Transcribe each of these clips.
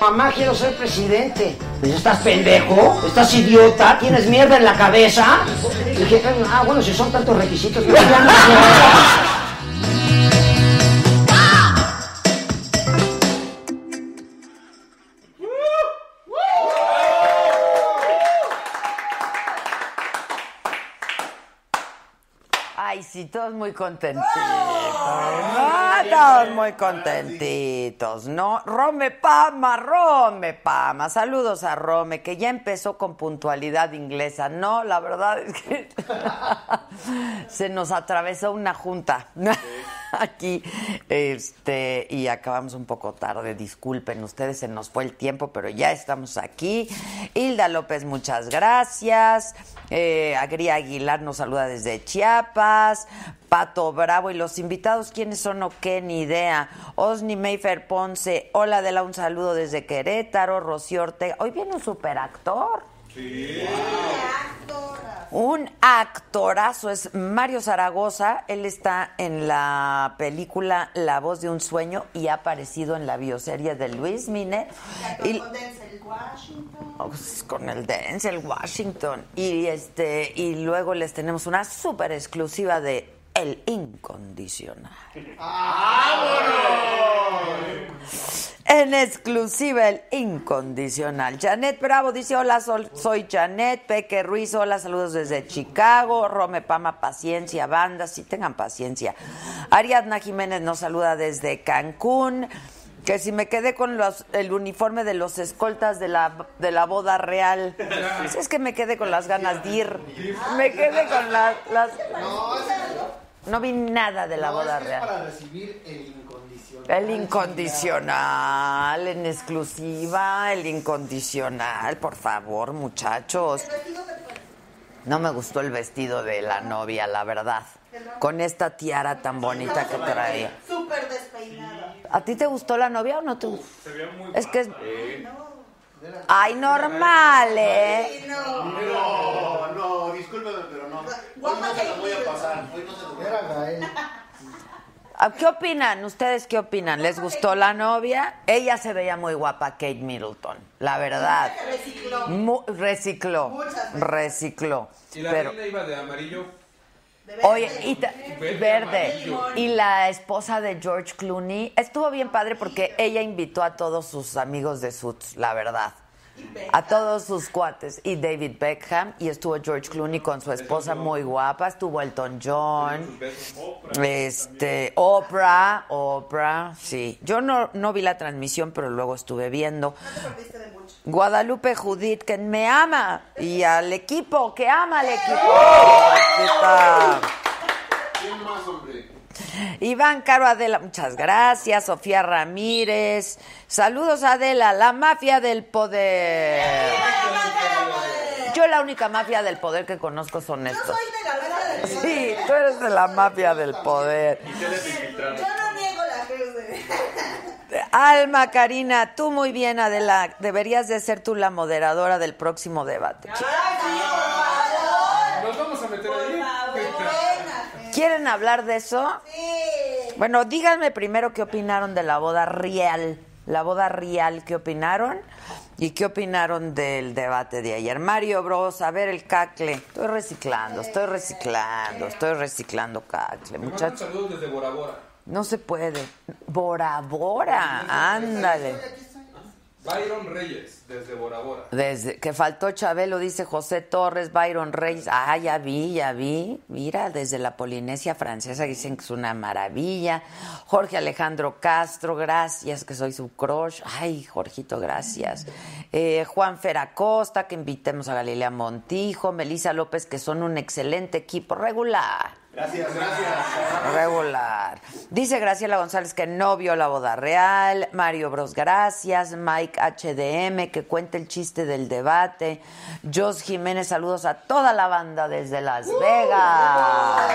Mamá, quiero ser presidente. Pues, ¿Estás pendejo? ¿Estás idiota? ¿Tienes mierda en la cabeza? Y dije, ah, bueno, si son tantos requisitos, pues sí, todos muy contentitos. ¿no? Todos muy contentitos, ¿no? Rome Pama, Rome Pama. Saludos a Rome, que ya empezó con puntualidad inglesa. No, la verdad es que se nos atravesó una junta aquí. Este, y acabamos un poco tarde. Disculpen ustedes, se nos fue el tiempo, pero ya estamos aquí. Hilda López, muchas gracias. Eh, Aguilar nos saluda desde Chiapas. Pato Bravo y los invitados, ¿quiénes son o qué? Ni idea. Osni Mayfair Ponce, hola Adela, un saludo desde Querétaro. Rocío Ortega, hoy viene un superactor. Un actorazo es Mario Zaragoza. Él está en la película La voz de un sueño y ha aparecido en la bioserie de Luis Mine. Y- Oh, pues, con el Denzel Washington. Y este y luego les tenemos una súper exclusiva de El Incondicional. En exclusiva el incondicional. Janet Bravo dice, hola, sol- soy Janet. Peque Ruiz, hola, saludos desde Chicago. Rome Pama, paciencia, banda, sí tengan paciencia. Ariadna Jiménez nos saluda desde Cancún. Que si me quedé con los, el uniforme de los escoltas de la, de la boda real. Pues es que me quedé con las ganas de ir. Me quedé con la- las... No vi nada de la boda real. para recibir el incondicional. El incondicional, en exclusiva, el incondicional, por favor, muchachos. No me gustó el vestido de la novia, la verdad. Con esta tiara tan bonita que traía. Súper despeinada. ¿A ti te gustó la novia o no te gustó? Es que es... Ay, normal, ¿eh? No, no, discúlpeme, pero no. Hoy no se lo voy a pasar. Hoy no se lo voy a pasar. Ah, ¿Qué opinan? ¿Ustedes qué opinan? ¿Les gustó la novia? Ella se veía muy guapa, Kate Middleton, la verdad. Recicló. Mu- recicló, recicló. Y la Pero, reina iba de amarillo. Oye, y ta- Verde. Y la esposa de George Clooney estuvo bien padre porque ella invitó a todos sus amigos de Suits, la verdad. A todos sus cuates. Y David Beckham. Y estuvo George Clooney con su esposa muy guapa. Estuvo Elton John. Este, Oprah, Oprah, sí. Yo no, no vi la transmisión, pero luego estuve viendo. Guadalupe Judith, que me ama, y al equipo, que ama al equipo. Aquí está. ¿Quién más, hombre? Iván Caro Adela, muchas gracias. Sofía Ramírez. Saludos Adela, la mafia del poder. Yo la única mafia del poder que conozco son estos. Soy de la mesa del poder. Sí, tú eres de la mafia del poder. Yo no niego la cruz de... Alma Karina, tú muy bien, Adela. Deberías de ser tú la moderadora del próximo debate. Nos ¿Quieren hablar de eso? Bueno, díganme primero qué opinaron de la boda real. la boda real, ¿qué opinaron? ¿Y qué opinaron del debate de ayer? Mario Bros, a ver el cacle. Estoy reciclando, estoy reciclando, estoy reciclando cacle, muchachos. saludos desde Bora Bora. No se puede. Bora Bora, ándale. Byron Reyes, desde Bora Bora. Desde que faltó Chabelo, dice José Torres, Byron Reyes. Ah, ya vi, ya vi. Mira, desde la Polinesia Francesa dicen que es una maravilla. Jorge Alejandro Castro, gracias, que soy su crush. Ay, Jorgito, gracias. Eh, Juan Feracosta, que invitemos a Galilea Montijo. Melisa López, que son un excelente equipo regular. Gracias, gracias. Regular. Dice Graciela González que no vio la boda real. Mario Bros, gracias. Mike HDM, que cuenta el chiste del debate. Jos Jiménez, saludos a toda la banda desde Las Vegas.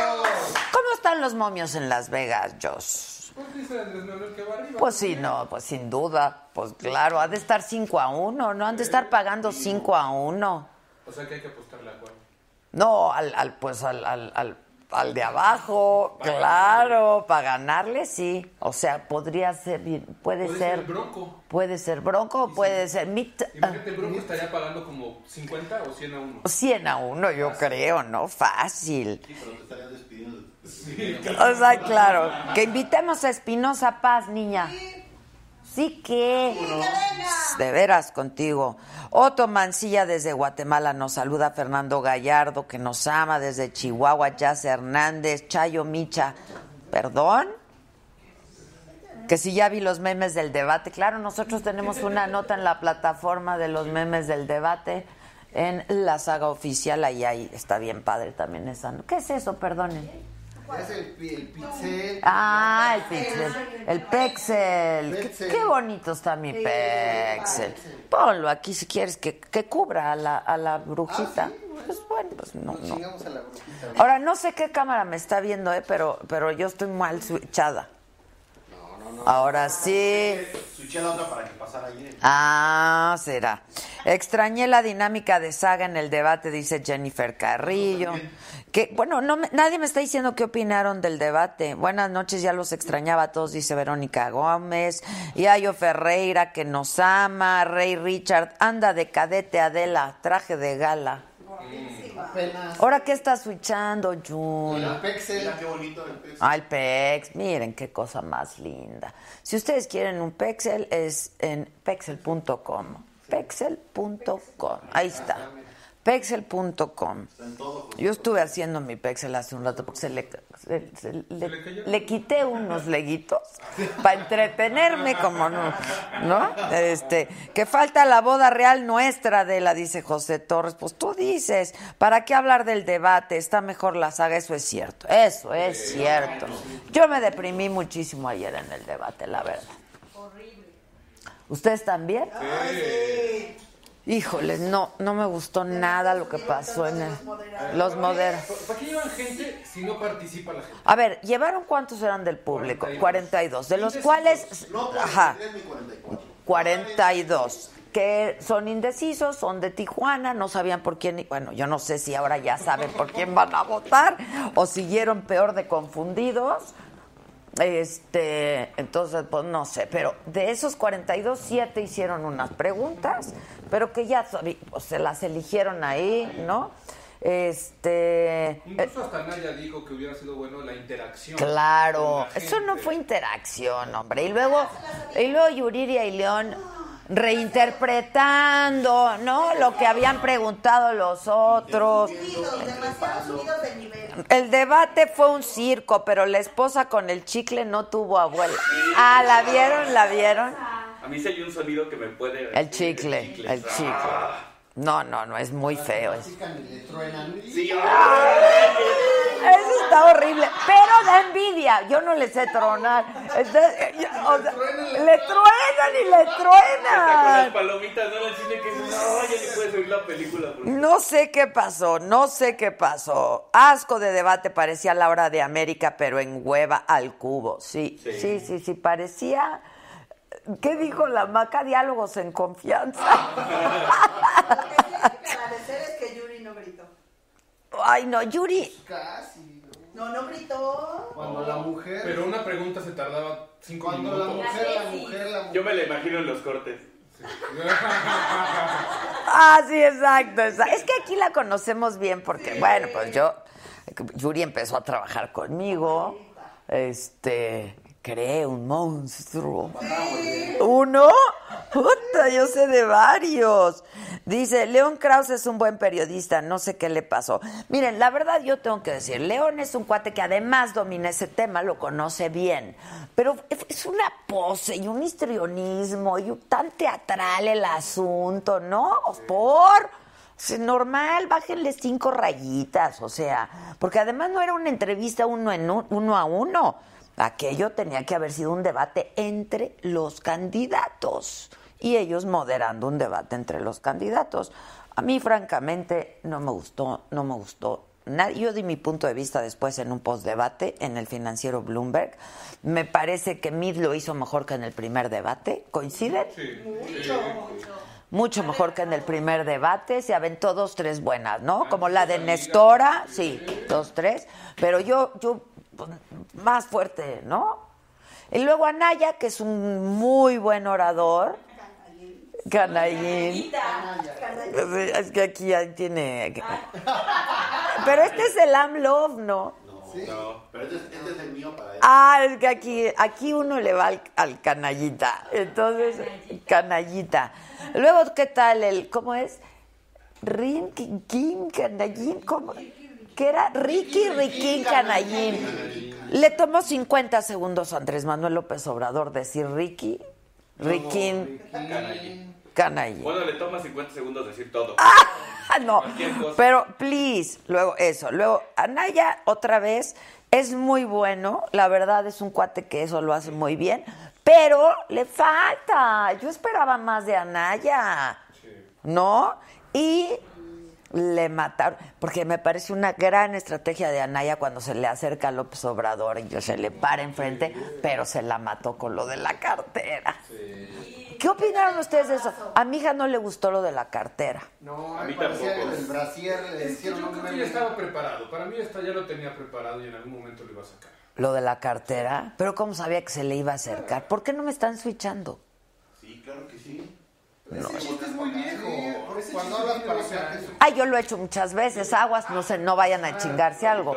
¿Cómo están los momios en Las Vegas, Jos? Pues dice Andrés Manuel que va arriba. Pues sí, no, pues sin duda. Pues claro, ha de estar 5 a 1, ¿no? Han de estar pagando 5 a 1. O sea que hay que apostarle a cuál. No, al, al pues al, al, al, al de abajo, claro, para ganarle sí. O sea, podría ser, bien- puede, Puede ser, ser Bronco. puede ser Bronco, o puede ser mit, Imagínate, el Bronco estaría pagando como 50 o 100 a 1. 100 a 1, yo creo, ¿no? Fácil. Sí, pero te estarías despidiendo. O sea, claro, que invitemos a Espinosa Paz, niña. Sí que. De veras contigo. Otto Mancilla desde Guatemala nos saluda. Fernando Gallardo que nos ama desde Chihuahua. Jazz Hernández, Chayo Micha. ¿Perdón? Que si ya vi los memes del debate. Claro, nosotros tenemos una nota en la plataforma de los memes del debate en la saga oficial. Ahí, ahí está bien padre también esa. ¿Qué es eso? Perdonen. Es el, pi- el pixel. Ah, el pixel. El pexel. Qué, bonito está mi pexel. Ponlo aquí si quieres que, que cubra a la, a la brujita. Pues bueno, pues no, no. Chingamos a la brujita. Ahora, no sé qué cámara me está viendo, ¿eh? pero, pero yo estoy mal switchada. Ahora sí. Ayer. Ah, será. Extrañé la dinámica de saga en el debate, dice Jennifer Carrillo. Que, bueno, no me- nadie me está diciendo qué opinaron del debate. Buenas noches, ya los extrañaba a todos, dice Verónica Gómez. Yayo Ferreira, que nos ama. Rey Richard, anda de cadete Adela, traje de gala. Apenas. ¿Ahora qué está switchando, Jun? El. Mira qué bonito el pixel. Ah, el Pex, miren qué cosa más linda. Si ustedes quieren un Pexel, es en pexel.com. Pexel.com, ahí está. Pexel.com. Yo estuve haciendo mi Pexel hace un rato porque se le, se- se le, le cayó? le quité unos leguitos para entretenerme como no, ¿no? Este, que falta la boda real nuestra de la, dice José Torres. Pues tú dices, ¿para qué hablar del debate? Está mejor la saga, eso es cierto. Eso es cierto. Yo me deprimí muchísimo ayer en el debate, la verdad. ¿Ustedes también? Híjoles, no, no me gustó nada lo que pasó en el, los moderados. ¿Para qué llevan gente si no participa la gente? A ver, ¿llevaron cuántos eran del público? 42, de los cuales, No, ajá, 43 ni 44. 42, que son indecisos, son de Tijuana, no sabían por quién, bueno, yo no sé si ahora ya saben por quién van a votar, o siguieron peor de confundidos, este, entonces, pues no sé, pero de esos 42, siete hicieron unas preguntas, pero que ya pues, se las eligieron ahí, ¿no? Este, Incluso hasta Naya dijo que hubiera sido bueno la interacción. Claro, la eso no fue interacción, hombre. Y luego, y luego Yuriria y León reinterpretando, ¿no? Lo que habían preguntado los otros. Subidos, demasiado subidos de nivel. El debate fue un circo, pero la esposa con el chicle no tuvo abuela. Ah, ¿la vieron? ¿La vieron? A mí sí hay un sonido que me puede... El chicle, el chicle. No, no, no, es muy feo eso. Pican Eso está horrible, pero da envidia. Yo no les sé tronar. Entonces, yo- o sea, le truenan y le truenan. las palomitas no al cine que dicen, no, ya ni puedes oír la película. porque-". No sé qué pasó, no sé qué pasó. Asco de debate parecía la hora de América, pero en hueva al cubo. Sí, sí, Sí. sí, sí, parecía. ¿Qué dijo la maca? Diálogos en confianza. Lo que sí hay que agradecer es que. Ay, no, Yuri. Casi. No, no gritó. Cuando la mujer. Pero una pregunta se tardaba cinco Cuando la mujer, la mujer, la mujer. Yo me la imagino en los cortes. Ah, sí, exacto, exacto. Es que aquí la conocemos bien porque, bueno, pues yo, Yuri empezó a trabajar conmigo, este, creé un monstruo. ¿Uno? Puta, yo sé de varios. Dice, León Krause es un buen periodista, no sé qué le pasó. Miren, la verdad yo tengo que decir, León es un cuate que además domina ese tema, lo conoce bien, pero es una pose y un histrionismo y un- tan teatral el asunto, ¿no? Por... Es normal, bájenle cinco rayitas, o sea, porque además no era una entrevista uno, en un- uno a uno. Aquello tenía que haber sido un debate entre los candidatos y ellos moderando un debate entre los candidatos. A mí, francamente, no me gustó, no me gustó. nada. Yo di mi punto de vista después en un postdebate en el financiero Bloomberg. Me parece que Mid lo hizo mejor que en el primer debate. ¿Coinciden? mucho mejor que en el primer debate. Se aventó dos, tres buenas, ¿no? Como la de Nestora, sí, dos, tres. Pero yo, yo, más fuerte, ¿no? Y luego Anaya, que es un muy buen orador. Canallín. Es que aquí ya tiene. Pero este es el Am Love, ¿no? No, pero este es, este es el mío para él. Ah, es que aquí, aquí uno le va al, al canallita. Entonces, canallita. Luego, ¿qué tal el, cómo es? Rin, King, King, canallín, ¿cómo? ¿Qué era? Ricky, Riquín, canallín. Le tomó 50 segundos a Andrés Manuel López Obrador decir Ricky, Riquín, canallín. Bueno, le toma 50 segundos decir todo. Ah, no. Pero, please, luego eso. Luego, Anaya, otra vez, es muy bueno. La verdad, es un cuate que eso lo hace muy bien. Pero le falta. Yo esperaba más de Anaya. ¿No? Y le mataron. Porque me parece una gran estrategia de Anaya cuando se le acerca a López Obrador y se le para enfrente, pero se la mató con lo de la cartera. ¿Qué opinaron ustedes de eso? A mi hija no le gustó lo de la cartera. No, A mí tampoco. que el brasier le Es que yo creo que ya estaba preparado. Para mí esta ya lo tenía preparado y en algún momento lo iba a sacar. Lo de la cartera, pero ¿cómo sabía que se le iba a acercar? ¿Por qué no me están switchando? Sí, claro que sí. Ese chiste es muy viejo. Cuando hablas para 12 acá. años. Ay, yo lo he hecho muchas veces, aguas, no se, no vayan a chingarse algo.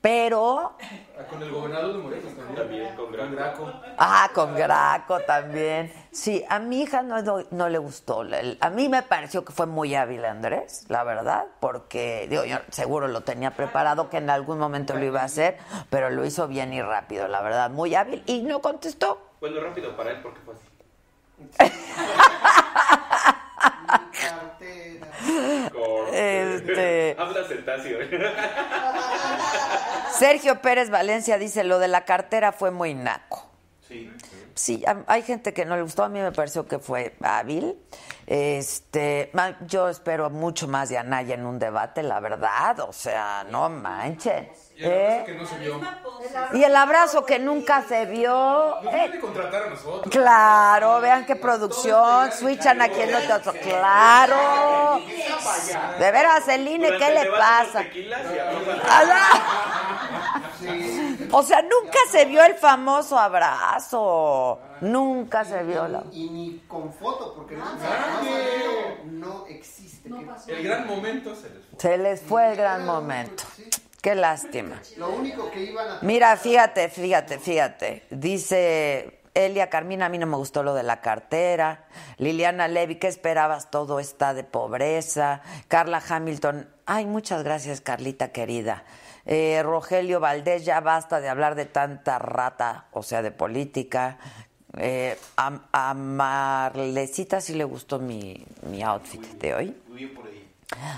Pero, Ah, Con el gobernador de Morelos también. También, con Graco. ah, con Graco también. Sí, a mi hija no, no, no le gustó. A mí me pareció que fue muy hábil Andrés, la verdad, porque, digo, yo seguro lo tenía preparado que en algún momento lo iba a hacer, pero lo hizo bien y rápido, la verdad, muy hábil, y no contestó. Bueno, rápido para él porque fue así. Este- Habla cetáceo. Sergio Pérez Valencia dice, lo de la cartera fue muy naco. Sí. Sí, a- hay gente que no le gustó, a mí me pareció que fue hábil. Este, yo espero mucho más de Anaya en un debate, la verdad, o sea, no manchen. Y el abrazo ¿eh? que no se vio. Y el abrazo que nunca se vio. Nos eh, puede contratar a nosotros. Claro, vean qué producción, switchan aquí en otro, claro. De veras, el INE, Durante ¿qué le pasa? O sea, nunca se vio el famoso abrazo. Nunca se vio la... Y ni con foto, porque no, no existe. El gran momento se les fue. Se les fue el gran momento. Qué lástima. Lo único que iban a... Mira, fíjate, fíjate, fíjate. Dice Elia Carmina, a mí no me gustó lo de la cartera. Liliana Levy, ¿qué esperabas? Todo está de pobreza. Carla Hamilton, ay, muchas gracias, Carlita querida. Eh, Rogelio Valdés, ya basta de hablar de tanta rata, o sea, de política. Eh, a, Marlecita sí le gustó mi, mi outfit de hoy. Muy bien por ahí.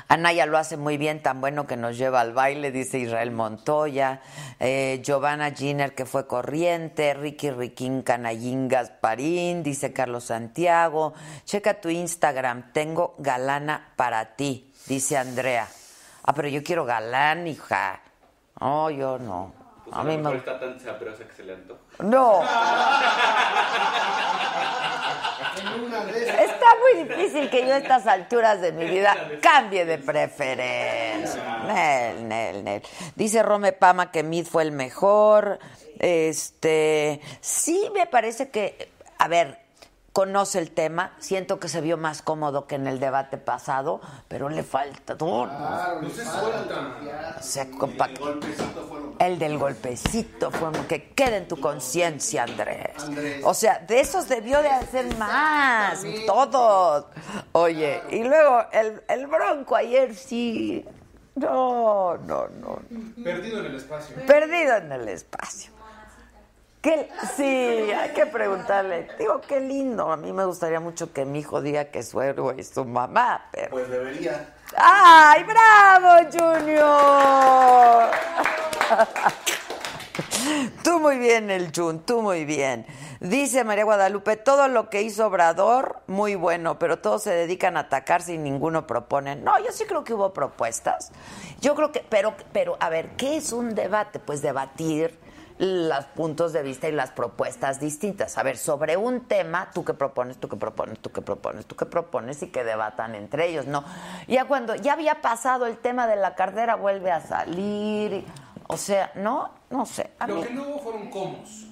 Anaya lo hace muy bien, tan bueno que nos lleva al baile, dice Israel Montoya. Eh, Giovanna Giner, que fue corriente. Ricky Riquín Canallín Gasparín, dice Carlos Santiago. Checa tu Instagram, tengo galana para ti, dice Andrea. Ah, pero yo quiero galán, hija. No, yo no. Pues A a mí me... está tan sabrosa que se le antoja. No. Está muy difícil que yo a estas alturas de mi vida cambie de preferencia. Nel, Nel, Nel. Dice Rome Pama que Mid fue el mejor. Este, sí me parece que, a ver, conoce el tema, siento que se vio más cómodo que en el debate pasado, pero le falta No le se suelta. Se El del golpecito fue que quede en tu conciencia, Andrés. Andrés. O sea, de esos debió de hacer más, todos. Oye, y luego el, el bronco ayer sí. No, no, no. Perdido en el espacio. Perdido en el espacio. Qué- sí, hay que preguntarle. Digo, qué lindo. A mí me gustaría mucho que mi hijo diga que su héroe es su mamá, pero. Pues debería. ¡Ay, bravo, Junior! Tú muy bien, el Jun, tú muy bien. Dice María Guadalupe, todo lo que hizo Obrador, muy bueno, pero todos se dedican a atacarse y ninguno propone. No, yo sí creo que hubo propuestas. Yo creo que, pero, pero, a ver, ¿qué es un debate? Pues debatir los puntos de vista y las propuestas distintas. A ver, sobre un tema, tú que propones, tú que propones, tú que propones, tú que propones y que debatan entre ellos, ¿no? Ya cuando ya había pasado el tema de la cartera, vuelve a salir. y- o sea, no, no sé. A Lo mí, que no hubo fueron comos.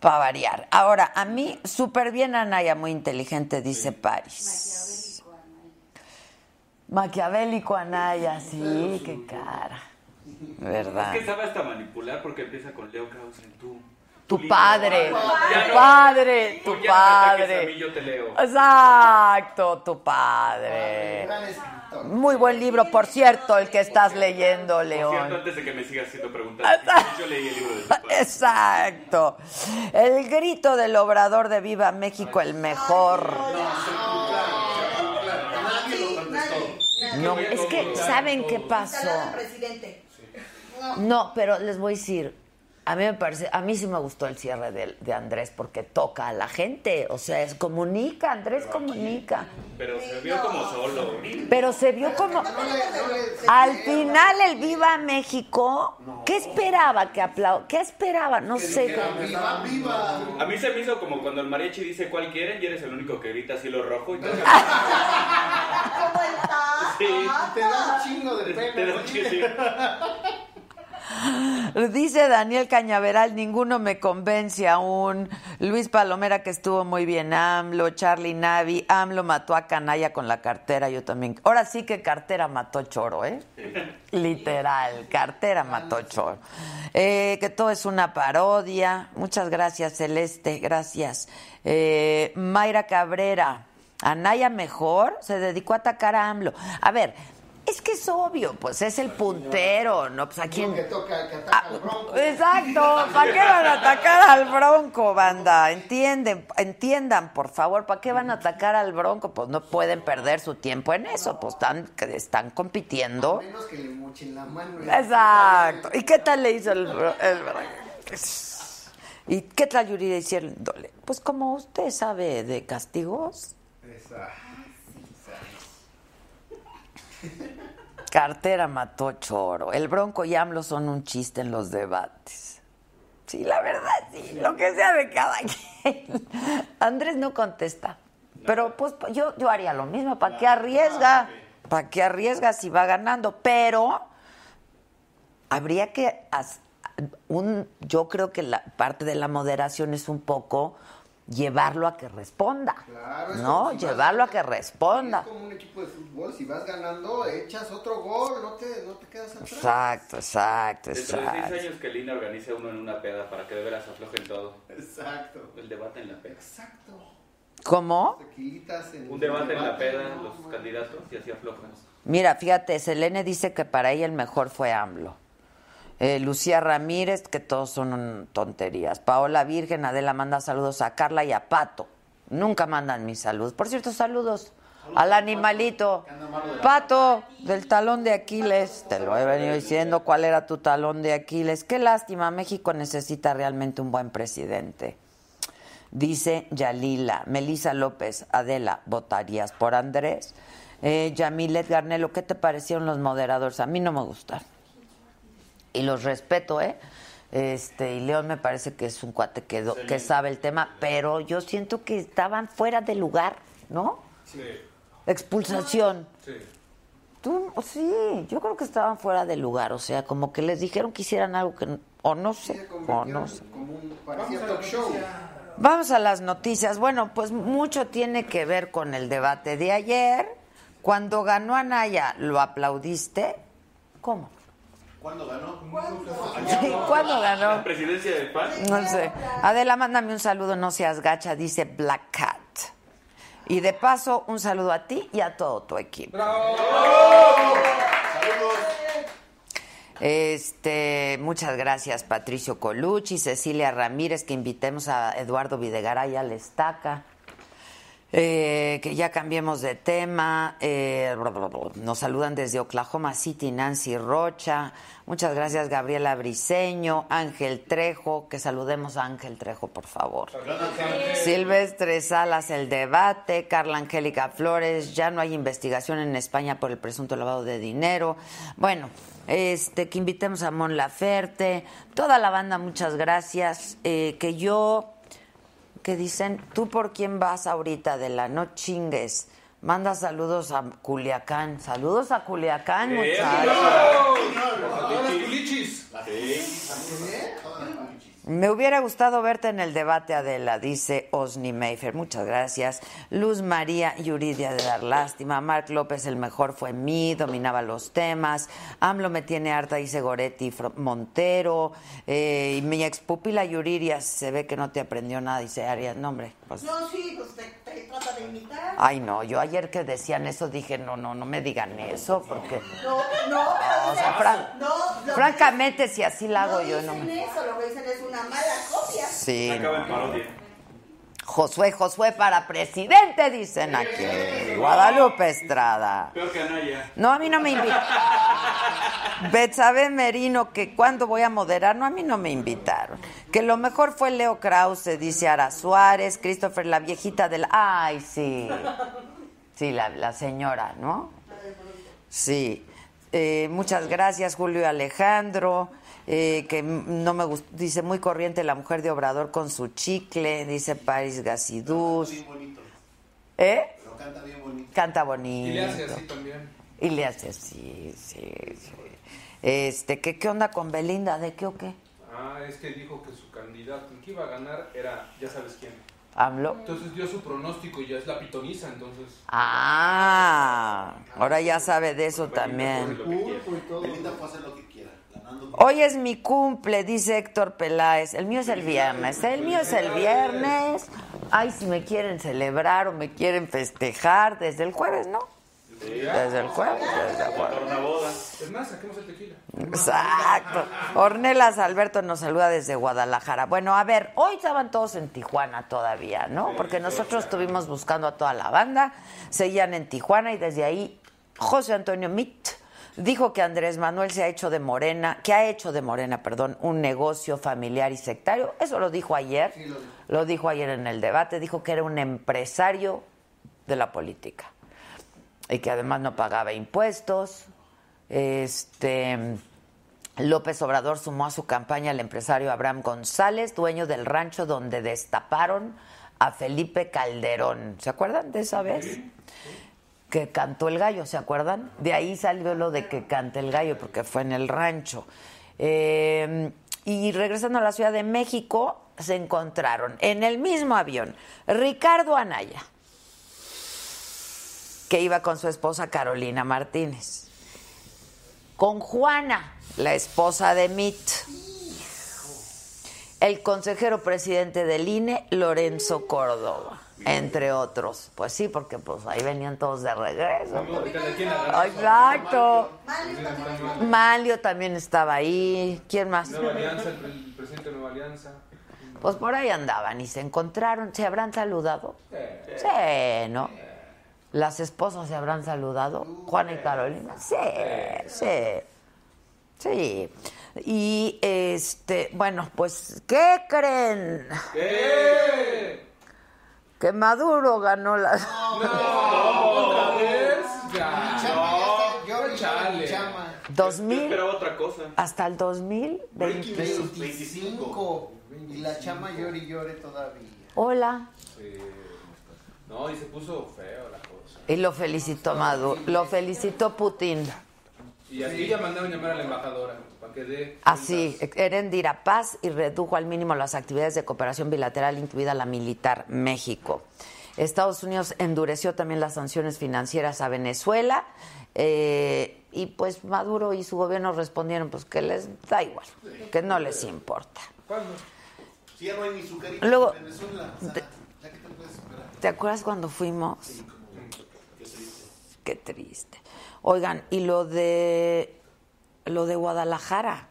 para variar. Ahora, a mí, súper bien Anaya, muy inteligente, dice Paris. Maquiavélico Anaya, sí, qué cara. ¿Verdad? Es que sabe hasta manipular porque empieza con Leo Krause en tú. Tu padre, tu no- padre, tu no a mí, padre. yo te leo. Exacto, tu padre. Muy buen libro, por cierto, el que estás leyendo, Por cierto, León. antes de que me sigas haciendo preguntas, yo leí el libro de tu padre. Exacto. El grito del obrador de Viva México, el mejor. Nadie lo contestó. No, es que, ¿saben qué pasó? Presidente. No, pero les voy a decir, a mí me parece, a mí sí me gustó el cierre de, de Andrés porque toca a la gente, o sea, es comunica, Andrés comunica. Pero se vio como solo. Pero se vio como... No no Al final el Viva México, ¿qué esperaba que aplau... ¿Qué esperaba? No sé. Viva, viva. A mí se me hizo como cuando el mariachi dice cuál quieren y eres el único que grita cielo rojo y te, ¿Cómo está? Sí. Te da un chingo de te da pena. un chiste. Dice Daniel Cañaveral, ninguno me convence aún. Luis Palomera, que estuvo muy bien. AMLO, Charlie Navi. AMLO mató a Canalla con la cartera, yo también. Ahora sí que cartera mató choro, ¿eh? Literal, cartera mató choro. Eh, que todo es una parodia. Muchas gracias, Celeste, gracias. Eh, Mayra Cabrera, Anaya mejor, se dedicó a atacar a AMLO. A ver, es que es obvio, pues es el puntero, ¿no? Pues a quién... Que toca, que Ah, ataca al bronco. exacto, ¿para qué van a atacar al bronco, banda? Entienden, entiendan, por favor, ¿para qué van a atacar al bronco? Pues no pueden perder su tiempo en eso, pues están, están compitiendo. Menos que le mochen la mano. Exacto. ¿Y qué tal le hizo el, el bronco? ¿Y qué tal Yuri diciéndole? Pues como usted sabe de castigos, Esa. Cartera mató choro. El Bronco y AMLO son un chiste en los debates. Sí, la verdad, sí. Lo que sea de cada quien. Andrés no contesta. Pero pues yo, yo haría lo mismo. ¿Para qué arriesga? ¿Para qué arriesga si va ganando? Pero habría que... Un, yo creo que la parte de la moderación es un poco llevarlo a que responda. Claro, ¿No? si vas- Llevarlo a que responda. Es como un equipo de fútbol, si vas ganando, echas otro gol, no te, no te quedas atrás. Exacto, exacto, Dentro de exacto. seis años que Lina organice uno en una peda para que de veras aflojen todo. Exacto. El debate en la peda. Exacto. ¿Cómo? En Un debate en la peda, ¿no? los candidatos, y así aflojan. Mira, fíjate, Selene dice que para ella el mejor fue AMLO. Eh, Lucía Ramírez, que todos son tonterías. Paola Virgen, Adela manda saludos a Carla y a Pato. Nunca mandan mis saludos. Por cierto, saludos al animalito. Pato, del talón de Aquiles. Te lo he venido diciendo cuál era tu talón de Aquiles. Qué lástima, México necesita realmente un buen presidente. Dice Yalila, Melisa López, Adela, ¿votarías por Andrés? Eh, Yamilet Garnelo, ¿qué te parecieron los moderadores? A mí no me gustaron. Y los respeto, ¿eh? Este, y León me parece que es un cuate que, do- que sabe el tema, pero yo siento que estaban fuera de lugar, ¿no? Sí, Expulsación. sí. Tú, sí, yo creo que estaban fuera de lugar, o sea, como que les dijeron que hicieran algo que, no- o no sé, o no sé. Como un parecía talk show. Vamos a las noticias. Bueno, pues mucho tiene que ver con el debate de ayer. Cuando ganó Anaya, ¿lo aplaudiste? ¿Cómo? ¿Cuándo ganó? Sí, ¿Cuándo ganó? La presidencia del PAN. No sé. Adela, mándame un saludo, no seas gacha, dice Black Cat. Y de paso, un saludo a ti y a todo tu equipo. Este, muchas gracias Patricio Colucci, Cecilia Ramírez, que invitemos a Eduardo Videgaray a la estaca. Eh, que ya cambiemos de tema. Eh, nos saludan desde Oklahoma City Nancy Rocha. Muchas gracias Gabriela Briseño, Ángel Trejo. Que saludemos a Ángel Trejo, por favor. Silvestre Salas, el debate. Carla Angélica Flores. Ya no hay investigación en España por el presunto lavado de dinero. Bueno, este, que invitemos a Mon Laferte. Toda la banda, muchas gracias. Eh, que yo que dicen, ¿tú por quién vas ahorita de la no chingues? Manda saludos a Culiacán. Saludos a Culiacán, muchachos. Las culichis. Me hubiera gustado verte en el debate, Adela, dice Osni Mayfair. Muchas gracias. Luz María Yuridia de Dar Lástima. Marc López, el mejor fue mí, dominaba los temas. AMLO me tiene harta, dice Goretti Montero. Eh, y mi expupila Yuridia se ve que no te aprendió nada, dice Arias. No, hombre, pues No, sí, pues te, te trata de imitar. Ay, no, yo ayer que decían eso dije, no, no, no me digan eso, porque... No, no, O sea, fran- no, lo francamente, si así la hago yo, no me... eso, lo que dicen es una mala copia. Sí. Acaba en parodia. Josué, Josué para presidente, dicen aquí. Guadalupe Estrada. Peor que Anaya. No, a mí no me invita. Betsabe Merino, que cuando voy a moderar, no, a mí no me invitaron. Que lo mejor fue Leo Krause, dice Ara Suárez, Christopher, la viejita del... Ay, sí. Sí, la, la señora, ¿no? Sí. Eh, muchas gracias, Julio Alejandro. Eh, que no me gusta, dice muy corriente la mujer de Obrador con su chicle, dice Paris Gasidús. Bien bonito. ¿Eh? Pero canta bien bonito. Canta bonito. Y le hace así también. Y le hace así, sí, sí. Este, ¿qué, ¿qué onda con Belinda? ¿De qué o qué? Ah, es que dijo que su candidato, el que iba a ganar, era, ya sabes quién. ¿AMLO? Entonces dio su pronóstico y ya es la pitoniza, entonces. Ah, ahora ya sabe de eso también. Pulpo y todo. Belinda puede hacer lo que. Hoy es mi cumple, dice Héctor Peláez. El mío es el viernes. El mío es el viernes. Ay, si me quieren celebrar o me quieren festejar, desde el jueves, ¿no? Desde el jueves, desde el jueves. Es más, saquemos el tequila. Exacto. Ornelas Alberto nos saluda desde Guadalajara. Bueno, a ver, hoy estaban todos en Tijuana todavía, ¿no? Porque nosotros estuvimos buscando a toda la banda, seguían en Tijuana y desde ahí José Antonio Mitt dijo que Andrés Manuel se ha hecho de Morena, que ha hecho de Morena, perdón, un negocio familiar y sectario. Eso lo dijo ayer. lo dijo ayer en el debate, dijo que era un empresario de la política y que además no pagaba impuestos. Este López Obrador sumó a su campaña al empresario Abraham González, dueño del rancho donde destaparon a Felipe Calderón. ¿Se acuerdan de esa vez? Que cantó el gallo, ¿se acuerdan? De ahí salió lo de que cante el gallo, porque fue en el rancho. Eh, y regresando a la Ciudad de México, se encontraron en el mismo avión Ricardo Anaya, que iba con su esposa Carolina Martínez, con Juana, la esposa de Mitt, el consejero presidente del INE, Lorenzo Córdoba, entre otros. Pues sí, porque pues ahí venían todos de regreso. Exacto. Mario también. Malio también estaba ahí. ¿Quién más? Nueva Alianza, el, pre- el presidente de Nueva Alianza. Pues por ahí andaban y se encontraron. ¿Se habrán saludado? Sí, ¿no? ¿Las esposas se habrán saludado? ¿Juana y Carolina? Sí, sí. Sí. Y este, bueno, pues, ¿qué creen? ¡Eh! Que Maduro ganó la. ¿Otra vez? Ya. Chama, ya está. Yo Chale. Chama. Yo 2000 esperaba otra cosa. hasta el 2020. 25. Y la chama llore y llore todavía. Hola. No, y se puso feo la cosa. Y lo felicitó Maduro, lo felicitó Putin. Y así ya mandaron llamar a la embajadora para que dé. Así, Erendira Paz y redujo al mínimo las actividades de cooperación bilateral, incluida la militar México. Estados Unidos endureció también las sanciones financieras a Venezuela eh, y pues Maduro y su gobierno respondieron pues que les da igual, que no les importa. ¿Cuándo? Si ya no hay ni sucarito Luego, en Venezuela. o sea, te- ¿Ya qué te puedes esperar? ¿Te acuerdas cuando fuimos? Qué triste. Oigan, y lo de lo de Guadalajara.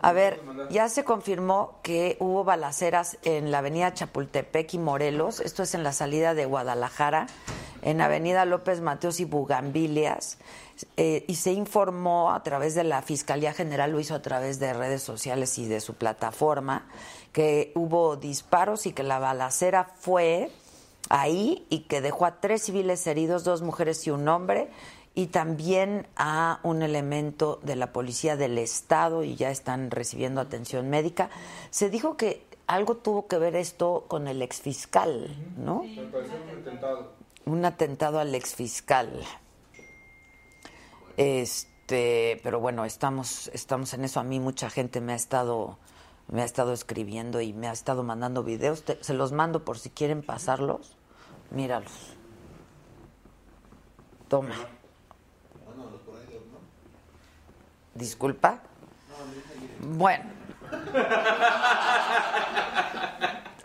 A ver, ya se confirmó que hubo balaceras en la avenida Chapultepec y Morelos. Esto es en la salida de Guadalajara, en avenida López Mateos y Bugambilias. Eh, y se informó a través de la Fiscalía General, lo hizo a través de redes sociales y de su plataforma, que hubo disparos y que la balacera fue ahí y que dejó a tres civiles heridos, dos mujeres y un hombre, y también a un elemento de la policía del Estado y ya están recibiendo atención médica. Se dijo que algo tuvo que ver esto con el exfiscal, ¿no? Un atentado. Un atentado al exfiscal. Este, pero bueno, estamos, estamos en eso. A mí mucha gente me ha estado, me ha estado escribiendo y me ha estado mandando videos. Te- se los mando por si quieren pasarlos. Míralos. Toma. Disculpa. Bueno.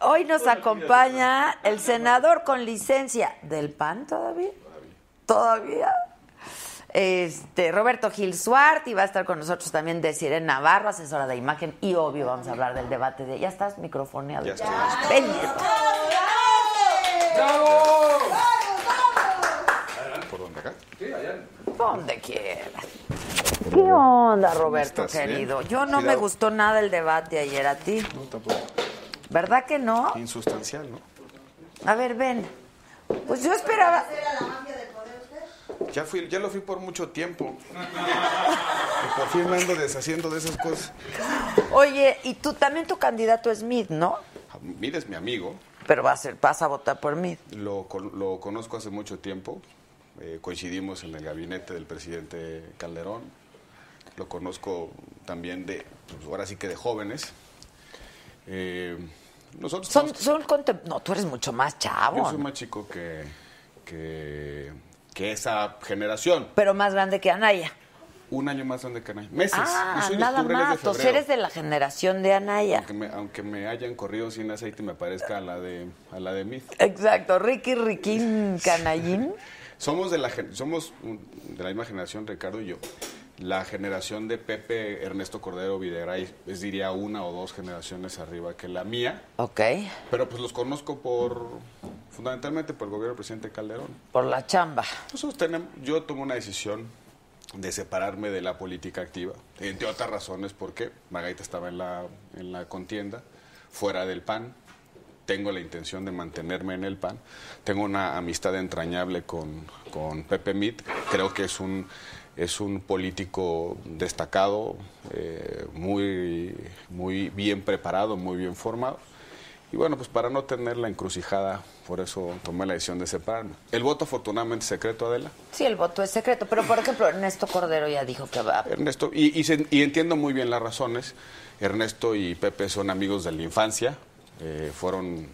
Hoy nos acompaña el senador con licencia del PAN todavía. Todavía. Este, Roberto Gil Suart y va a estar con nosotros también de Sirena Navarro, asesora de imagen y obvio vamos a hablar del debate de ¿Ya estás microfoneado? Ya estoy. ¿Por dónde acá? Sí, allá. Donde quieras. ¿Qué onda, Roberto? Bien. querido? Yo no me gustó nada el debate ayer a ti. No, tampoco. ¿Verdad que no? Insustancial, ¿no? A ver, ven. Pues yo esperaba. Ya, fui, ya lo fui por mucho tiempo. Y por fin me ando deshaciendo de esas cosas. Oye, y tú también tu candidato es Mid, ¿no? Mira, es mi amigo. Pero va a ser, vas a votar por Mid. Lo, lo conozco hace mucho tiempo. Eh, coincidimos en el gabinete del presidente Calderón. Lo conozco también de, pues, ahora sí que de jóvenes. Eh, nosotros Son, son No, tú eres mucho más chavo. yo soy ¿no? más chico que, que, que esa generación. Pero más grande que Anaya. Un año más grande que Anaya. Meses. Ah, soy nada octubre, más. Entonces eres de la generación de Anaya. Aunque me, aunque me hayan corrido sin aceite me parezca a la de a la de Mid. Exacto. Ricky Riquín Canallín. Somos de la somos de la misma generación Ricardo y yo. La generación de Pepe Ernesto Cordero Videgaray es diría una o dos generaciones arriba que la mía, Ok. pero pues los conozco por fundamentalmente por el gobierno del presidente Calderón. Por la chamba. Nosotros tenemos, yo tomo una decisión de separarme de la política activa, entre otras razones porque Margarita estaba en la, en la contienda, fuera del PAN, tengo la intención de mantenerme en el PAN, tengo una amistad entrañable con, con Pepe Mit, creo que es un, es un político destacado, eh, muy, muy bien preparado, muy bien formado. Y bueno, pues para no tener la encrucijada, por eso tomé la decisión de separarme. El voto afortunadamente es secreto, Adela. Sí, el voto es secreto. Pero, por ejemplo, Ernesto Cordero ya dijo que va. Ernesto, y, y se- y entiendo muy bien las razones. Ernesto y Pepe son amigos de la infancia, eh, fueron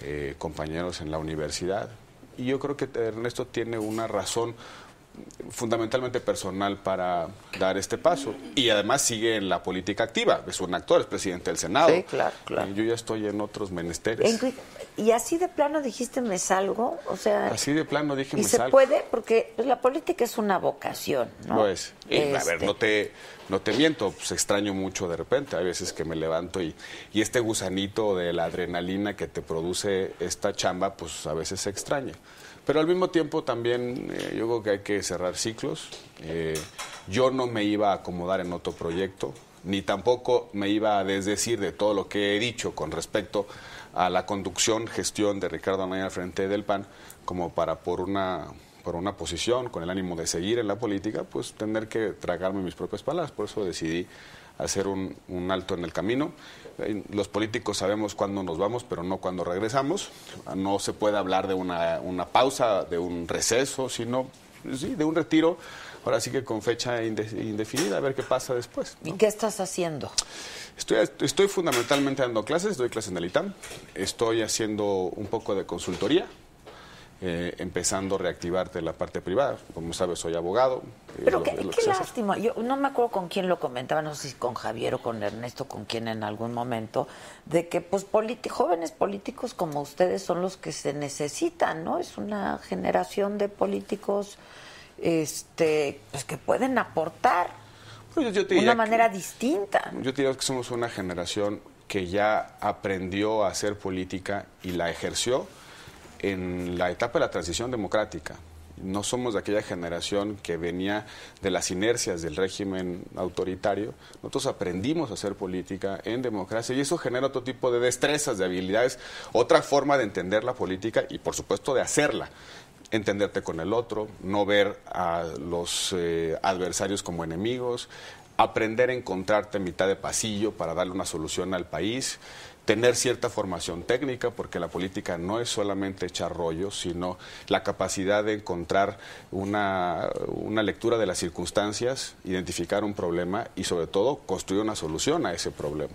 eh, compañeros en la universidad. Y yo creo que Ernesto tiene una razón fundamentalmente personal para dar este paso. Y además sigue en la política activa. Es un actor, es presidente del Senado. Sí, claro, claro. Eh, yo ya estoy en otros menesteres. En- Y así de plano dijiste, me salgo. O sea. Así de plano dije, y me se salgo. puede, porque pues, la política es una vocación, ¿no? Lo es. Y, a ver, Este, no te, no te miento, pues extraño mucho de repente. Hay veces que me levanto y, y este gusanito de la adrenalina que te produce esta chamba, pues a veces se extraña. Pero al mismo tiempo también eh, yo creo que hay que cerrar ciclos. Eh, yo no me iba a acomodar en otro proyecto, ni tampoco me iba a desdecir de todo lo que he dicho con respecto a la conducción, gestión de Ricardo Anaya al frente del PAN, como para por una por una posición, con el ánimo de seguir en la política, pues tener que tragarme mis propias palabras. Por eso decidí hacer un, un alto en el camino. Eh, Los políticos sabemos cuándo nos vamos, pero no cuándo regresamos. No se puede hablar de una, una pausa, de un receso, sino sí, de un retiro. Ahora sí que con fecha inde- indefinida, a ver qué pasa después. ¿Y qué estás haciendo? Estoy, estoy fundamentalmente dando clases, doy clases en el ITAM, estoy haciendo un poco de consultoría, eh, empezando a reactivarte la parte privada. Como sabes, soy abogado. eh, Pero lo- qué, lo que lástima. Yo no me acuerdo con quién lo comentaba, no sé si con Javier o con Ernesto, con quién en algún momento, de que pues jóvenes políticos como ustedes son los que se necesitan, ¿no? Es una generación de políticos este pues que pueden aportar Pues yo- te diría una que- manera distinta. Yo te diría que somos una generación que ya aprendió a hacer política y la ejerció en la etapa de la transición democrática. No somos de aquella generación que venía de las inercias del régimen autoritario. Nosotros aprendimos a hacer política en democracia y eso genera otro tipo de destrezas, de habilidades, otra forma de entender la política y por supuesto de hacerla entenderte con el otro, no ver a los eh, adversarios como enemigos, aprender a encontrarte en mitad de pasillo para darle una solución al país, tener cierta formación técnica, porque la política no es solamente echar rollos, sino la capacidad de encontrar una, una lectura de las circunstancias, identificar un problema y sobre todo construir una solución a ese problema.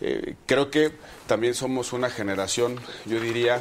Eh, creo que también somos una generación, yo diría,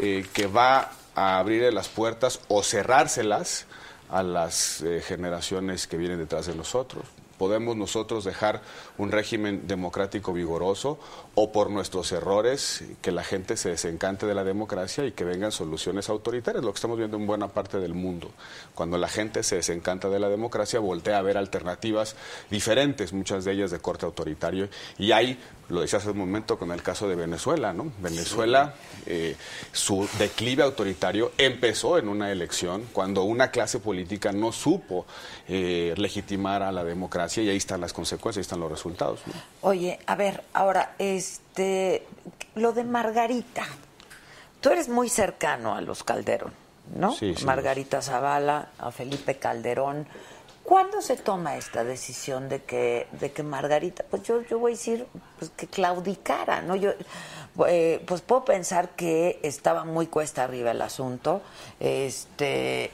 eh, que va a abrir las puertas o cerrárselas a las eh, generaciones que vienen detrás de nosotros. Podemos nosotros dejar un régimen democrático vigoroso o por nuestros errores que la gente se desencante de la democracia y que vengan soluciones autoritarias, lo que estamos viendo en buena parte del mundo. Cuando la gente se desencanta de la democracia, voltea a ver alternativas diferentes, muchas de ellas de corte autoritario. Y hay, lo decía hace un momento con el caso de Venezuela, ¿no? Venezuela, eh, su declive autoritario empezó en una elección cuando una clase política no supo eh, legitimar a la democracia y ahí están las consecuencias, ahí están los resultados. ¿no? Oye, a ver, ahora, este, lo de Margarita. Tú eres muy cercano a los Calderón, ¿no? Sí, sí, Margarita Zavala, a Felipe Calderón. ¿Cuándo se toma esta decisión de que, de que Margarita, pues yo, yo voy a decir, pues que claudicara, ¿no? Yo, eh, pues puedo pensar que estaba muy cuesta arriba el asunto, este,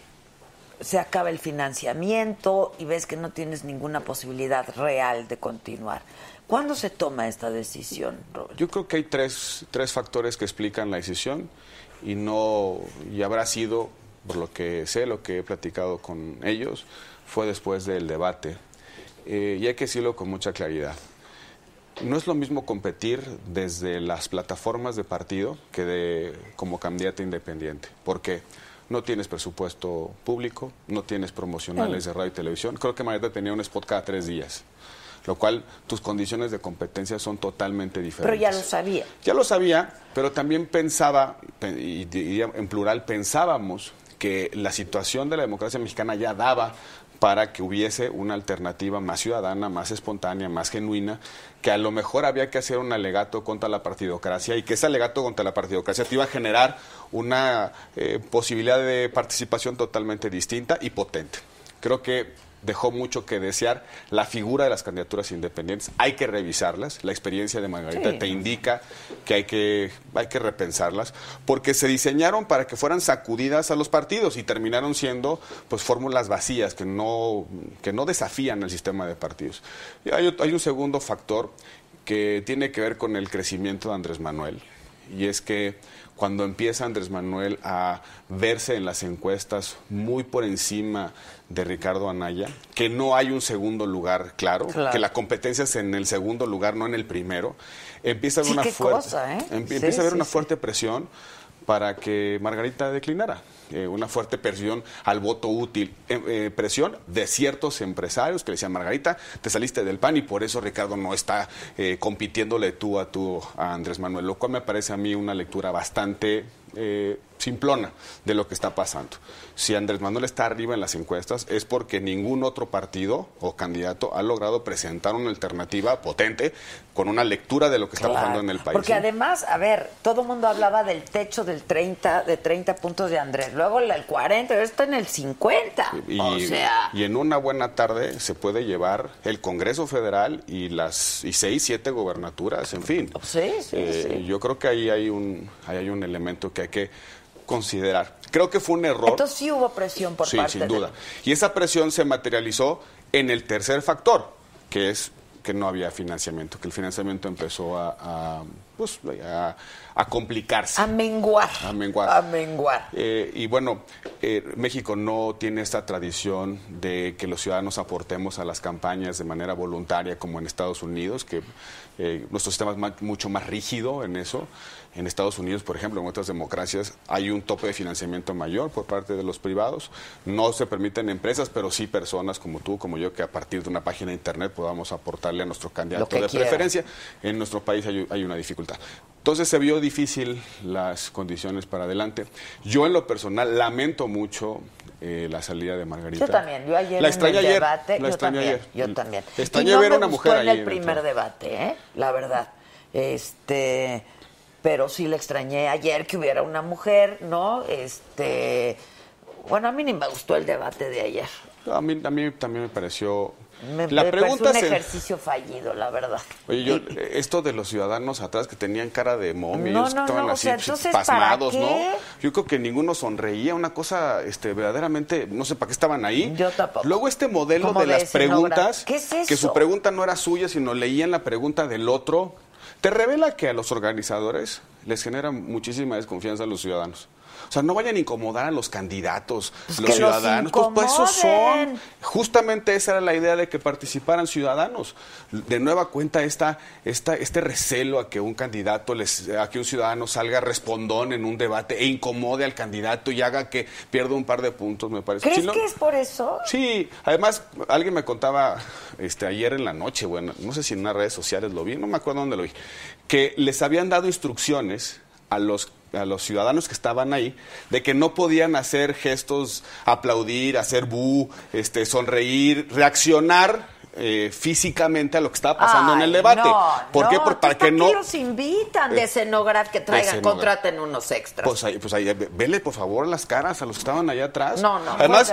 se acaba el financiamiento y ves que no tienes ninguna posibilidad real de continuar. ¿Cuándo se toma esta decisión, Robert? Yo creo que hay tres, tres factores que explican la decisión y no y habrá sido, por lo que sé, lo que he platicado con ellos, fue después del debate. Eh, y hay que decirlo con mucha claridad. No es lo mismo competir desde las plataformas de partido que de, como candidato independiente. porque No tienes presupuesto público, no tienes promocionales de radio y televisión. Creo que Marieta tenía un spot cada tres días, lo cual tus condiciones de competencia son totalmente Pero diferentes. ya lo sabía. Ya lo sabía, pero también pensaba, pe- y en plural, pensábamos que la situación de la democracia mexicana ya daba para que hubiese una alternativa más ciudadana, más espontánea, más genuina, que a lo mejor había que hacer un alegato contra la partidocracia y que ese alegato contra la partidocracia te iba a generar una eh, posibilidad de participación totalmente distinta y potente. Creo que dejó mucho que desear la figura de las candidaturas independientes. Hay que revisarlas. La experiencia de Margarita Sí. te indica que hay, que hay que repensarlas, porque se diseñaron para que fueran sacudidas a los partidos y terminaron siendo pues fórmulas vacías que no, que no desafían el sistema de partidos. Y hay, ot- hay un segundo factor que tiene que ver con el crecimiento de Andrés Manuel, y es que cuando empieza Andrés Manuel a verse en las encuestas muy por encima de Ricardo Anaya, que no hay un segundo lugar claro, Claro. que la competencia es en el segundo lugar, no en el primero, empieza a haber Sí, una fuerte, cosa, ¿eh? Sí, a haber sí, una fuerte presión para que Margarita declinara. Eh, una fuerte presión al voto útil, eh, eh, presión de ciertos empresarios que le decían, Margarita, te saliste del PAN y por eso Ricardo no está eh, compitiéndole tú a tú a Andrés Manuel, lo cual me parece a mí una lectura bastante simplona de lo que está pasando. Si Andrés Manuel está arriba en las encuestas es porque ningún otro partido o candidato ha logrado presentar una alternativa potente con una lectura de lo que está Claro. pasando en el país. Porque además, a ver, todo el mundo hablaba del techo del 30, de 30 puntos de Andrés, luego el 40, ahora está en el 50. Y, o sea, y en una buena tarde se puede llevar el Congreso Federal y las y seis, siete gobernaturas, en fin. Sí, sí, Eh, sí. Yo creo que ahí hay un, ahí hay un elemento que hay que considerar. Creo que fue un error. entonces sí hubo presión por sí, parte sin de- duda. Y esa presión se materializó en el tercer factor, que es que no había financiamiento, que el financiamiento empezó a, a, pues, a, a complicarse. A menguar. A menguar. A menguar. Eh, y bueno, eh, México no tiene esta tradición de que los ciudadanos aportemos a las campañas de manera voluntaria como en Estados Unidos, que eh, nuestro sistema es mucho más rígido en eso. En Estados Unidos, por ejemplo, en otras democracias hay un tope de financiamiento mayor por parte de los privados. No se permiten empresas, pero sí personas como tú, como yo, que a partir de una página de internet podamos aportarle a nuestro candidato de preferencia. En nuestro país hay, hay una dificultad. Entonces se vio difícil las condiciones para adelante. Yo en lo personal lamento mucho eh, la salida de Margarita. Yo también, yo ayer la en extrañé el ayer, debate, la yo extrañé también, ayer. yo también. Extrañé y no ver me una gustó mujer en el en primer debate, ¿eh? La verdad. Este, pero sí le extrañé ayer que hubiera una mujer, ¿no? Este, bueno, a mí ni me gustó el debate de ayer. A mí, a mí también me pareció... Me, la pregunta pareció un se- ejercicio fallido, la verdad. Oye, yo, esto de los ciudadanos atrás que tenían cara de momios, No, que no, estaban no, o así sea, pues, ¿para pasmados, qué? ¿no? Yo creo que ninguno sonreía, una cosa este, verdaderamente, no sé para qué estaban ahí. Yo tampoco. Luego este modelo de de las preguntas, ¿Qué es que su pregunta no era suya, sino leían la pregunta del otro, te revela que a los organizadores les genera muchísima desconfianza a los ciudadanos. O sea, no vayan a incomodar a los candidatos, Pues los ciudadanos. Pues, pues, esos son. Justamente esa era la idea de que participaran ciudadanos. De nueva cuenta esta, esta, este recelo a que un candidato, les, a que un ciudadano salga respondón en un debate e incomode al candidato y haga que pierda un par de puntos, me parece. ¿Crees Si no- que es por eso? Sí, además alguien me contaba este ayer en la noche, bueno, no sé si en unas redes sociales lo vi, no me acuerdo dónde lo vi, que les habían dado instrucciones a los a los ciudadanos que estaban ahí de que no podían hacer gestos, aplaudir, hacer bu, este sonreír, reaccionar eh, físicamente a lo que estaba pasando en el debate. No, ¿Por qué? no, Por- para ¿para que no los invitan de Eh, escenógrafo que traigan, contraten unos extras? pues ahí, pues ahí, ve- vele por favor las caras a los que estaban allá atrás. No, no, Además.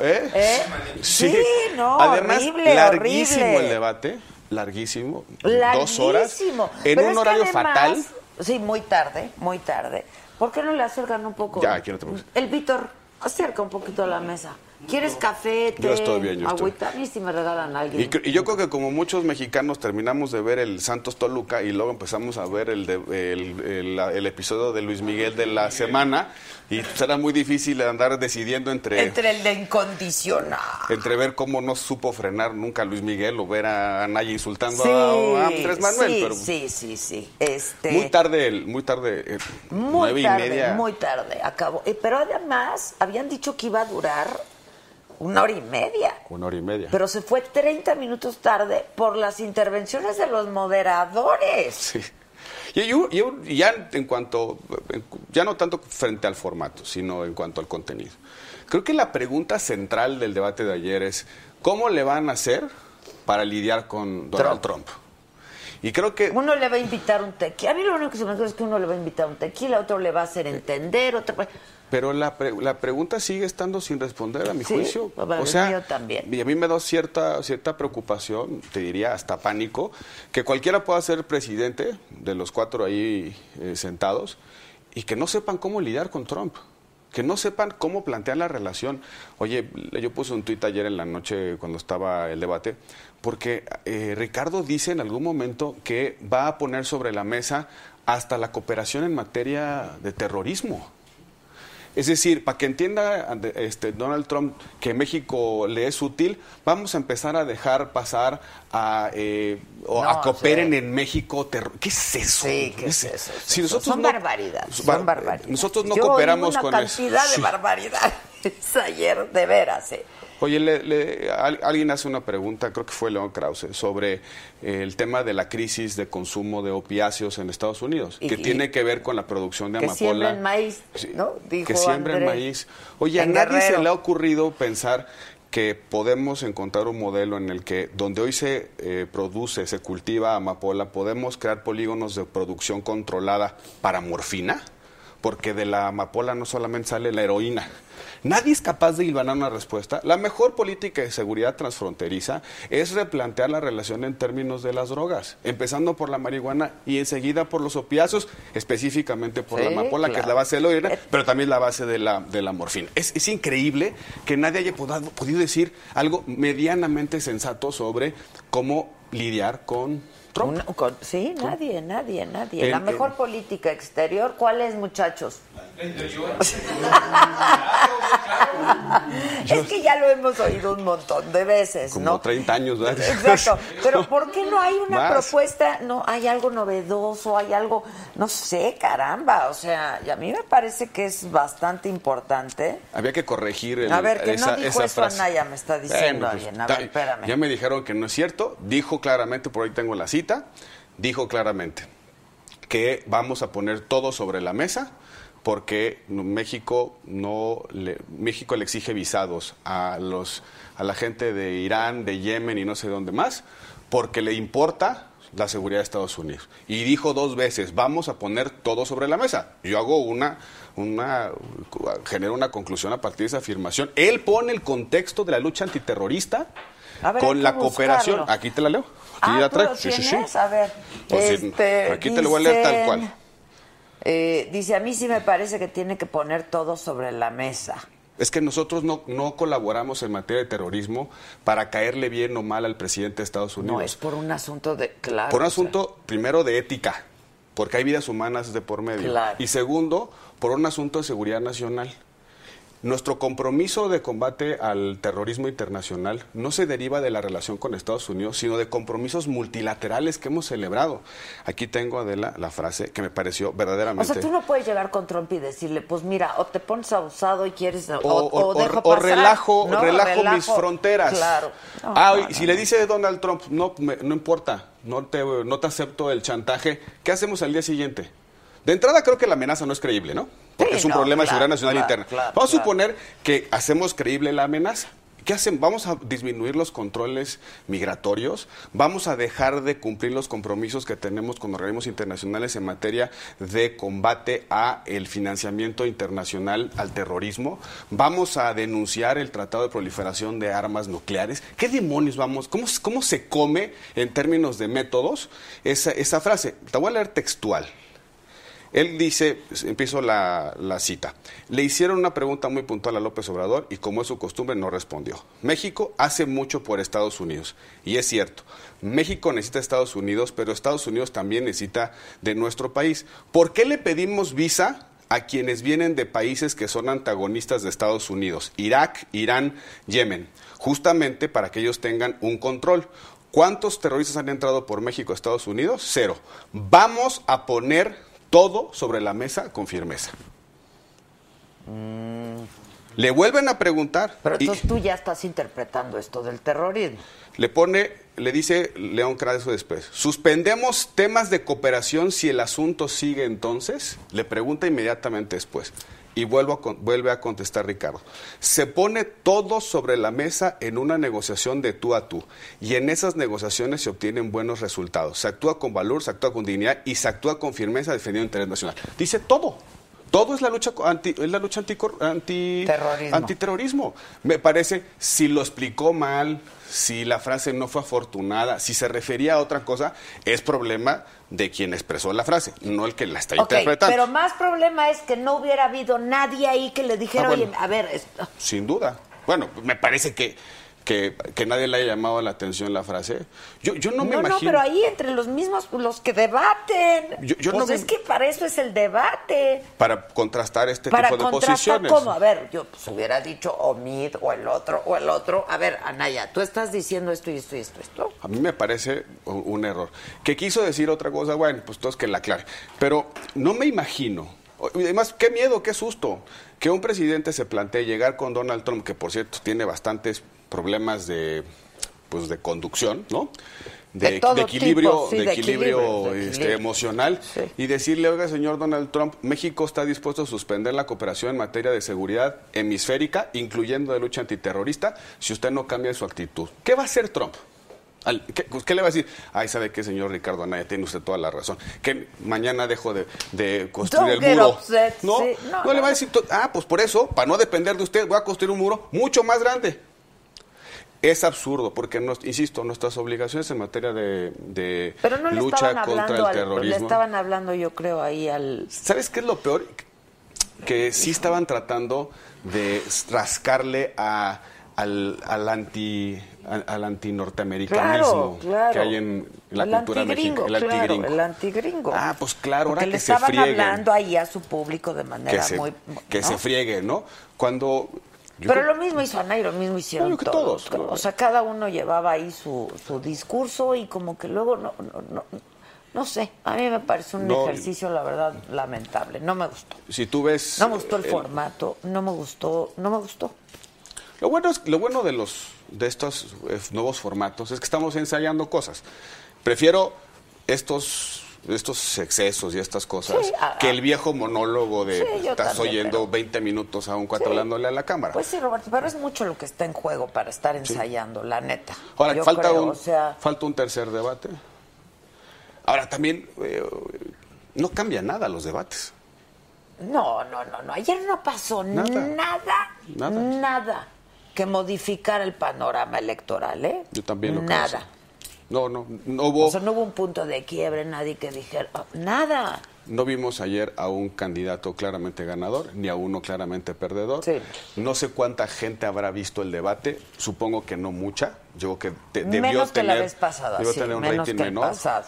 ¿eh? ¿Eh? Sí, no, Además, horrible, larguísimo horrible. el debate, larguísimo, dos horas, Larguísimo. en Pero un horario además- fatal. Sí, muy tarde, muy tarde. ¿Por qué no le acercan un poco? Ya, aquí no te preocupes. El Víctor, acerca un poquito a la mesa. ¿Quieres café, té, Yo estoy bien, yo estoy agüita? A mí sí me regalan a alguien. Y, y yo creo que como muchos mexicanos terminamos de ver el Santos Toluca y luego empezamos a ver el, de- el, el- la- el episodio de Luis Miguel de la semana y será muy difícil andar decidiendo entre, Entre el de incondicional. entre ver cómo no supo frenar nunca a Luis Miguel o ver a Anaya insultando Sí, a, a Andrés Manuel. sí, pero sí, sí, sí. Este, Muy tarde, el- muy tarde, eh, Muy nueve tarde, y media. muy tarde, acabó. Eh, pero además, habían dicho que iba a durar una hora y media. Una hora y media. Pero se fue 30 minutos tarde por las intervenciones de los moderadores. Sí. Y yo, yo ya en cuanto, ya no tanto frente al formato, sino en cuanto al contenido. Creo que la pregunta central del debate de ayer es, ¿cómo le van a hacer para lidiar con Donald Trump? Y creo que... Uno le va a invitar un tequila. A mí lo único que se me ocurre es que uno le va a invitar un tequila, otro le va a hacer entender, otro... Pero la, pre- la pregunta sigue estando sin responder a mi Sí, juicio. o sea, también. y a mí me da cierta, cierta preocupación, te diría hasta pánico, que cualquiera pueda ser presidente de los cuatro ahí eh, sentados y que no sepan cómo lidiar con Trump. Que no sepan cómo plantear la relación. Oye, yo puse un tuit ayer en la noche cuando estaba el debate, porque eh, Ricardo dice en algún momento que va a poner sobre la mesa hasta la cooperación en materia de terrorismo. Es decir, para que entienda este, Donald Trump que México le es útil, vamos a empezar a dejar pasar a, eh, o No, a cooperen sí. en México. terror. ¿Qué es eso? Sí, ¿qué es Es- eso? Si nosotros son no- barbaridades, Bar- son barbaridades. Nosotros no Yo cooperamos una con cantidad eso. de barbaridades. ayer, de veras, ¿eh? Oye, le- le- al- alguien hace una pregunta, creo que fue León Krause, sobre eh, el tema de la crisis de consumo de opiáceos en Estados Unidos, Y- que y- tiene que ver con la producción de Que amapola. siembren maíz, ¿no? Dijo que siembren maíz. Oye, a nadie se le ha ocurrido pensar que podemos encontrar un modelo en el que donde hoy se eh, produce, se cultiva amapola, podemos crear polígonos de producción controlada para morfina, porque de la amapola no solamente sale la heroína. Nadie es capaz de hilvanar una respuesta. La mejor política de seguridad transfronteriza es replantear la relación en términos de las drogas, empezando por la marihuana y enseguida por los opiáceos, específicamente por la amapola, que es la base de la heroína, pero también la base de la, de la morfina. Es, es increíble que nadie haya podado- podido decir algo medianamente sensato sobre cómo lidiar con Trump. Una- con- sí, nadie, nadie, nadie. La mejor política exterior, ¿cuál es, muchachos? es que ya lo hemos oído un montón de veces, Como ¿no? 30 años, ¿verdad? Exacto. Pero ¿por qué no hay una Más. propuesta? No, hay algo novedoso, hay algo, no sé, caramba. O sea, y a mí me parece que es bastante importante. Había que corregir el- A ver, que no dijo eso frase. Anaya, me está diciendo pues, alguien. A ver, espérame. Ya me dijeron que no es cierto. Dijo claramente, por ahí tengo la cita, dijo claramente que vamos a poner todo sobre la mesa porque México no le, México le exige visados a los a la gente de Irán, de Yemen y no sé dónde más, porque le importa la seguridad de Estados Unidos. Y dijo dos veces, vamos a poner todo sobre la mesa. Yo hago una una genero una conclusión a partir de esa afirmación. Él pone el contexto de la lucha antiterrorista ver, con la cooperación. Aquí te la leo. Aquí Ah, ya ¿tú traigo. Sí, sí, sí. tienes? A ver, Pues este, aquí te lo voy a leer tal cual. Eh, dice, a mí sí me parece que tiene que poner todo sobre la mesa. Es que nosotros no, no colaboramos en materia de terrorismo para caerle bien o mal al presidente de Estados Unidos. No, es por un asunto de... Claro. por un o sea, asunto, primero, de ética, porque hay vidas humanas de por medio. Claro. Y segundo, por un asunto de seguridad nacional. Nuestro compromiso de combate al terrorismo internacional no se deriva de la relación con Estados Unidos, sino de compromisos multilaterales que hemos celebrado. Aquí tengo, Adela, la frase que me pareció O verdaderamente... sea, tú no puedes llegar con Trump y decirle, pues mira, o te pones abusado y quieres... O, o, o- dejo o pasar, relajo, ¿no? relajo mis fronteras. Claro. No, ah, no, y si le dice Donald Trump, no, me- no importa, no te, no te acepto el chantaje, ¿qué hacemos al día siguiente? De entrada creo que la amenaza no es creíble, ¿no? Porque Sí, es un no, problema de seguridad nacional claro, interna. claro, Vamos a suponer que hacemos creíble la amenaza. ¿Qué hacen? ¿Vamos a disminuir los controles migratorios? ¿Vamos a dejar de cumplir los compromisos que tenemos con organismos internacionales en materia de combate a el financiamiento internacional al terrorismo? ¿Vamos a denunciar el Tratado de Proliferación de Armas Nucleares? ¿Qué demonios vamos? ¿Cómo, cómo se come en términos de métodos esa, esa frase? Te voy a leer textual. Él dice, empiezo la, cita, le hicieron una pregunta muy puntual a López Obrador y como es su costumbre no respondió. México hace mucho por Estados Unidos y es cierto, México necesita Estados Unidos, pero Estados Unidos también necesita de nuestro país. ¿Por qué le pedimos visa a quienes vienen de países que son antagonistas de Estados Unidos? Irak, Irán, Yemen, justamente para que ellos tengan un control. ¿Cuántos terroristas han entrado por México a Estados Unidos? Cero. Vamos a poner todo sobre la mesa con firmeza. Le vuelven a preguntar Pero y entonces tú ya estás interpretando esto del terrorismo. le pone, le dice León Craso después, ¿suspendemos temas de cooperación si el asunto sigue entonces? Le pregunta inmediatamente después. Y vuelvo a vuelve a contestar Ricardo. Se pone todo sobre la mesa en una negociación de tú a tú. Y en esas negociaciones se obtienen buenos resultados. Se actúa con valor, se actúa con dignidad y se actúa con firmeza defendiendo el interés nacional. Dice todo. Todo es la lucha anti, es la lucha anticor- anti, Terrorismo. antiterrorismo. Me parece, si lo explicó mal, si la frase no fue afortunada, si se refería a otra cosa, es problema de quien expresó la frase, no el que la está Ok, interpretando. pero más problema es que no hubiera habido nadie ahí que le dijera, Ah, bueno. oye, a ver, esto- Sin duda. Bueno, me parece que, que, que nadie le haya llamado la atención la frase. Yo, yo no, me no, no, imagino. pero ahí entre los mismos, los que debaten. Yo- yo pues no me- es que para eso es el debate. Para contrastar este para tipo de contrastar posiciones. cómo. A ver, yo pues, hubiera dicho Omid o el otro o el otro. A ver, Anaya, tú estás diciendo esto y esto y esto, esto. A mí me parece un error. Que quiso decir otra cosa, bueno, pues todos que la aclare. Pero no me imagino Además, qué miedo, qué susto. Que un presidente se plantee llegar con Donald Trump, que por cierto tiene bastantes problemas de, pues, de conducción, ¿no? De equilibrio, tipo, sí, de de equilibrio, este, equilibrio. emocional Sí. y decirle, oiga, señor Donald Trump, México está dispuesto a suspender la cooperación en materia de seguridad hemisférica, incluyendo de lucha antiterrorista, si usted no cambia su actitud. ¿Qué va a hacer Trump? ¿Qué, pues, qué le va a decir? Ay, ¿sabe qué, señor Ricardo Anaya? Tiene usted toda la razón. Que mañana dejo de, de construir Don't el muro. upset, ¿No? sí. No, No, le no. va a decir, ah, pues por eso, para no depender de usted, voy a construir un muro mucho más grande. Es absurdo, porque, no, insisto, nuestras obligaciones en materia de, de Pero no le lucha contra el al- le terrorismo. estaban hablando yo creo ahí al... ¿Sabes qué es lo peor? Que sí estaban tratando de rascarle a, al, al anti al, al antinorteamericanismo Claro, claro. que hay en la El cultura mexicana. El claro, antigringo. el antigringo. Ah, pues claro, ahora Porque que le se estaban frieguen. hablando ahí a su público de manera que se, muy... que se friegue, ¿no? Cuando... yo Pero creo- lo mismo hizo Ana y lo mismo hicieron que todos. todos, ¿no? O sea, cada uno llevaba ahí su, su discurso y como que luego no, no, no, no sé. A mí me parece un ejercicio, la verdad, lamentable. No me gustó. si tú ves... No me gustó el eh, formato, no me gustó, no me gustó. Lo bueno, es, lo bueno de, los, de estos eh, nuevos formatos es que estamos ensayando cosas. Prefiero estos, estos excesos y estas cosas Sí, a- que el viejo monólogo de Sí, estás también, oyendo pero- 20 minutos a un Sí. hablándole a la cámara. Pues sí, Roberto, pero es mucho lo que está en juego para estar ensayando, la neta. Ahora, Yo falta, creo, un, o sea, falta un tercer debate. Ahora, también eh, no cambia nada los debates. no, no, no, no. Ayer no pasó Nada. nada, nada, Nada. que modificara el panorama electoral, ¿eh? Yo también lo creo Nada. No, no, no hubo... O sea, no hubo un punto de quiebre, nadie que dijera, "Oh, nada. No vimos ayer a un candidato claramente ganador, ni a uno claramente perdedor. Sí. No sé cuánta gente habrá visto el debate, supongo que no mucha. Yo creo que te- debió Menos que tener, la vez pasada, debió sí, tener un menos rating que el menor. pasado.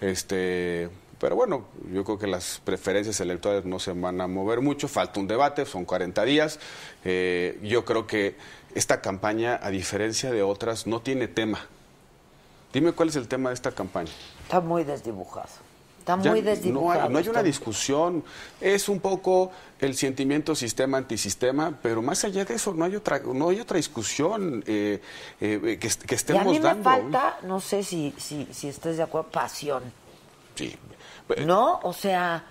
Este, pero bueno, yo creo que las preferencias electorales no se van a mover mucho. Falta un debate, son 40 días. Eh, yo creo que esta campaña, a diferencia de otras, no tiene tema. Dime cuál es el tema de esta campaña. Está muy desdibujado. Está Ya muy no desdibujado. hay, no hay una discusión, es un poco el sentimiento sistema antisistema, pero más allá de eso no hay otra no hay otra discusión eh, eh, que, est- que Y a estemos mí me dando. falta, no sé si, si, si estés de acuerdo, pasión. Sí. ¿No? O sea,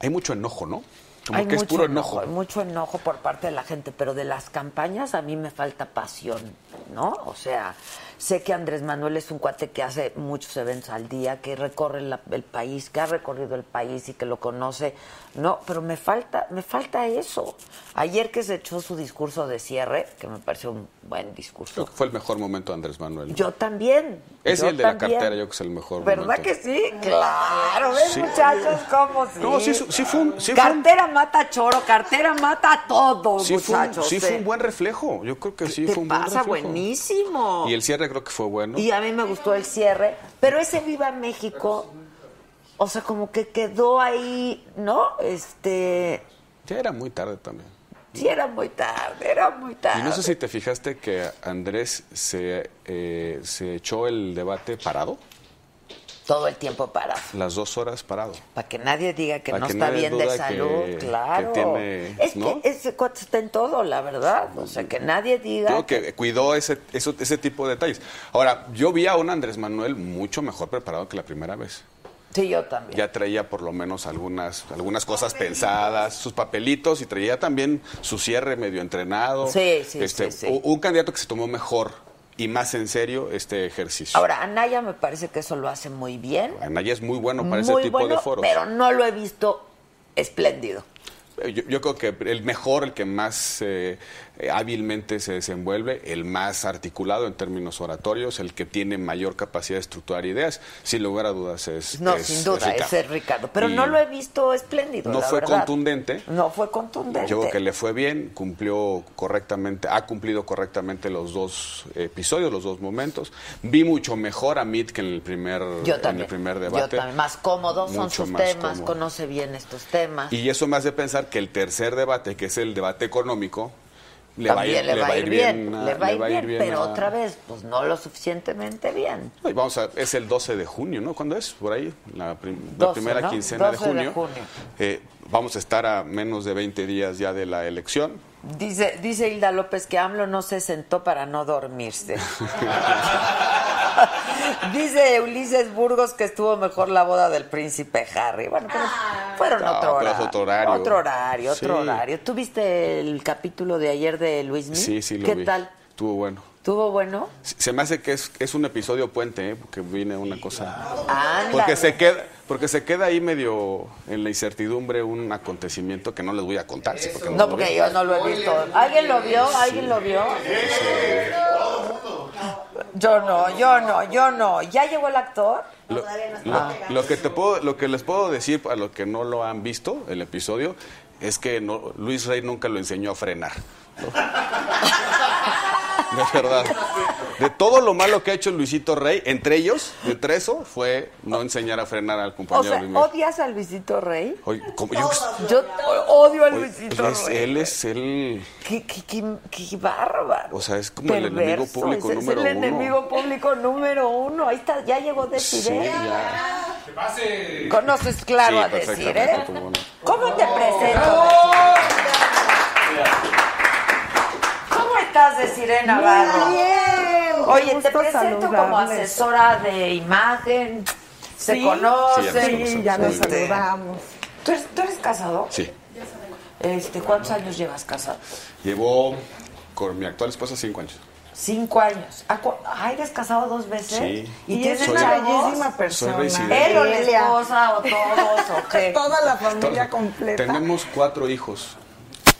Hay mucho enojo, ¿no? Como hay que es mucho puro enojo, enojo. hay mucho enojo por parte de la gente, pero de las campañas a mí me falta pasión, ¿no? O sea, sé que Andrés Manuel es un cuate que hace muchos eventos al día, que recorre la- el país, que ha recorrido el país y que lo conoce, no, pero me falta, me falta eso. Ayer que se echó su discurso de cierre, que me pareció un buen discurso. Creo que fue el mejor momento de Andrés Manuel. Yo también. Yo y el de la cartera, yo creo que es el mejor ¿Verdad momento. que sí? Claro, ¿ves, Sí. muchachos? ¿Cómo sí? No, sí, sí fue un- sí fue un- cartera mata a choro, cartera mata a todos, Sí, fue un, muchachos. sí ¿eh? fue un buen reflejo. Yo creo que sí Te fue un buen pasa reflejo. buenísimo. Y el cierre creo que fue bueno. Y a mí me gustó el cierre, pero ese Viva México, o sea, como que quedó ahí, ¿no? Este, Ya era muy tarde también. sí era muy tarde, era muy tarde. Y no sé si te fijaste que Andrés se, eh, se echó el debate parado, Todo el tiempo parado. las dos horas parado. Para que nadie diga que Para no que está bien de salud, que- claro. que tiene- es ¿no? que ese cuate está en todo, la verdad. O sea, que nadie diga. Creo que cuidó ese, eso- ese tipo de detalles. Ahora, yo vi a un Andrés Manuel mucho mejor preparado que la primera vez. Sí, yo también. Ya traía por lo menos algunas, algunas cosas pensadas, sus papelitos y traía también su cierre medio entrenado. Sí, sí, Este, sí, sí. Un candidato que se tomó mejor y más en serio este ejercicio. Ahora, Anaya me parece que eso lo hace muy bien. Anaya es muy bueno para muy ese tipo bueno, de foros. pero no lo he visto espléndido. Eh, Yo, yo creo que el mejor, el que más eh, eh, hábilmente se desenvuelve, el más articulado en términos oratorios, el que tiene mayor capacidad de estructurar ideas, sin lugar a dudas es No, es- sin duda, es Ricardo. ese es Ricardo. Pero Y no lo he visto espléndido. No la fue verdad. contundente. No fue contundente. Yo creo que le fue bien, cumplió correctamente, ha cumplido correctamente los dos episodios, los dos momentos. Vi mucho mejor a Meade que en el primer, Yo en el primer Yo debate. también. Más cómodo son Mucho sus más temas, cómodo. conoce bien estos temas. Y eso me hace pensar que el tercer debate, que es el debate económico, le va a ir, le va a ir bien, a- le va a ir bien, bien pero a- otra vez, pues no lo suficientemente bien. Ay, Vamos a, es el 12 de junio, ¿no? ¿Cuándo es? Por ahí, la, prim- la 12, primera ¿no? quincena 12 de de junio. junio. Eh, vamos a estar a menos de 20 días ya de la elección. Dice, dice Hilda López que AMLO no se sentó para no dormirse. dice Ulises Burgos que estuvo mejor la boda del príncipe Harry. Bueno, pero fueron No, otro, horario, otro horario. Otro horario, otro Sí. horario. ¿Tú viste el capítulo de ayer de Luis Miguel? Sí, sí, lo ¿Qué vi. tal? Estuvo bueno. ¿Tuvo bueno? Se me hace que es, es un episodio puente, ¿eh? porque viene una cosa... Ándale. Porque se queda porque se queda ahí medio en la incertidumbre un acontecimiento que no les voy a contar. sí, porque No, porque yo no lo he visto. ¿Alguien lo vio? ¿Alguien lo vio? Yo no, yo no, yo no. ¿Ya llegó el actor? Lo, lo- lo que te puedo, lo que les puedo decir para los que no lo han visto, el episodio, es que no, Luis Rey nunca lo enseñó a frenar. ¿no? De verdad. De todo lo malo que ha hecho Luisito Rey, entre ellos, entre eso, fue no enseñar a frenar al O compañero sea, Luis Miguel. ¿odias a Luisito Rey? Oye, como yo- Yo odio a oye, Luisito él es, Rey. él es el... Qué, qué, qué, qué bárbaro. O sea, es como el enemigo público número es el uno. enemigo público número uno. Ahí está, ya llegó Sí, Desiree. ya. ¡Que pase! Conoces claro Sí, a Desiree. perfectamente, cómo no. ¿Cómo te presento? ¿Cómo estás, Desiree Navarro? Muy bien. Oye, te presento como asesora de imagen. Se Sí. conocen. Sí, ya nos Sí, conocemos. ya nos Muy bien. saludamos. ¿Tú eres, tú eres casado? Sí. Este, ¿Cuántos años llevas casado? Llevo con mi actual esposa cinco años. Cinco años. ¿A cu- ah, ¿Eres casado dos veces? Sí. ¿Y, Y es tienes una bellísima persona. ¿Él o la esposa o todos o qué? Toda la familia completa. Tenemos cuatro hijos.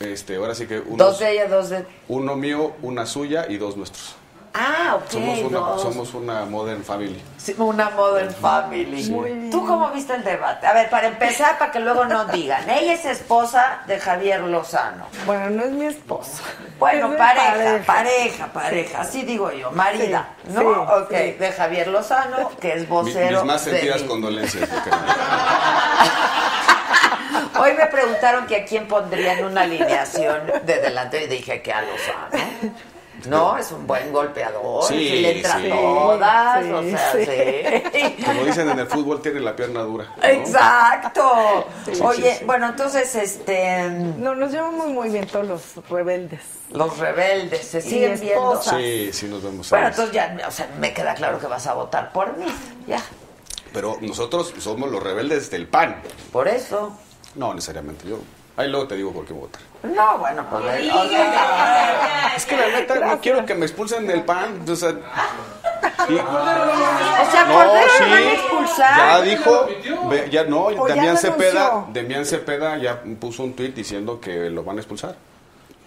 Este, ahora sí que unos- Dos de ella, dos de... uno mío, una suya y dos nuestros. Ah, ok. Somos una, dos. somos una modern family. Sí, una modern family. Muy bien. ¿Tú cómo viste el debate? A ver, para empezar, para que luego no digan. Ella es esposa de Javier Lozano. Bueno, no es mi esposo. Bueno, Es de pareja, pareja, pareja, así digo yo, marida, Sí, ¿no? sí, ok, sí. de Javier Lozano, que es Mi- vocero. mis más de sentidas mi- condolencias. porque- Hoy me preguntaron que a quién pondría en una alineación de delante y dije que a Lozano. No, es un buen golpeador, Sí, sí, le entra sí. todas, Sí, o sea, sí. sí. Como dicen en el fútbol, tiene la pierna dura. ¿no? Exacto. Sí, Oye, sí, sí. bueno, entonces, este, No, nos llevamos muy bien todos los rebeldes. los rebeldes se siguen viendo. Sí, sí nos vemos. Bueno, entonces ya, o sea, me queda claro que vas a votar por mí, ya. Pero nosotros somos los rebeldes del PAN. Por eso. No necesariamente. Yo ahí luego te digo por qué votar. No, bueno, pues. o sea, Es que la neta no quiero que me expulsen del PAN. O sea, y- o sea, No, ¿por qué sí. van a expulsar? Ya dijo, ya no, O Damián. Cepeda, Damián Cepeda ya puso un tuit diciendo que lo van a expulsar.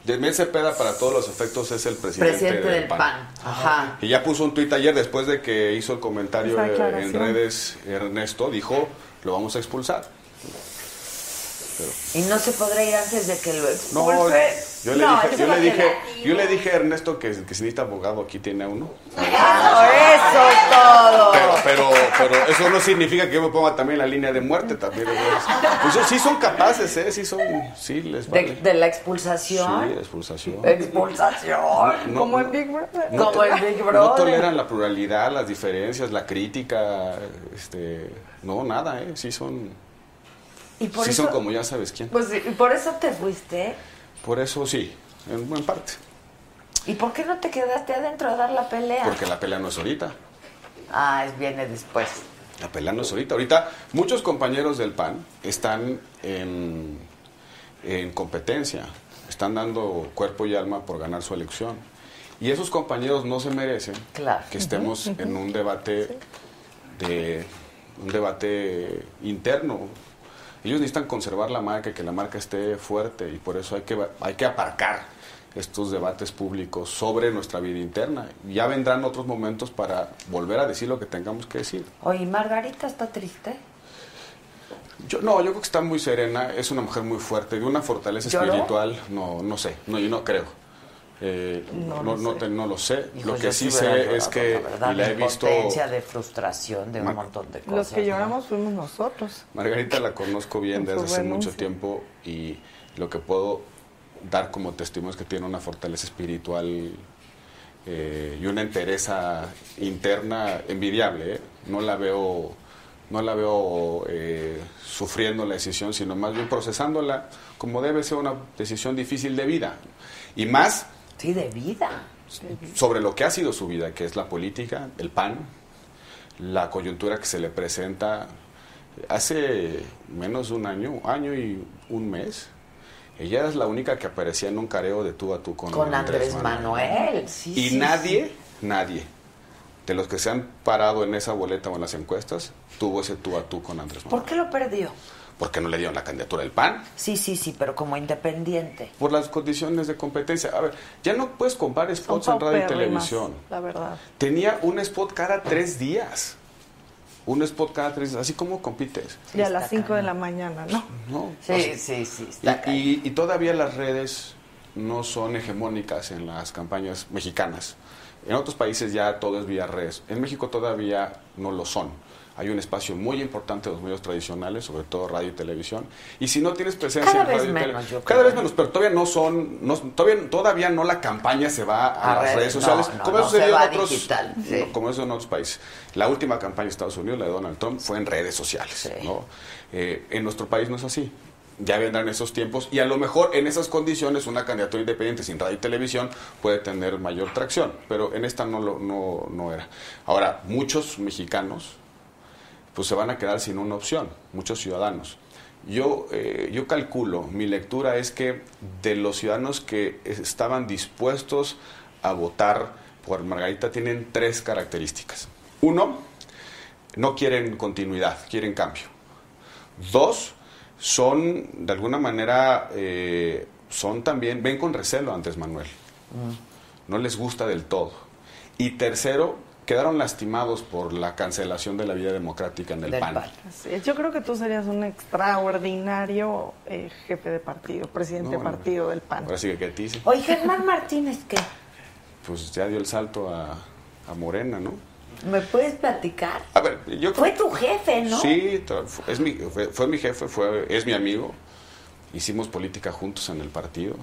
Damián Cepeda para todos los efectos es el presidente, Presidente del PAN. Ajá. Y ya puso un tuit ayer después de que hizo el comentario eh, en redes Ernesto, dijo, lo vamos a expulsar. Y no se podrá ir antes de que lo No, expulse. yo le No, dije, yo le dije, yo le dije a Ernesto que, que si necesita abogado aquí tiene a uno. Ah, eso es todo. Pero, pero, pero eso no significa que yo me ponga también la línea de muerte también. Pues sí son capaces, ¿eh? Sí son, sí les de, vale. de la expulsación. Sí, expulsación. Expulsación. No, Como no, en Big Brother. no Como en Big No Brother. toleran la pluralidad, las diferencias, la crítica, este, no, nada, ¿eh? Sí son, Y por sí eso, son como ya sabes quién. pues, y por eso te fuiste. Por eso sí, en buena parte. ¿Y por qué no te quedaste adentro a dar la pelea? Porque la pelea no es ahorita. Ah, es viene después. La pelea no es ahorita. Ahorita muchos compañeros del PAN están en, en competencia, están dando cuerpo y alma por ganar su elección. Y esos compañeros no se merecen Claro. que estemos en un debate de un debate interno. Ellos necesitan conservar la marca, que la marca esté fuerte y por eso hay que hay que aparcar estos debates públicos sobre nuestra vida interna. Ya vendrán otros momentos para volver a decir lo que tengamos que decir. Oye, Margarita está triste. Yo, no, yo creo que está muy serena, es una mujer muy fuerte, de una fortaleza ¿Lloró? espiritual, no, no sé, no, yo no creo. Eh, No no, lo no, sé. te- no lo sé. Hijo, lo que sí sé es que, la verdad, y la he visto, de frustración, de un montón de cosas. Los que ¿no? lloramos fuimos nosotros. Margarita la conozco bien desde hace mucho tiempo y lo que puedo dar como testimonio que tiene una fortaleza espiritual eh, y una entereza interna envidiable. ¿eh? No la veo, no la veo eh, sufriendo la decisión, sino más bien procesándola como debe ser una decisión difícil de vida. Y más Sí, de vida. sobre lo que ha sido su vida, que es la política, el PAN, la coyuntura que se le presenta hace menos de un año, año y un mes. Ella es la única que aparecía en un careo de tú a tú con, Con Andrés Manuel. Sí, y sí, nadie, nadie de los que se han parado en esa boleta o en las encuestas tuvo ese tú a tú con Andrés. Manuel. ¿Por qué lo perdió? Porque no le dieron la candidatura del PAN Sí, sí, sí, pero como independiente. por las condiciones de competencia. A ver, ya no puedes comprar spots en radio y televisión. La verdad. Tenía un spot cada tres días. Un spot cada tres días. Así como compites. Y a las 5 de la mañana, ¿no? ¿no? Sí, O sea, sí, sí. y, está y- y todavía las redes no son hegemónicas en las campañas mexicanas. En otros países ya todo es vía redes. En México todavía no lo son. Hay un espacio muy importante de los medios tradicionales, sobre todo radio y televisión. Y si no tienes presencia Cada en vez radio y tele- menos, yo cada vez menos, pero todavía no son, no- todavía, todavía no la campaña se va a, A las redes, redes sociales, no, no, como no, ha sucedido se en otros, digital, sí. no, como eso en otros países. La última campaña de Estados Unidos, la de Donald Trump, fue en redes sociales. Sí. ¿no? Eh, en nuestro país no es así. Ya vendrán esos tiempos y a lo mejor en esas condiciones una candidatura independiente sin radio y televisión puede tener mayor tracción, pero en esta no, lo, no, no era. Ahora, muchos mexicanos pues se van a quedar sin una opción, muchos ciudadanos. Yo, eh, yo calculo, mi lectura es que de los ciudadanos que estaban dispuestos a votar por Margarita tienen tres características. Uno, no quieren continuidad, quieren cambio. Dos, son de alguna manera, eh, son también, ven con recelo a Andrés Manuel. No les gusta del todo. Y tercero, quedaron lastimados por la cancelación de la vida democrática en el Del PAN. Yo creo que tú serías un extraordinario eh, jefe de partido, presidente No, de no. partido del PAN. Ahora sí que, ¿qué te dice? Oye, Germán Martínez, ¿qué? Pues ya dio el salto a, a Morena, ¿no? ¿Me puedes platicar? A ver, yo Fue tu jefe, ¿no? Sí, es mi, fue, fue mi jefe, fue, es mi amigo. Hicimos política juntos en el partido.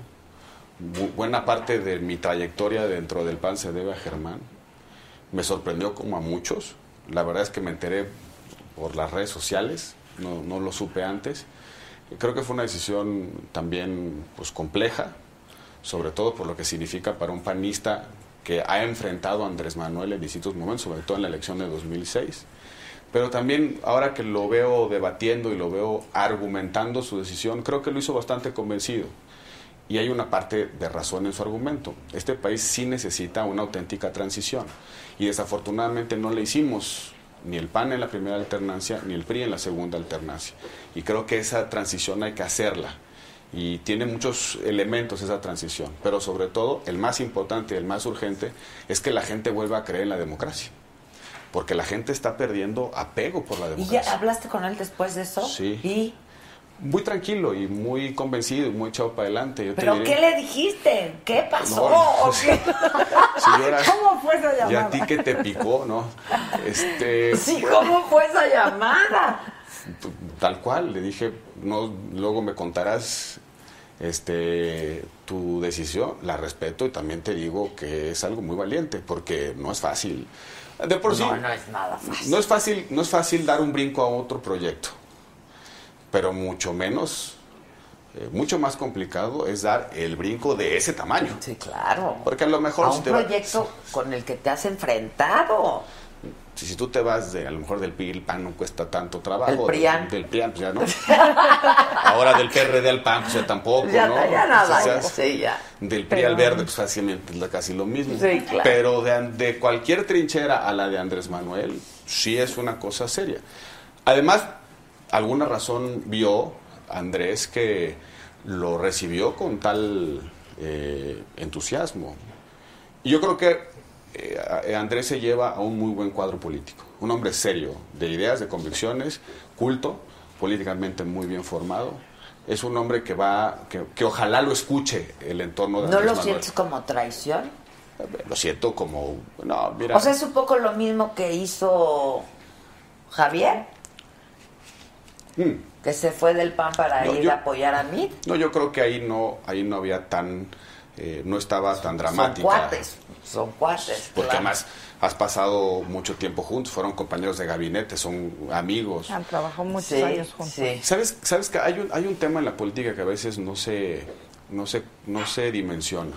Bu- buena parte de mi trayectoria dentro del PAN se debe a Germán. Me sorprendió como a muchos. La verdad es que me enteré por las redes sociales, no, lo supe antes. Creo que fue una decisión también pues, compleja, sobre todo por lo que significa para un panista que ha enfrentado a Andrés Manuel en distintos momentos, sobre todo en la elección de 2006. Pero también ahora que lo veo debatiendo y lo veo argumentando su decisión, creo que lo hizo bastante convencido. Y hay una parte de razón en su argumento. Este país sí necesita una auténtica transición. Y desafortunadamente no le hicimos ni el PAN en la primera alternancia, ni el PRI en la segunda alternancia. Y creo que esa transición hay que hacerla. Y tiene muchos elementos esa transición. Pero sobre todo, el más importante y el más urgente es que la gente vuelva a creer en la democracia. Porque la gente está perdiendo apego por la ¿Y democracia. ya hablaste con él después de eso? Sí. ¿Y? Muy tranquilo y muy convencido y muy echado para adelante. Yo ¿Pero diré- qué le dijiste? ¿Qué pasó? ¿Cómo fue esa Y a llamada? ti que te picó, ¿no? Este, Sí, ¿cómo fue esa llamada? tal cual, le dije, no, luego me contarás este tu decisión, la respeto y también te digo que es algo muy valiente porque no es fácil. De por sí No, no es nada fácil. no es fácil, no es fácil dar un brinco a otro proyecto. Pero mucho menos eh, mucho más complicado es dar el brinco de ese tamaño. Sí, claro. Porque a lo mejor A si un va- proyecto con el que te has enfrentado. Si, si tú te vas de, a lo mejor del PRI, el PAN no cuesta tanto trabajo. El PRIAN. Del, del PRIAN, pues ya no. Ahora del PRD al PAN, pues ya tampoco, Ya, ¿no? ya nada, O sea, ya, sí, ya. Del PRI al verde, pues fácilmente es casi lo mismo. Sí, claro. Pero de, de cualquier trinchera a la de Andrés Manuel, sí es una cosa seria. Además, alguna razón vio Andrés que lo recibió con tal eh, entusiasmo. Y yo creo que eh, Andrés se lleva a un muy buen cuadro político. Un hombre serio, de ideas, de convicciones, culto, políticamente muy bien formado. Es un hombre que va, que, que ojalá lo escuche el entorno de ¿No Andrés lo Manuel. sientes como traición? Lo siento como, no, mira. O sea, es un poco lo mismo que hizo Javier. Mm, Que se fue del PAN para No, ir yo- a apoyar a mí. No, yo creo que ahí no, ahí no había tan, eh, no estaba tan Son dramática. cuates, son cuates. Porque claro. además has pasado mucho tiempo juntos, fueron compañeros de gabinete, son amigos. Han trabajado muchos Sí, años juntos. sí. ¿Sabes, sabes que hay un, hay un tema en la política que a veces no se, no se, no se dimensiona?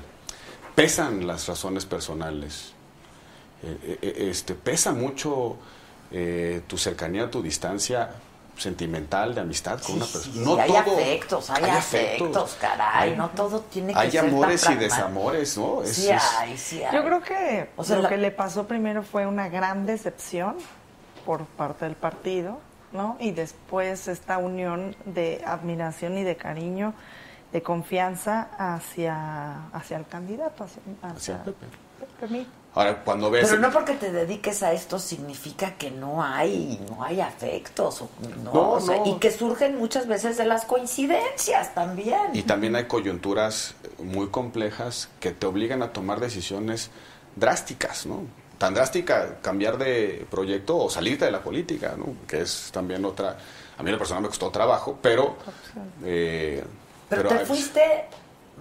Pesan las razones personales. Eh, eh, este, pesa mucho eh, tu cercanía, tu distancia sentimental, de amistad con una persona. Sí, No hay todo- afectos, hay, afectos, caray, Hay- no todo tiene que Hay ser tan amores y desamores, ¿no? Es- Sí hay, sí hay. Yo creo que O sea, lo la- que le pasó primero fue una gran decepción por parte del partido, ¿no? Y después esta unión de admiración y de cariño, de confianza hacia, hacia el candidato, hacia, hacia Hacia Pepe. Pepe Mí. Ahora, cuando ves... Pero no porque te dediques a esto significa que no hay, no hay afectos, no, No, o sea, no. y que surgen muchas veces de las coincidencias también. Y también hay coyunturas muy complejas que te obligan a tomar decisiones drásticas, ¿no? Tan drástica cambiar de proyecto o salirte de la política, ¿no? Que es también otra... A mí la persona me costó trabajo, pero... eh, pero, te fuiste,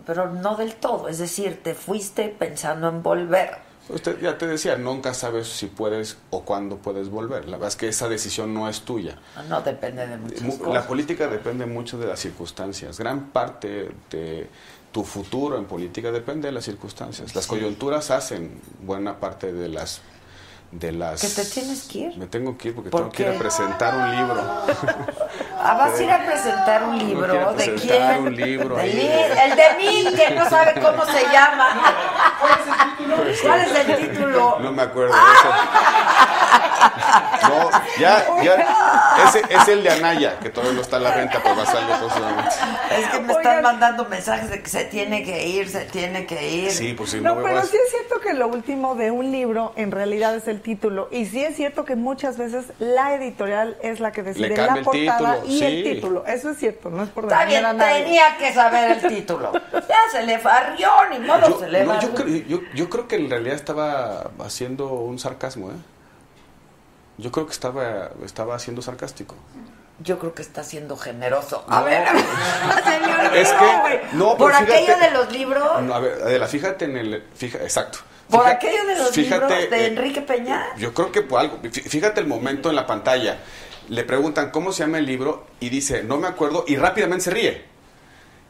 pero no del todo, es decir, te fuiste pensando en volver. Usted ya te decía, nunca sabes si puedes o cuándo puedes volver. La verdad es que esa decisión no es tuya. No depende de muchas cosas. La política depende mucho de las circunstancias. Gran parte de tu futuro en política depende de las circunstancias. Las coyunturas hacen buena parte de las de las ¿Que te tienes que ir? Me tengo que ir porque ¿Por tengo que ir qué? a presentar un libro. Ah, vas a ir a presentar un libro. Quiero ¿De presentar quién? un libro De mí, el de mí, que no sabe cómo se llama. ¿Cuál es el título? No me acuerdo de eso. No, ya, ya. Ese es el de Anaya, que todavía no está a la venta, pero va a salir próximamente. Es que me están mandando mensajes de que se tiene que ir, se tiene que ir. Sí, pues si no, No, me pero vas. sí es cierto que lo último de un libro en realidad es el título. Y sí es cierto que muchas veces la editorial es la que decide cambia la el portada título, y sí. el título. Eso es cierto, no es por Está bien, defender a nadie. tenía que saber el título. Ya se le farrió, ni modo Yo, se le no, yo, creo, yo, yo creo que en realidad estaba haciendo un sarcasmo, ¿eh? Yo creo que estaba, estaba siendo sarcástico. Yo creo que está siendo generoso. No. A ver, señor Es Guido, que- güey. no, Por fíjate- aquello de los libros, No, a ver, Adela, fíjate en el... Fija, exacto. por aquello de los fíjate, libros de eh, Enrique Peña. Yo creo que por algo. fí- Fíjate el momento en la pantalla. Le preguntan cómo se llama el libro y dice, no me acuerdo, y rápidamente se ríe.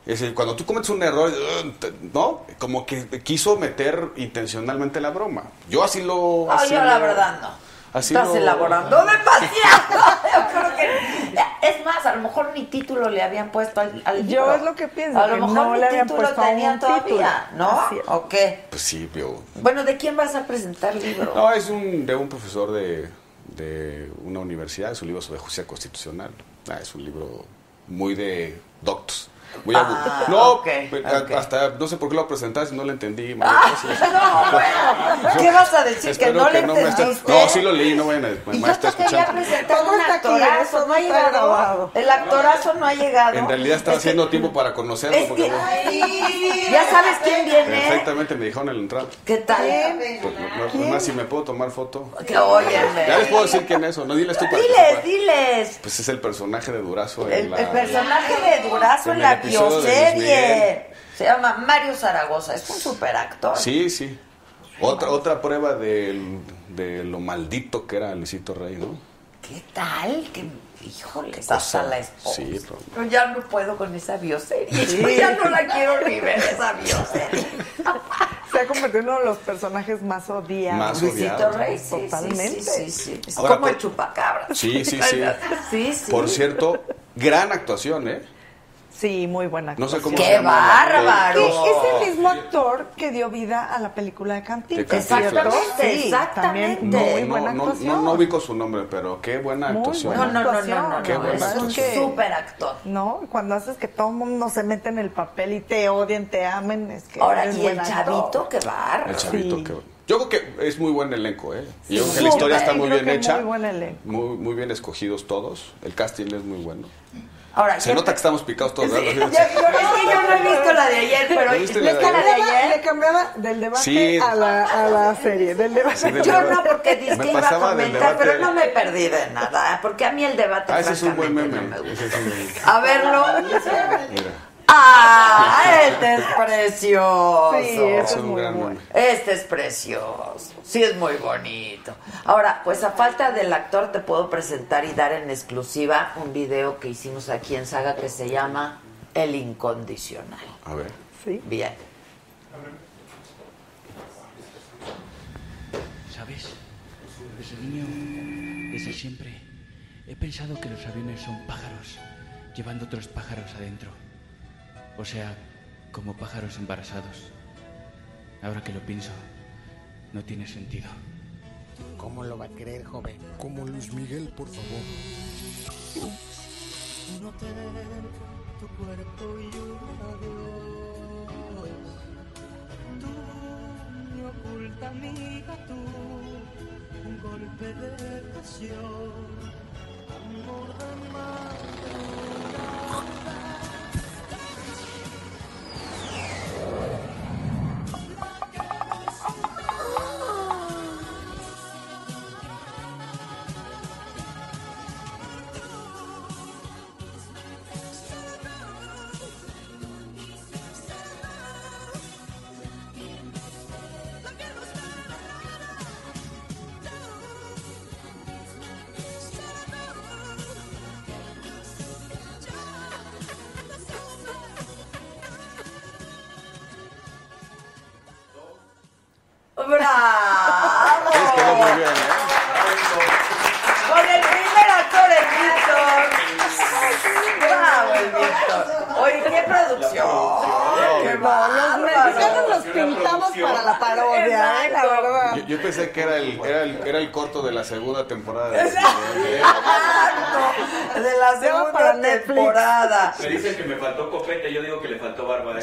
Es decir, cuando tú cometes un error, te- ¿no? Como que quiso meter intencionalmente la broma. Yo así lo... No, así yo la verdad no. Así Estás lo- elaborando demasiado. Yo creo que es más, a lo mejor ni título le habían puesto al, al Yo es lo que pienso, A lo mejor no ni le habían título puesto aún tenía un todavía, título. ¿no? ¿O qué? Pues sí, yo... Bueno, ¿de quién vas a presentar el libro? No, es un, de un profesor de, de una universidad, es un libro sobre justicia constitucional. Ah, es un libro muy de doctos. Muy Ah, no, ok, a- ok. hasta no sé por qué lo presentaste, no lo entendí. María Ah, no, bueno. ¿Qué vas a decir? ¿Que no le me esté- entendiste? No, sí lo leí, no vayan a me yo está te quería escuchando. un aquí, eso no ha llegado. El actorazo no ha llegado. En realidad estaba Es que- haciendo tiempo para conocerlo. Es porque que, no- ya sabes quién viene. Perfectamente me dijeron en la entrada. ¿Qué tal? Pues, no, no, si me puedo tomar foto. Que óyeme. Ya les puedo decir quién es o no, diles tú para que Diles, diles. Pues es el personaje de Durazo en El, la... el personaje de Durazo en la de bioserie. Se llama Mario Zaragoza. Es un superactor. Sí, sí. Otra, otra prueba del- de lo maldito que era Luisito Rey, ¿no? ¿Qué tal? Que, híjole, hasta la esposa. Sí, pero- ya no puedo con esa bioserie. Yo ya no la quiero ni ver esa bioserie. Se ha convertido en uno de los personajes más odiados. Más Luisito odiado. Rey, sí, Totalmente. Sí, sí, sí. Es Ahora, como el por- chupacabra. Sí, sí, sí. Sí, sí. Por cierto, gran actuación, ¿eh? Sí, muy buena. No sé cómo ¡Qué se llama bárbaro! Que es el mismo actor que dio vida a la película de Cantinflas. De Cantinflas. ¿cierto? Exactamente, Sí, exactamente. También No, muy no, buena no, actuación. no, no ubico su nombre, pero qué buena Muy actuación. No, buena. no, no, no, Qué buena Es un actuación. super actor. ¿No? Cuando haces que todo el mundo se mete en el papel y te odien, te amen, es que Ahora, eres y el buen actor. chavito, qué bárbaro. El chavito Sí. que... Yo creo que es muy buen elenco, ¿eh? Yo creo que la historia está creo muy que bien hecha. muy buen elenco. Muy, muy bien escogidos todos. El casting es muy bueno. Ahora, Se nota que estamos picados todos, ¿verdad? Ya, pero es que yo no he visto la de ayer, pero ¿No viste ¿es la que de la de Le ayer? acabo cambiaba del debate Sí. a, la, a la serie. Del debate. Sí, del Yo debate. no, porque dice Me que iba a comentar, pero no me perdí de nada, porque a mí el debate Ah, ese es un buen meme. no me gusta. A verlo. Mira, ¡Ah! Este es precioso. Sí, eso es es un muy gran bueno. Este es precioso. Sí, es muy bonito. Ahora, pues a falta del actor, te puedo presentar y dar en exclusiva un video que hicimos aquí en Saga que se llama El Incondicional. A ver. Sí. Bien. ¿Sabes? Desde niño, desde siempre, he pensado que los aviones son pájaros, llevando otros pájaros adentro. O sea, como pájaros embarazados. Ahora que lo pienso, no tiene sentido. ¿Cómo lo va a creer, joven? Como Luis Miguel, por favor. Un hotel, tu cuerpo y un adiós. Tú, mi oculta amiga, tú, un golpe de pasión, amor de madrugada.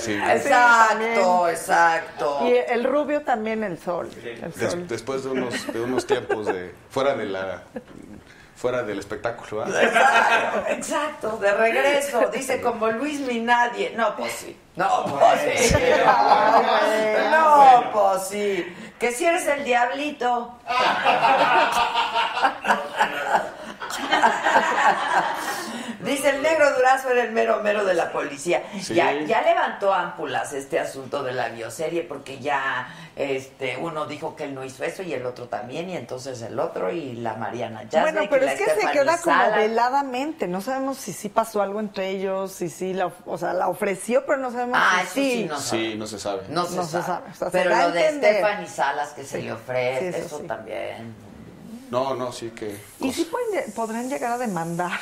Sí. Exacto, exacto. Y el rubio también, el sol. El Des- sol. después de unos, de unos tiempos de fuera de la fuera del espectáculo. ¿verdad? Exacto, exacto, de regreso. Dice como Luis mi nadie. No, pues sí. No, pues sí. No, pues sí. Que si eres el diablito. Dice el negro durazo era el mero mero de la policía. Sí. Ya, ya levantó ámpulas este asunto de la bioserie porque ya este uno dijo que él no hizo eso y el otro también y entonces el otro y la Mariana Yazbek Bueno, y pero es que se queda como veladamente. No sabemos si sí pasó algo entre ellos, si sí la, o sea, la ofreció, pero no sabemos Ah, si sí, sí. no Sí, no se sabe. No se No se sabe. sabe, o sea, se Pero da a lo de entender. Stephanie Salas que se le ofrece, Sí, eso eso sí. también. No, no, sí que. Y sí pueden podrán llegar a demandar,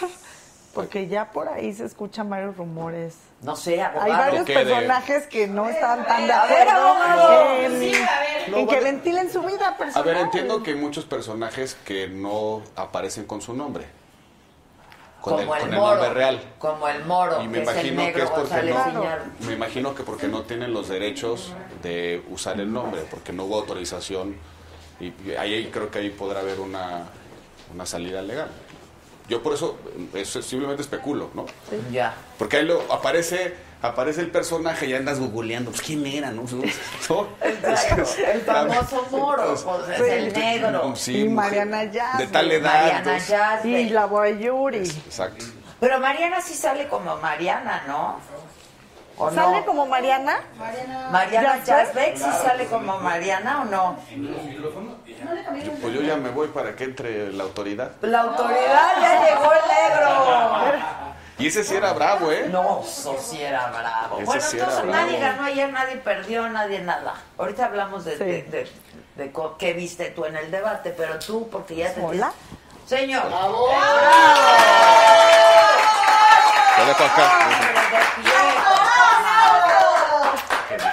porque ya por ahí se escuchan varios rumores. No sé, abogado. Hay varios ¿Qué de- personajes que no están tan de A ver, acuerdo abogado. en, Sí, a ver. No, en que vale. ventilen su vida A personal. ver, entiendo que hay muchos personajes que no aparecen con su nombre. Con, como el, el, con el moro. nombre real. Como el moro, Y me que es el imagino negro que es porque no, me imagino que porque no tienen los derechos de usar el nombre, porque no hubo autorización y y ahí creo que ahí podrá haber una, una salida legal. Yo por eso, eso simplemente especulo, ¿no? Ya. Porque ahí lo, aparece, aparece el personaje y andas googleando, pues quién era, ¿no? ¿No? Exacto. El famoso moro, pues, es el negro. Sí, y Mariana Yazbek. De tal edad. Mariana entonces-. Y la Boyuri. Exacto. Pero Mariana sí sale como Mariana, ¿no? ¿O ¿Sale no? como Mariana? Mariana Yazbek? Yazbek sí sale como Mariana o no? Yo- pues yo ya me voy para que entre la autoridad. La autoridad ya llegó el negro. Y ese sí era bravo, ¿eh? No, eso sí era bravo. Ese bueno, sí era entonces bravo. nadie ganó ayer, nadie perdió, nadie nada. Ahorita hablamos de, de, de- de co- qué viste tú en el debate, pero tú, porque ya te... Hola. Señor. Te dejo acá.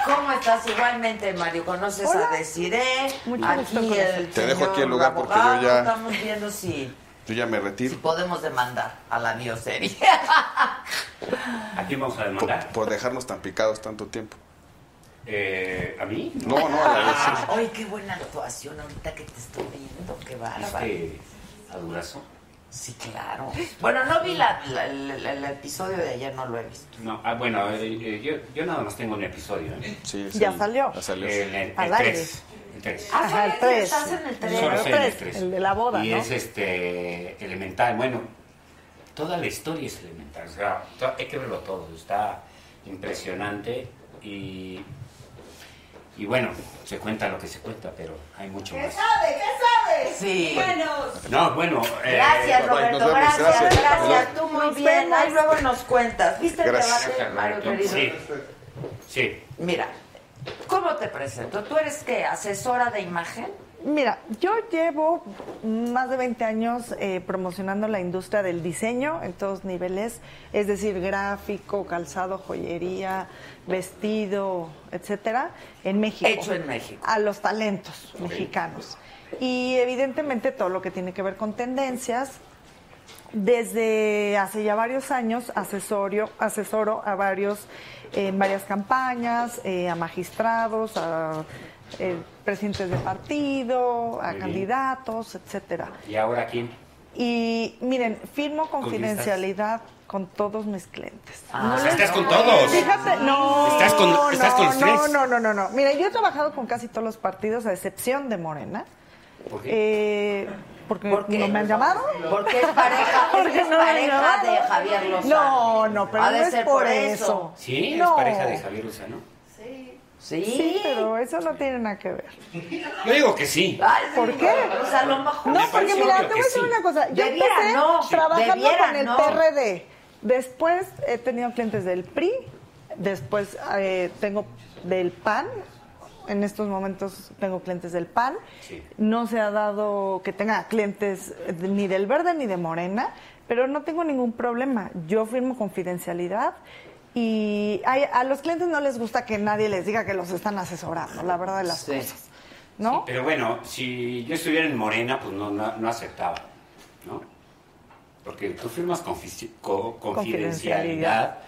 ¿Cómo estás? Igualmente, Mario, conoces a Desiree. Mucho aquí gusto el Te dejo aquí el lugar porque yo ya- Estamos viendo si Yo ya me retiro. podemos demandar a la bioserie. ¿A quién vamos a demandar? por dejarnos tan picados tanto tiempo. Eh, ¿A mí? No, no, a la vez. sí. Oye, qué buena actuación ahorita que te estoy viendo, qué bárbaro. ¿Viste a Durazo? Sí, claro. Bueno, no vi la, la- la- el episodio de ayer, no lo he visto. No, ah, bueno, eh, eh, yo, yo nada más tengo un episodio. ¿eh? Sí, Ya sí, salió. ya salió. El, el, el aire. 3. El 3. Ah, Ajá, el ¿ya tres. estás en el tres? Solo El estoy en el tres, tres. el de la boda, Y ¿no? es este elemental. Bueno, toda la historia es elemental. O sea, hay que verlo todo. Está impresionante y, y bueno, se cuenta lo que se cuenta, pero hay mucho ¿Qué más. sabe? ¿Qué sabe? Sí. Díganos. No, bueno. eh, Gracias, Roberto. vemos, Gracias, gracias. gracias. Tú muy Nos bien. Ahí luego nos cuentas. ¿Viste el debate, Mario querido? Sí, sí. Mira, ¿cómo te presento? ¿Tú eres qué? ¿Asesora de imagen? Mira, yo llevo más de 20 años eh, promocionando la industria del diseño en todos niveles, es decir, gráfico, calzado, joyería, vestido, etcétera, en México. Hecho en México. A los talentos mexicanos. Y evidentemente todo lo que tiene que ver con tendencias. Desde hace ya varios años asesorio, asesoro a varios, eh, en varias campañas, eh, a magistrados, a eh, presidentes de partido, a Muy bien. candidatos, etcétera. ¿Y ahora quién? Y miren, firmo confidencialidad con todos mis clientes. Ah, o sea, estás con todos. Fíjate, no. Estás con- estás no, con los no, tres. no, no, no, no. Mira, yo he trabajado con casi todos los partidos, a excepción de Morena. ¿Por qué? Eh, porque ¿Por qué? no me han llamado. Porque es pareja, Porque es no pareja de Javier Lozano. No, no, pero Ha no es ser por eso. ¿Sí? ¿Es No. pareja de Javier Lozano? Sí. Sí, pero eso no tiene nada que ver. Yo digo que sí. Ay, ¿Por qué? Pues a lo mejor. No, porque mira, te voy a decir sí. una cosa. Yo Debiera empecé no, trabajando debiera con el no. PRD. Después he tenido clientes del PRI. Después eh, tengo del PAN. En estos momentos tengo clientes del PAN. Sí. No se ha dado que tenga clientes ni del Verde ni de Morena, pero no tengo ningún problema. Yo firmo confidencialidad y hay- a los clientes no les gusta que nadie les diga que los están asesorando, la verdad de las Sí. cosas. ¿No? Pero bueno, si yo estuviera en Morena, pues no, no, no aceptaba, ¿no? Porque tú firmas confidencialidad,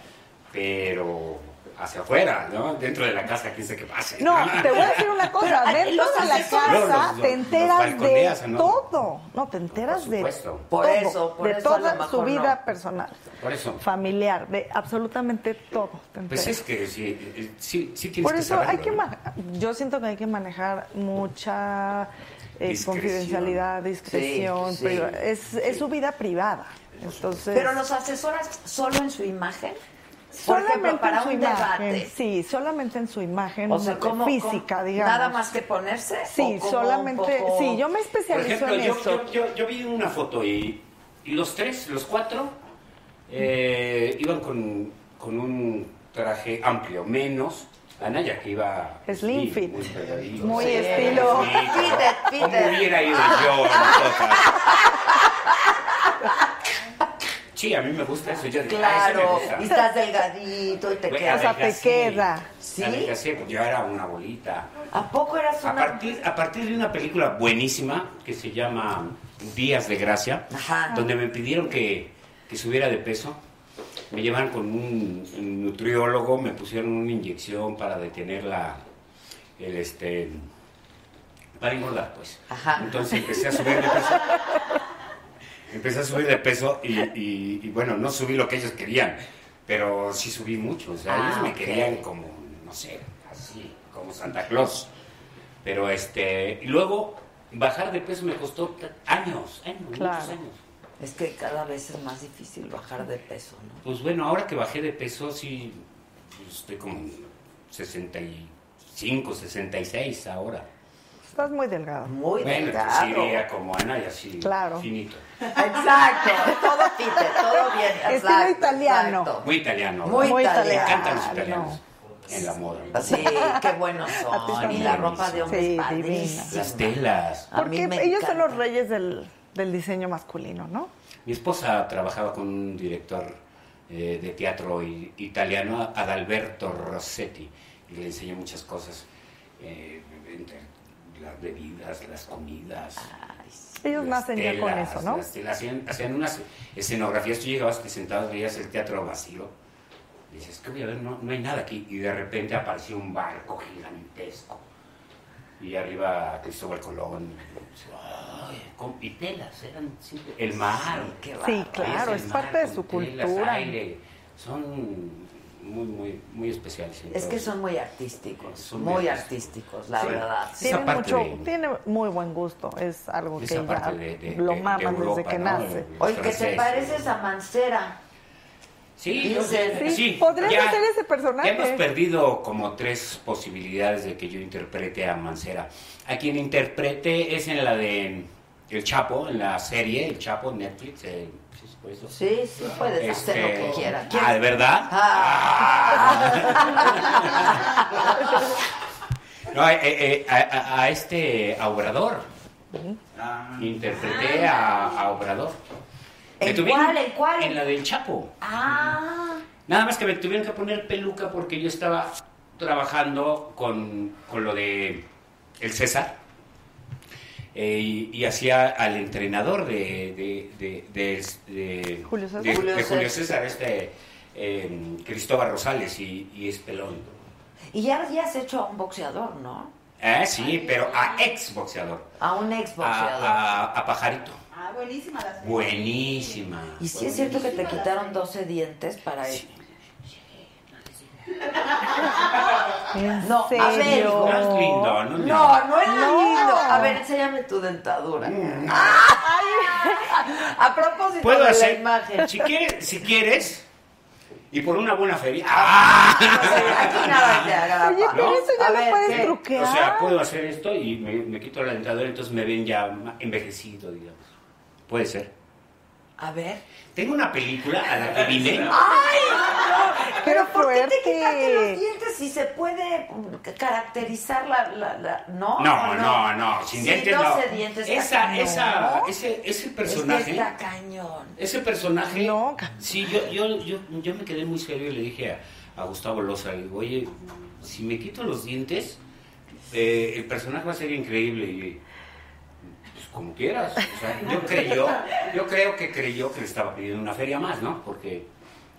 pero hacia afuera, ¿no? Dentro de la casa, quién sé qué pase. No, te voy a decir una cosa, Pero, dentro de la casa los- los- te enteras de todo, no, te enteras Por de supuesto. Por todo, eso, por de eso toda su vida no. personal, Por eso. familiar, de absolutamente todo. te Pues es que sí, eh, sí, sí tienes Por que eso saberlo, hay que yo siento que hay que manejar mucha eh, confidencialidad, discreción, Sí, sí, priva- es, es su vida privada. Entonces, Pero los asesoras solo en su imagen. Por solamente ejemplo, para en su un imagen, debate. sí, solamente en su imagen O sea, ¿cómo, física, cómo- digamos. Nada más que ponerse. Sí, ¿O cómo solamente, poco- sí, yo me Por especializo ejemplo, en yo, eso. yo, yo, yo vi una foto y, y los tres, los cuatro, eh, iban con, con un traje amplio, menos Anaya, que iba Slim sí, fit. muy pegadito. Muy Sí, estilo. como fitted. hubiera ido yo. Sí, a mí me gusta eso. Yo digo, "Ah, eso me Claro, gusta". y estás delgadito y te quedas. O sea, te queda. ¿Sí? Adelgacé, pues yo era una bolita. ¿A poco eras A una.? partir, a partir de una película buenísima que se llama Días de Gracia, Ajá. donde me pidieron que, que subiera de peso, me llevaron con un, un nutriólogo, me pusieron una inyección para detener la, el este, para engordar, pues. Ajá. Entonces empecé a subir de peso. Empecé a subir de peso y, y- y, bueno, no subí lo que ellos querían, pero sí subí mucho. O sea, Ah, ellos me querían como, no sé, así, como Santa Claus. Pero este, y luego bajar de peso me costó años, años, Claro. muchos años. Es que cada vez es más difícil bajar de peso, ¿no? Pues bueno, ahora que bajé de peso, sí, pues, estoy como en 65, 66 ahora. Estás muy delgado. Muy bueno, delgado. pues iría como Ana y así, Claro. finito. Exacto, todo fite, todo bien. Estilo italiano. exacto. Muy italiano. Muy ¿verdad? italiano. Me encantan los italianos en la moda. Sí, qué buenos A ti son. Y la ropa de hombre Sí, padrísima. Las telas. A mí Porque me ellos son los reyes del, del diseño masculino, ¿no? Mi esposa trabajaba con un director eh, de teatro italiano, Adalberto Rossetti, y le enseñó muchas cosas, eh, entre las bebidas, las comidas. Ellos las nacen ya con telas, eso, ¿no? las telas. hacían, hacían unas escenografías, tú llegabas te sentabas, veías el teatro vacío, dices, ¿qué voy a ver? No, no hay nada aquí. Y de repente apareció un barco gigantesco. Y arriba Cristóbal Colón. Ay, con pitelas, eran siempre- el mar. Sí, claro, es parte de su telas, cultura. aire, son muy, muy, muy especiales. Es que son muy artísticos, Son muy artísticos, la Sí. verdad. Tiene, mucho, de- tiene muy buen gusto, es algo que ya parte de- de- lo maman desde que ¿no? nace. Oye, que te pareces a Mancera. Sí, Dices- sí, podrías ya- hacer ese personaje. hemos perdido como tres posibilidades de que yo interprete a Mancera. A quien interprete es en la de El Chapo, en la serie El Chapo, Netflix. eh, ¿sí? Sí, sí, puedes hacer lo que quieras. Ah, ¿de verdad? No, eh, eh, a, a- este a Obrador. Interpreté a, a Obrador. ¿En cuál, en cuál? En la del Chapo. Ah, Nada más que me tuvieron que poner peluca porque yo estaba trabajando con, con lo de el César eh, y, y hacía al entrenador de, de, de, de- de- Julio César. de- de Julio César. Este eh, Cristóbal Rosales y, y es pelón. y ya, ya has hecho a un boxeador, ¿no? Ah, sí, pero a ex boxeador. A un ex boxeador. A, a- a Pajarito. Ah, buenísima la serie. Buenísima. ¿Y si es cierto que te quitaron 12 dientes para eso? No, a ver, hijo. No es lindo, no es lindo. No, no es No. lindo. A ver, enséñame tu dentadura. A propósito Puedo de hacer, la imagen. si quieres, si quieres, y por una buena feria. ¡Ah! Aquí nada te agrapa. Oye, pero ¿no? eso ya A lo ver, puedes ¿qué? truquear. O sea, puedo hacer esto y me, me quito la dentadura, entonces me ven ya envejecido, digamos. Puede ser. A ver. Tengo una película a la que vine. ¡Ay! no! Pero ¡Qué ¿por qué te fuerte! quitaste los dientes si se puede caracterizar la... la, la- No, No, no, no, sin Sí, dientes no. 12 dientes Esa, cañón. esa, ese, ese personaje. está cañón. Ese personaje. No. Sí, yo, yo, yo, yo me quedé muy serio y le dije a, a Gustavo Loza, le digo, oye, si me quito los dientes, eh, el personaje va a ser increíble. Y, como quieras. O sea, yo creyó, yo creo que creyó que le estaba pidiendo una feria más, ¿no? Porque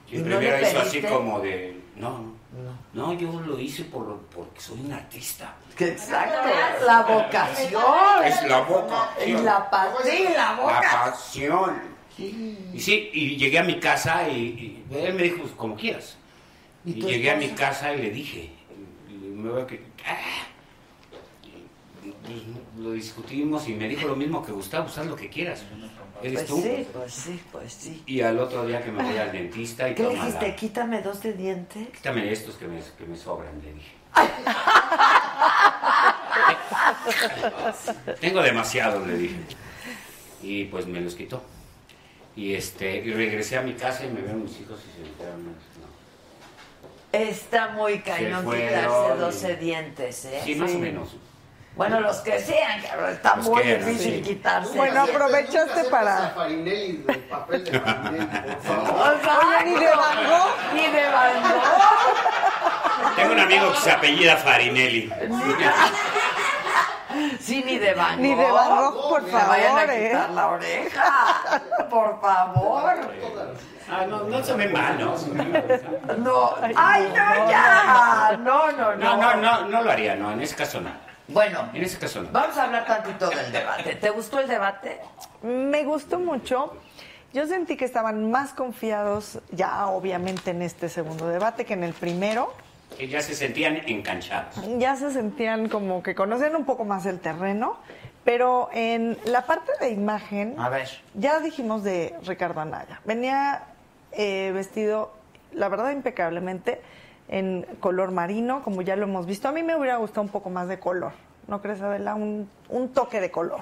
yo ¿Y no primero hizo así como de, no, no, no, yo lo hice por, porque soy un artista. Exacto. La vocación. Es la boca. Y la pa- sí, la pasión. Y sí, y llegué a mi casa y, y él me dijo, pues, como quieras. ¿Y llegué a mi casa y le dije, y me voy a que- ah. Pues, lo discutimos y me dijo lo mismo que Gustavo, haz lo que quieras. Eres Pues tú. sí, pues sí, pues sí. Y al otro día que me voy al dentista y ¿Qué le dijiste? la- Quítame dos de dientes. quítame estos que me, que me sobran, le dije. Tengo demasiados, le dije. Y pues me los quitó. Y este, y regresé a mi casa y me vieron mis hijos y se no. Está muy cañón quitarse y- 12 dientes, ¿eh? Sí, más o menos. Bueno, los que sean, cabrón, está Los muy que eran, difícil sí. quitarse. Bueno, aprovechaste para... Farinelli, del papel de Farinelli, por favor. Oye, ni de Van Gogh. Ni de Van Gogh. Tengo un amigo que se apellida Farinelli. Sí, ni de Van Gogh. Ni de Van Gogh, por Me vayan a favor, ¿eh? quitar la oreja. Por favor. Ah, no, no se ve mal, ¿no? No. Ay, no, ya. No, no, no. No, no, no, no lo haría, no, en ese caso no. Bueno, En ese caso no. vamos a hablar tantito del debate. ¿Te gustó el debate? Me gustó mucho. Yo sentí que estaban más confiados ya obviamente en este segundo debate que en el primero. Que ya se sentían enganchados. Ya se sentían como que conocían un poco más el terreno, pero en la parte de imagen, A ver. ya dijimos de Ricardo Anaya. Venía eh, vestido, la verdad, impecablemente en color marino, como ya lo hemos visto. A mí me hubiera gustado un poco más de color, ¿no crees, Adela? Un, un toque de color.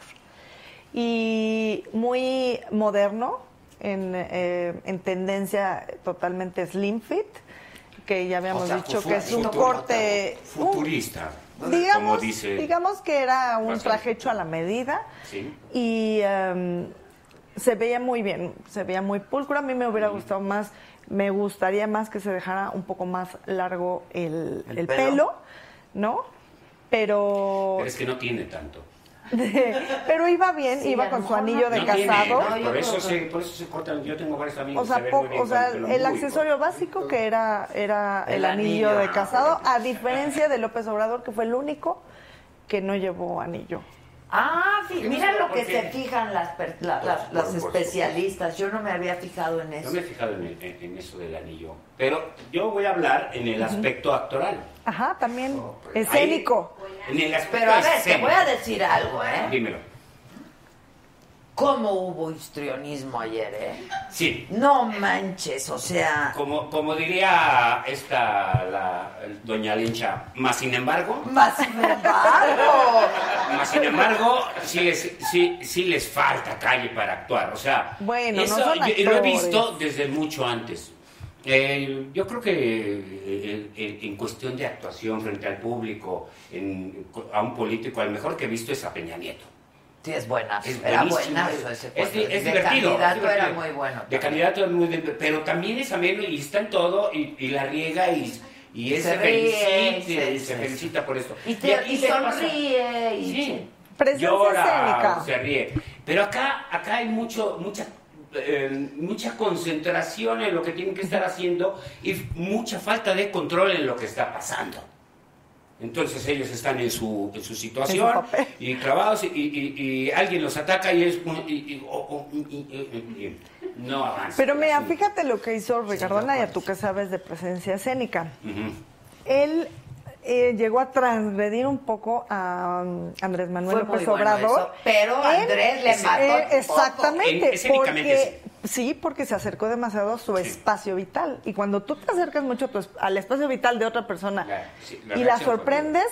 Y muy moderno, en, eh, en tendencia totalmente slim fit, que ya habíamos O sea, dicho que es un corte... un- Futurista. como digamos, dice. digamos que era un traje hecho a la medida Sí. y em, se veía muy bien, se veía muy pulcro. A mí me hubiera gustado más, me gustaría más que se dejara un poco más largo el, El el pelo. pelo. ¿no? Pero, Pero es que no tiene tanto. pero iba bien, Sí, iba con su anillo no de No tiene, casado. por, eso se, por eso se cortan. Yo tengo varios amigos O sea, que se ven po- muy bien o sea, el muy accesorio básico que era, era el, El anillo, anillo, de ah, casado, a diferencia de López Obrador, que fue el único que no llevó anillo. Ah, fi- ¿Qué mira no? lo que ¿Por se fijan las, per- la- las, Por- las por supuesto. especialistas. Yo no me había fijado en eso. me he fijado en, el- en- en eso del anillo. Pero yo voy a hablar en el aspecto actoral. Ajá, también escénico. En el aspecto Pero a ver, te voy a decir algo, ¿eh? Dímelo. ¿Cómo hubo histrionismo ayer, eh? Sí. No manches, o sea... Como, como diría esta, la doña Lincha, más sin embargo, Más sin embargo... más sin embargo, sí les, sí, sí les falta calle para actuar. O sea, Bueno, no eso son yo- y lo he visto desde mucho antes. Eh, yo creo que eh, eh, en cuestión de actuación frente al público, en- a un político, al mejor que he visto es a Peña Nieto. Sí, es buena. Es era ese Es, es De divertido. candidato es divertido. era muy bueno. De candidato es muy divertido, pero también es ameno y está en todo y, y la riega y, y él Se ríe, felicita, y se felicita por esto. Y, te, aquí y sonríe y... Sí. Llora, escénica. se ríe. Pero acá, acá hay mucho, mucha, eh, mucha concentración en lo que tienen que estar haciendo y mucha falta de control en lo que está pasando. Entonces ellos están en su, en su situación y clavados y, y- y alguien los ataca y es... y- y- o- o- y- y- y- y- no avanza. Pero mira, fíjate lo que hizo Ricardo Anaya, tú que sabes de presencia escénica. Él eh, llegó a transgredir un poco a um, Andrés Manuel Fue muy López bueno Obrador. eso, pero Andrés le mató eh. Exactamente, porque sí, porque se acercó demasiado a su espacio vital y cuando tú te acercas mucho a tu al espacio vital de otra persona sí, la y la sorprendes,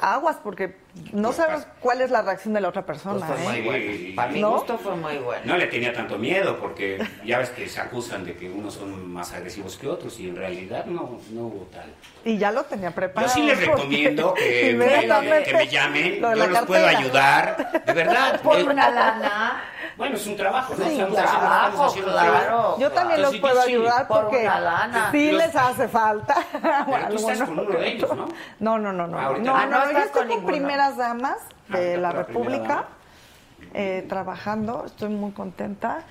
aguas porque no sabes cuál es la reacción de la otra persona. Pues fue ¿eh? muy bueno. Para ¿No? gusto fue muy bueno. No le tenía tanto miedo porque ya ves que se acusan de que unos son más agresivos que otros y en realidad no, no hubo tal. Y ya lo tenía Yo preparado. sí les recomiendo que, inmediatamente que me llamen, lo yo los puedo ayudar, de verdad. Por una lana. Bueno, es un trabajo, ¿no? Sí, Estamos trabajo, haciendo- estamos claro. Yo también los Entonces, puedo ayudar por porque sí Los- les hace falta. Pero tú estás con uno de ellos, ¿no? No, no, no, no. Ah, no, no. no, Ah, no yo estoy con ninguno. primeras damas Ah, de está la la República eh, trabajando, estoy muy contenta.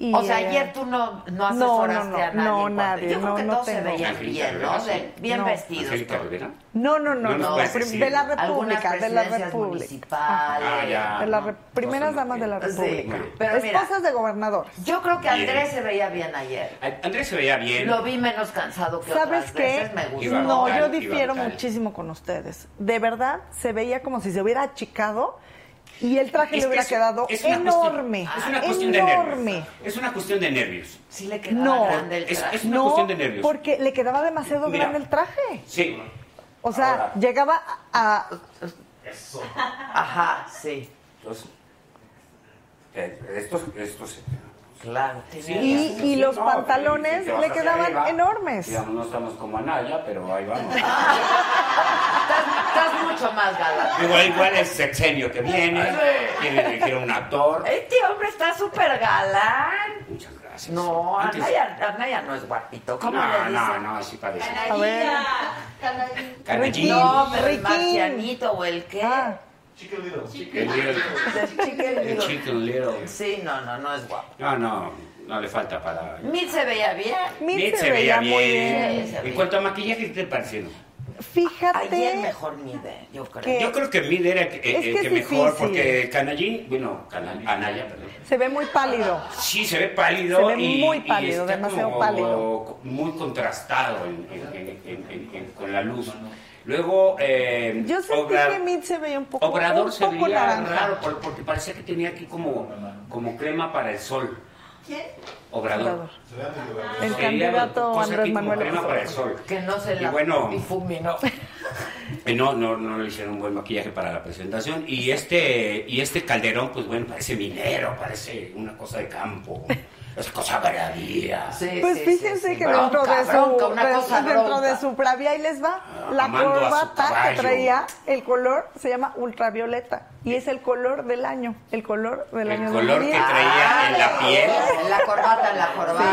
Y, O sea, eh, ayer tú no, no no, asesoraste no, a nadie. no, nadie, Yo creo no, que no todos se veían bien, ¿no? De- bien No. vestidos. Angélica todos. Rivera. No, no, no, No no, decir. de la República, de la República. municipales. Ah, ya. De las re- primeras damas de la Sí, República. mira. Esposas de gobernadores. Yo creo que Bien. Andrés se veía bien ayer. Andrés se veía bien. Lo vi menos cansado que ¿Sabes otras qué? veces. Me gustó. Iba No, yo difiero muchísimo con ustedes. De verdad, se veía como si se hubiera achicado y el traje Es le hubiera quedado es una cuestión- enorme. es una cuestión de enorme. nervios. Es una cuestión de nervios. Sí le quedaba No. grande el Es- traje. es una no, cuestión de nervios. porque le quedaba demasiado Mira. grande el traje. Sí. O sea, Ahora. llegaba a... Ajá, sí. Entonces, eh, estos, estos, Claro. Sí, Y- y los no, pantalones le quedaban arriba, enormes. Digamos, no estamos como Anaya, pero ahí vamos. Estás, estás mucho más galán. igual, igual el sexenio que viene, quiere elegir un actor. Este hombre está súper galán. Muchas gracias. No, Antes- Anaya, Anaya no es guapito. ¿Cómo no, le dicen? no, no, así parece. A ver. Canallín. No, pero el Riquín. marcianito o el qué. Ah, Chicken Little. El little- El chicken el little. chicken little. Sí, no, no, no es guapo. No, no, no le falta para... Mil se veía bien. Mid se veía bien. bien. En cuanto a maquillaje, ¿qué te pareció? fíjate... Ayer mejor mide, yo creo. Que- Yo creo que Mid era el que, Es el que mejor, porque Canallín, bueno, Canal- Anaya, perdón. Se ve muy pálido. Sí, se ve pálido. Se ve y, muy y pálido, está demasiado como pálido. Muy contrastado en- en- en- en- en- en- con la luz. Luego, eh, Yo sentí Obra- que Mid se veía un poco, Obrador un se poco veía naranja. raro por- porque parecía que tenía aquí como, como crema para el sol. ¿Quién? Obrador. El candidato Andrés Manuel crema López para el Obrador. sol. Que no se Y la bueno, difuminó. eh, no, no, no le hicieron un buen maquillaje para la presentación. Y este, y este Calderón, pues bueno, parece minero, parece una cosa de campo. Es cosa bravía. Sí, Pues sí, fíjense sí, sí. que dentro, Bronca, de su, bronca, una de- cosa dentro bronca. de su bravía, ahí les va, Ah, la corbata que traía, el color se llama ultravioleta y es el color del año, el color del El año color que 2010. traía en la piel. En la corbata, en la corbata,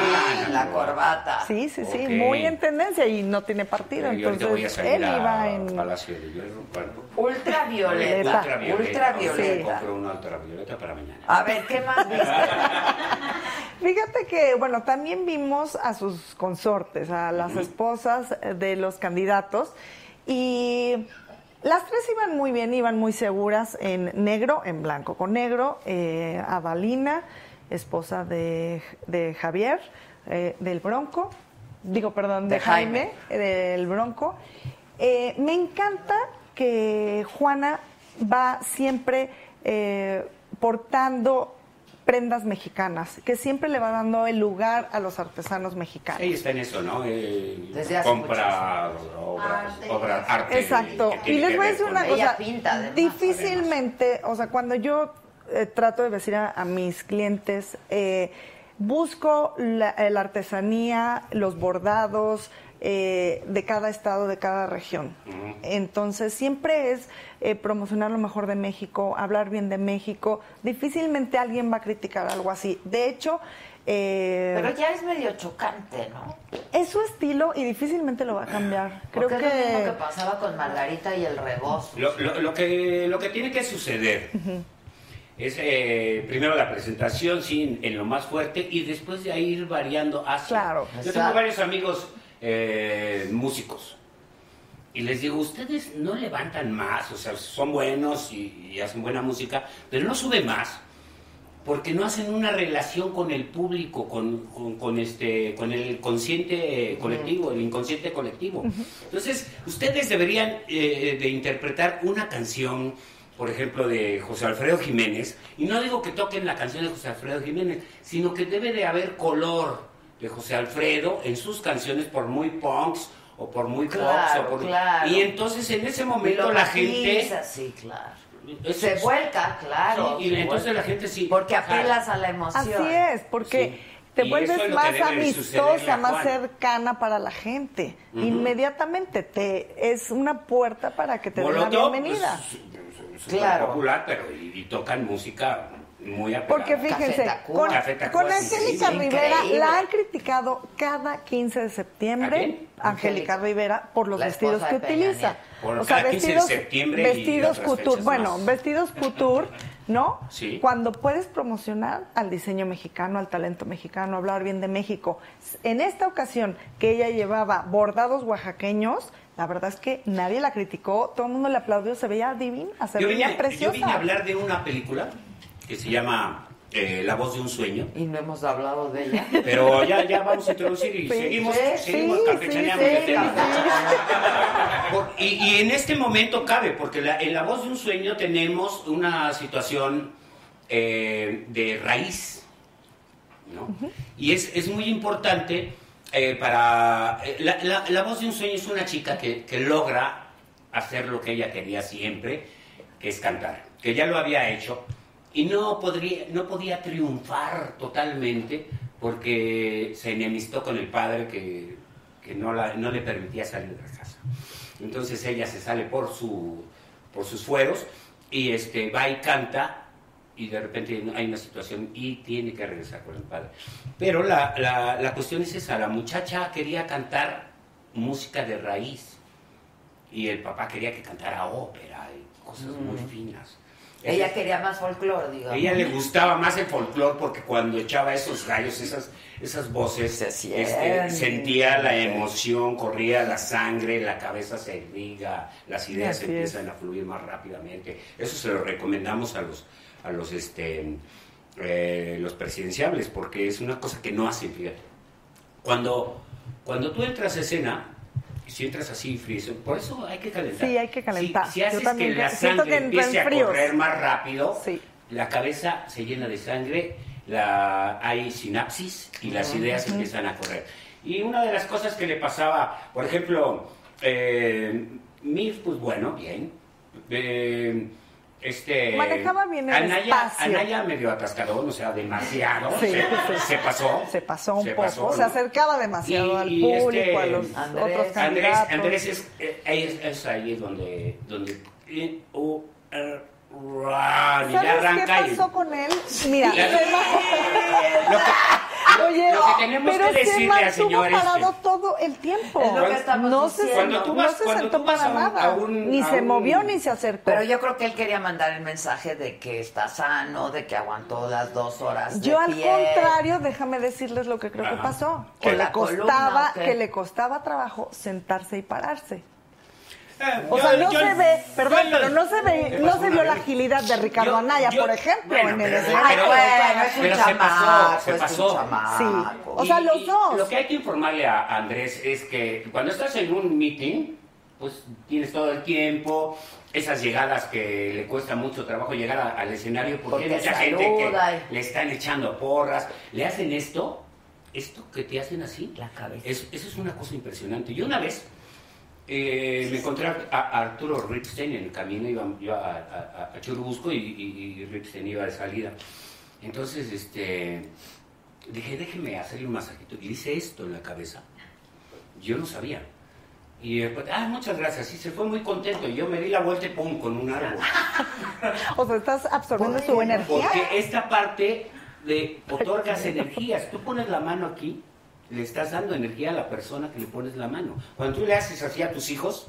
en la corbata. Sí, sí, sí, muy en tendencia y no tiene partido, voy a entonces salir él a iba en... Palacio de Hierro. Ultravioleta. ultravioleta. Ultravioleta. Compro una ultravioleta para mañana. A ver, ¿qué más viste? Fíjate que, bueno, también vimos a sus consortes, a las esposas de los candidatos, y Las tres iban muy bien, iban muy seguras en negro, en blanco con negro. Eh, Avalina, esposa de, de Javier, eh, del Bronco. Digo, perdón, de, De Jaime. Jaime, eh, del Bronco. Eh, me encanta que Juana va siempre eh, portando prendas mexicanas, que siempre le va dando el lugar a los artesanos mexicanos. Ella está en eso, ¿no? Eh, Desde hace compra obras, obras, arte. Exacto. Y les voy a decir una cosa. pinta, además. Difícilmente, o sea, cuando yo eh, trato de decir a, a mis clientes, eh, busco la, la artesanía, los bordados eh, de cada estado, de cada región. Entonces, siempre es eh, promocionar lo mejor de México, hablar bien de México. Difícilmente alguien va a criticar algo así. De hecho, eh, Pero ya es medio chocante, ¿no? es su estilo y difícilmente lo va a cambiar. Creo Porque es lo mismo que... que pasaba con Margarita y el rebozo. Lo, lo- lo que, lo que tiene que suceder es eh, primero la presentación, sí, en, lo más fuerte, y después de ahí ir variando hacia. Claro. Yo tengo varios amigos eh, músicos. Y les digo, ustedes no levantan más, o sea, son buenos y, y hacen buena música, pero no suben más, porque no hacen una relación con el público, con, con- con este, con el consciente colectivo, el inconsciente colectivo. Entonces, ustedes deberían eh, de interpretar una canción, por ejemplo, de José Alfredo Jiménez, y no digo que toquen la canción de José Alfredo Jiménez, sino que debe de haber color de José Alfredo en sus canciones, por muy punks o por muy Claro, pops. o por- claro. Y entonces en ese momento la gente... Sí, claro. Eso Se vuelca, claro. Sí, y entonces vuelca. la gente sí. Porque apelas a la emoción. Así es, porque Sí. te Y vuelves es más amistosa, más cercana para la gente. Inmediatamente te es una puerta para que te den la bienvenida. pues, es Claro. popular, pero y, y tocan música muy. Porque fíjense, con, con Angélica. Rivera Increíble. la han criticado cada 15 de ¿A septiembre? Angélica Rivera, por los La vestidos que utiliza. Por o sea, 15 de vestidos, vestidos couture, bueno, más. vestidos couture, ¿no? Sí. Cuando puedes promocionar al diseño mexicano, al talento mexicano, hablar bien de México. En esta ocasión que ella llevaba bordados oaxaqueños, la verdad es que nadie la criticó, todo el mundo le aplaudió, se veía divina, se Yo veía vine, yo preciosa. vine a hablar de una película que se llama eh, La voz de un sueño. Y no hemos hablado de ella. Pero ya, ya vamos a introducir y Sí, seguimos, sí, seguimos campechaneando tema. y, y en este momento cabe, porque la- en La voz de un sueño tenemos una situación eh, de raíz. ¿no? Y es, es muy importante eh, para... eh, la, la- la voz de un sueño es una chica que, que logra hacer lo que ella quería siempre, que es cantar, que ya lo había hecho y no, podría, no podía triunfar totalmente porque se enemistó con el padre que, que no, la- no le permitía salir de la casa. Entonces ella se sale por, su, por sus fueros y este, va y canta y de repente hay una situación y tiene que regresar con el padre. Pero la, la, la cuestión es esa, la muchacha quería cantar música de raíz y el papá quería que cantara ópera y cosas muy finas. Ella quería más folclore, digamos. ella le gustaba más el folclore porque cuando echaba esos gallos, esas, esas voces, este, sentía la emoción, corría la sangre, la cabeza se irriga, las ideas Así es. empiezan a fluir más rápidamente. Eso se lo recomendamos a los, a los, este, eh, los presidenciables porque es una cosa que no hacen, fíjate. Cuando, cuando tú entras a escena, si entras así frío, por eso hay que calentar. Sí, hay que calentar. Si, si haces que la sangre que empiece a correr más rápido, la cabeza se llena de sangre, la, hay sinapsis y las ideas empiezan a correr. Y una de las cosas que le pasaba, por ejemplo, eh, Mir, pues bueno, bien. Eh, este, Manejaba bien el Anaya, espacio. Anaya medio atascadón, o sea, demasiado. Sí, se, sí. se pasó. Se pasó un Se poco, pasó, se acercaba demasiado Y- al y público, este, a los Andrés- otros Andrés, candidatos. Andrés es, eh, ahí es, es ahí donde, donde oh, eh, run, y ya ¿Sabes qué y- pasó con él? Mira, Ya- se ma- Oye, lo que tenemos pero que se decirle al señor este- parado todo el tiempo. Es lo que estamos no se, diciendo. Cuando tú vas- no se cuando sentó tú vas para a un- nada. a un- ni a se un- movió ni se acercó. Pero yo creo que él quería mandar el mensaje de que está sano, de que aguantó las dos horas de Yo al pie. contrario, déjame decirles lo que creo que pasó. ¿Con Que la le columna costaba, que le costaba trabajo sentarse y pararse. O Yo- sea, no yo- se ve, perdón, yo- pero no se ve, no se vio la agilidad de Ricardo Yo- Anaya, yo- por ejemplo, bueno, en el pero- escenario. pero- bueno, es un pero se pasó, se es un pasó. Sí, o Y- sea, los dos. Lo que hay que informarle a Andrés es que cuando estás en un meeting, pues tienes todo el tiempo, esas llegadas que le cuesta mucho trabajo llegar a- al escenario porque, Porque hay mucha gente que le están echando porras, le hacen esto, esto que te hacen así, La cabeza. es- eso es una cosa impresionante. Yo una vez eh, me encontré a, a Arturo Ripstein en el camino, iba, iba a, a- a Churubusco y, y, y Ripstein iba de salida. Entonces, este, dije, déjeme hacerle un masajito. Y hice esto en la cabeza. Yo no sabía. Y después, ah, muchas gracias. Y se fue muy contento. Y yo me di la vuelta y pum, con un árbol. O sea, estás absorbiendo su energía. Porque esta parte de otorgas energías. Tú pones la mano aquí, le estás dando energía a la persona que le pones la mano. Cuando tú le haces así a tus hijos,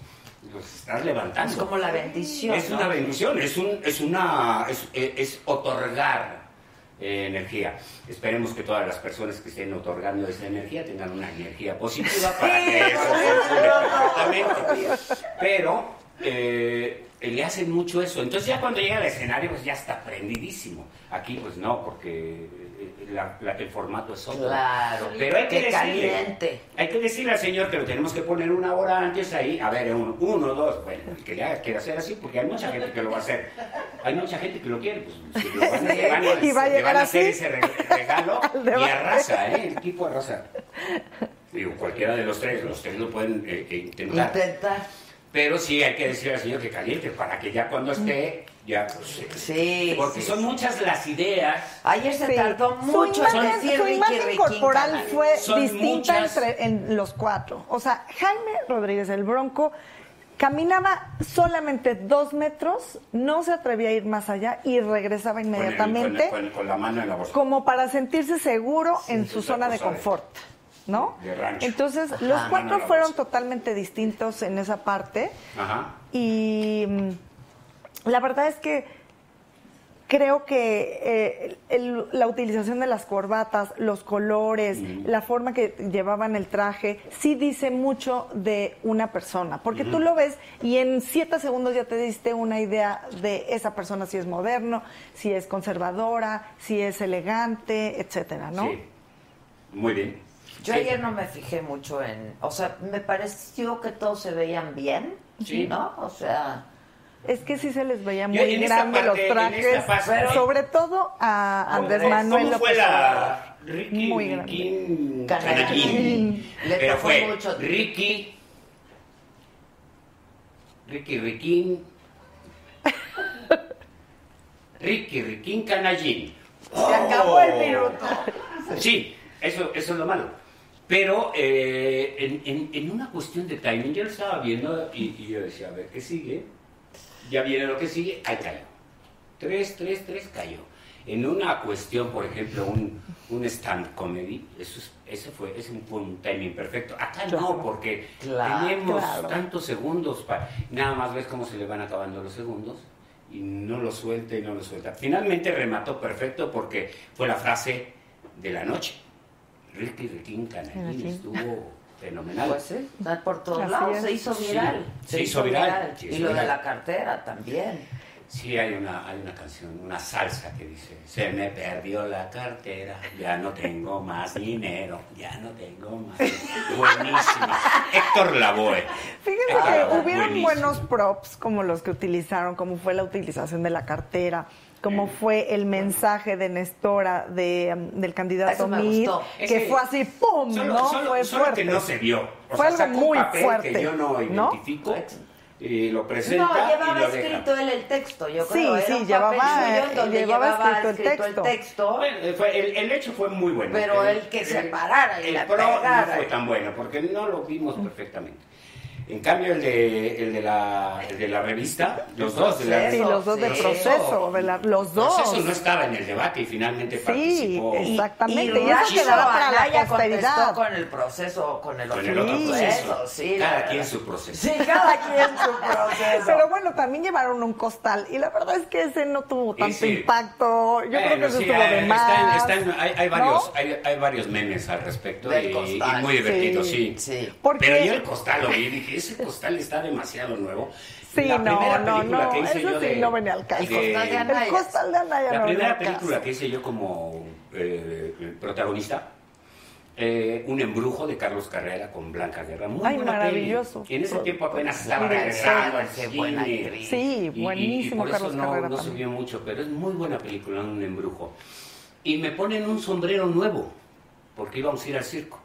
los estás levantando. Es como la bendición. Es ¿no? una bendición, es, un, es, una, es, es otorgar eh, energía. Esperemos que todas las personas que estén otorgando esa energía tengan una energía positiva para que eso perfectamente. Pero eh, le hacen mucho eso. Entonces ya cuando llega al escenario pues ya está prendidísimo. Aquí pues no, porque eh, la- la- el formato es otro. Claro, Pero hay que decirle, caliente. hay que decirle al señor que lo tenemos que poner una hora antes ahí. A ver, uno, uno dos. Bueno, el que ya quiere hacer así, porque hay mucha gente que lo va a hacer. Hay mucha gente que lo quiere. Pues, si lo van, a- le van a- Y va a le llegar van a hacer ese re- regalo Al y arrasa, ¿eh? El tipo arrasa. Digo, cualquiera de los tres, los tres lo pueden eh, eh, intentar. Intentar. Pero sí hay que decirle al señor que caliente para que ya cuando esté, ya pues, eh, Sí. Porque sí, son sí. muchas las ideas. Ayer se Sí. tardó Su mucho en imagen, decir su imagen Ricky corporal fue Son distinta muchas. entre en los cuatro. O sea, Jaime Rodríguez, el Bronco, caminaba solamente dos metros, no se atrevía a ir más allá y regresaba con el- inmediatamente con, la mano en la bolsa. como para sentirse seguro en su zona de- confort. ¿No? de rancho. Entonces, Ajá. los en cuatro fueron totalmente distintos en esa parte. Ajá. Y mm, la verdad es que creo que eh, el- la utilización de las corbatas, los colores, la forma que llevaban el traje, sí dice mucho de una persona. Porque tú lo ves y en siete segundos ya te diste una idea de esa persona, si es moderno, si es conservadora, si es elegante, etcétera, ¿no? Sí. Muy bien. Yo Sí. ayer no me fijé mucho en, o sea, me pareció que todos se veían bien, Sí. ¿no? O sea, Es que sí se les veía muy en esta grandes parte- los trajes, esta parte- pero sobre todo a Andrés ¿Cómo- Manuel ¿Cómo fue la Ricky Muy grande. Canallín? Le Pero tocó fue mucho. Ricky Ricky Riquín Ricky Riquín Canallín. se acabó el minuto. Sí, eso, eso es lo malo. Pero eh, en, en- en una cuestión de timing, yo lo estaba viendo y, y yo decía, a ver, ¿qué sigue? Ya viene lo que sigue, ahí cayó. Tres, tres, tres cayó. En una cuestión, por ejemplo, un, un stand comedy, eso es- ese fue, ese fue un timing perfecto. Acá no, porque Claro, tenemos claro. tantos segundos, para, nada más ves cómo se le van acabando los segundos y no lo suelta y no lo suelta. Finalmente remató perfecto porque fue la frase de la noche. Ricky Riquín Canallín estuvo fenomenal. Pues sí, está por todos lados, se hizo Sí, viral. se hizo viral, sí, y lo de la cartera también. Sí, hay una, hay una canción, una salsa que dice, se me perdió la cartera, ya no tengo más dinero, ya no tengo más dinero". Buenísima. Héctor Lavoe. Fíjense Héctor que Lavoe, hubieron buenísimo. buenos props como los que utilizaron, como fue la utilización de la cartera, como fue el mensaje de Nestora de, um, del candidato Mir, que fue así, ¡pum! Solo, ¿no? solo- fue solo fuerte. que no se vio. O Fue sea, algo sacó un muy papel fuerte, que yo no ¿no? identifico, y lo presenta No, y llevaba deja. escrito él el texto, yo Sí, creo. era sí, un llevaba, papel suyo en eh, donde llevaba llevaba escrito el texto. el texto. Bueno, eh, fue- el, el hecho fue muy bueno. Pero el que se parara y el la pro pegara. no fue tan bueno porque no lo vimos perfectamente. En cambio, el de, el de, la, el de la revista, los dos de la Sí, los dos del Eso. proceso, de la- los dos. Proceso no estaba en el debate y finalmente Sí, participó. exactamente. Y, Y eso Racho quedará para la posteridad. contestó con el proceso, con el Con otro el otro proceso. sí, Cada quien su proceso. Sí, cada quien su proceso. Pero bueno, también llevaron un costal y la verdad es que ese no tuvo Y tanto sí. impacto. Yo creo que eso sí, estuvo de hay- más. están- están- hay, hay ¿no? varios, hay, hay varios memes al respecto y, y muy divertidos, Sí, sí. sí. Pero yo el costal lo vi y dije, ese costal está demasiado nuevo. Sí, la no, primera no, película no, que hice eso yo sí de- no venía al caso. El costal de El costal de Anaya La no primera película que hice yo como eh, protagonista, eh, Un embrujo de Carlos Carrera con Blanca Guerra. Muy Ay, buena maravilloso. peli. En ese tiempo apenas estaba regresando al cine. Sí, Y- y- buenísimo y por Carlos eso no, Carrera no también. subió mucho, pero es muy buena película, Un embrujo. Y me ponen un sombrero nuevo, porque íbamos a ir al circo.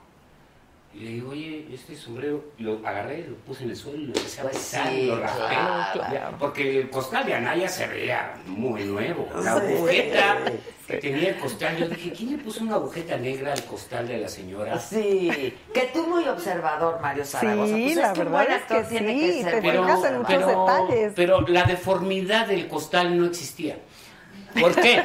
Y le digo, oye, este sombrero, lo agarré, lo puse en el suelo y lo empecé a Pues pisar, sí, lo raspé. claro, Ya, claro. Porque el costal de Anaya se veía muy nuevo. La Sí. agujeta que tenía el costal, yo dije, ¿quién le puso una agujeta negra al costal de la señora? Sí, que tú muy observador, Mario Zaragoza. Sí, Pues la es que un verdad es que actor tiene sí, que ser te fijas en muchos detalles. Pero la deformidad del costal no existía. ¿Por qué?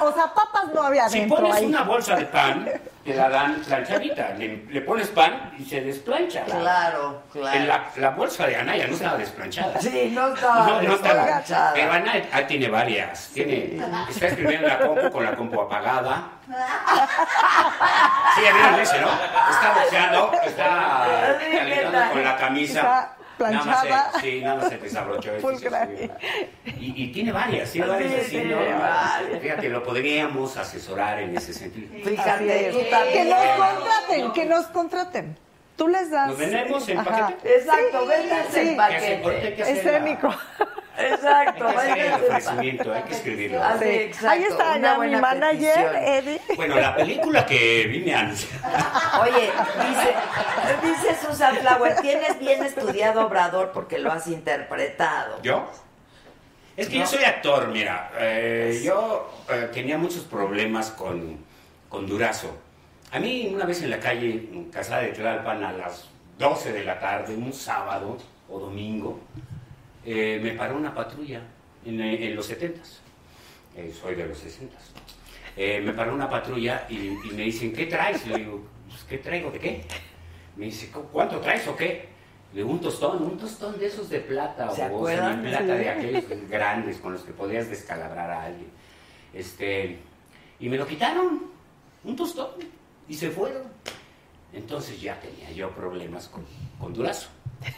o sea, papas no había Si dentro pones ahí. una bolsa de pan, te la dan planchadita. Le, le pones pan y se desplancha. Claro, claro. En la, la bolsa de Anaya no estaba desplanchada. Sí, no estaba No, no estaba. desplanchada. Pero Anaya ah, tiene varias. Tiene, está escribiendo en la compu con la compu apagada. Sí, ya vieron ese, ¿no? Está boxeando, está Sí, ¿qué calentando tal? con la camisa. Nada más se, sí, nada más se desabrochó. Y, y tiene varias, tiene Sí, varias así, tiene ¿no? varias. Fíjate, lo podríamos asesorar en ese sentido. Así es. Que nos contraten, que nos contraten. Tú les das. ¿Nos vendemos en Ajá. paquete? Exacto, véndanse en paquete. Hay Exacto, Hay que en ofrecimiento, hay que escribirlo. Así, Sí. exacto, Ahí está ya mi manager, petición. Eddie. Bueno, la película que vine a anunciar. Oye, dice, dice Susan Flower, tienes bien estudiado Obrador porque lo has interpretado. ¿Yo? Es que yo soy actor, mira. eh, yo eh, tenía muchos problemas con, con Durazo. A mí, una vez en la calle, en Casa de Tlalpan, a las 12 de la tarde, un sábado o domingo, eh, me paró una patrulla en, en los 70s. Eh, soy de los 60s. Eh, me paró una patrulla y, y me dicen, ¿qué traes? Y le digo, "Pues, ¿qué traigo? ¿De qué? Me dice, "¿Cu- ¿cuánto traes o qué? Le digo, un tostón, un tostón de esos de plata ¿Se o acuerdan? plata de aquellos grandes con los que podías descalabrar a alguien. Este, y me lo quitaron, un tostón, y se fueron. Entonces ya tenía yo problemas con, con Durazo.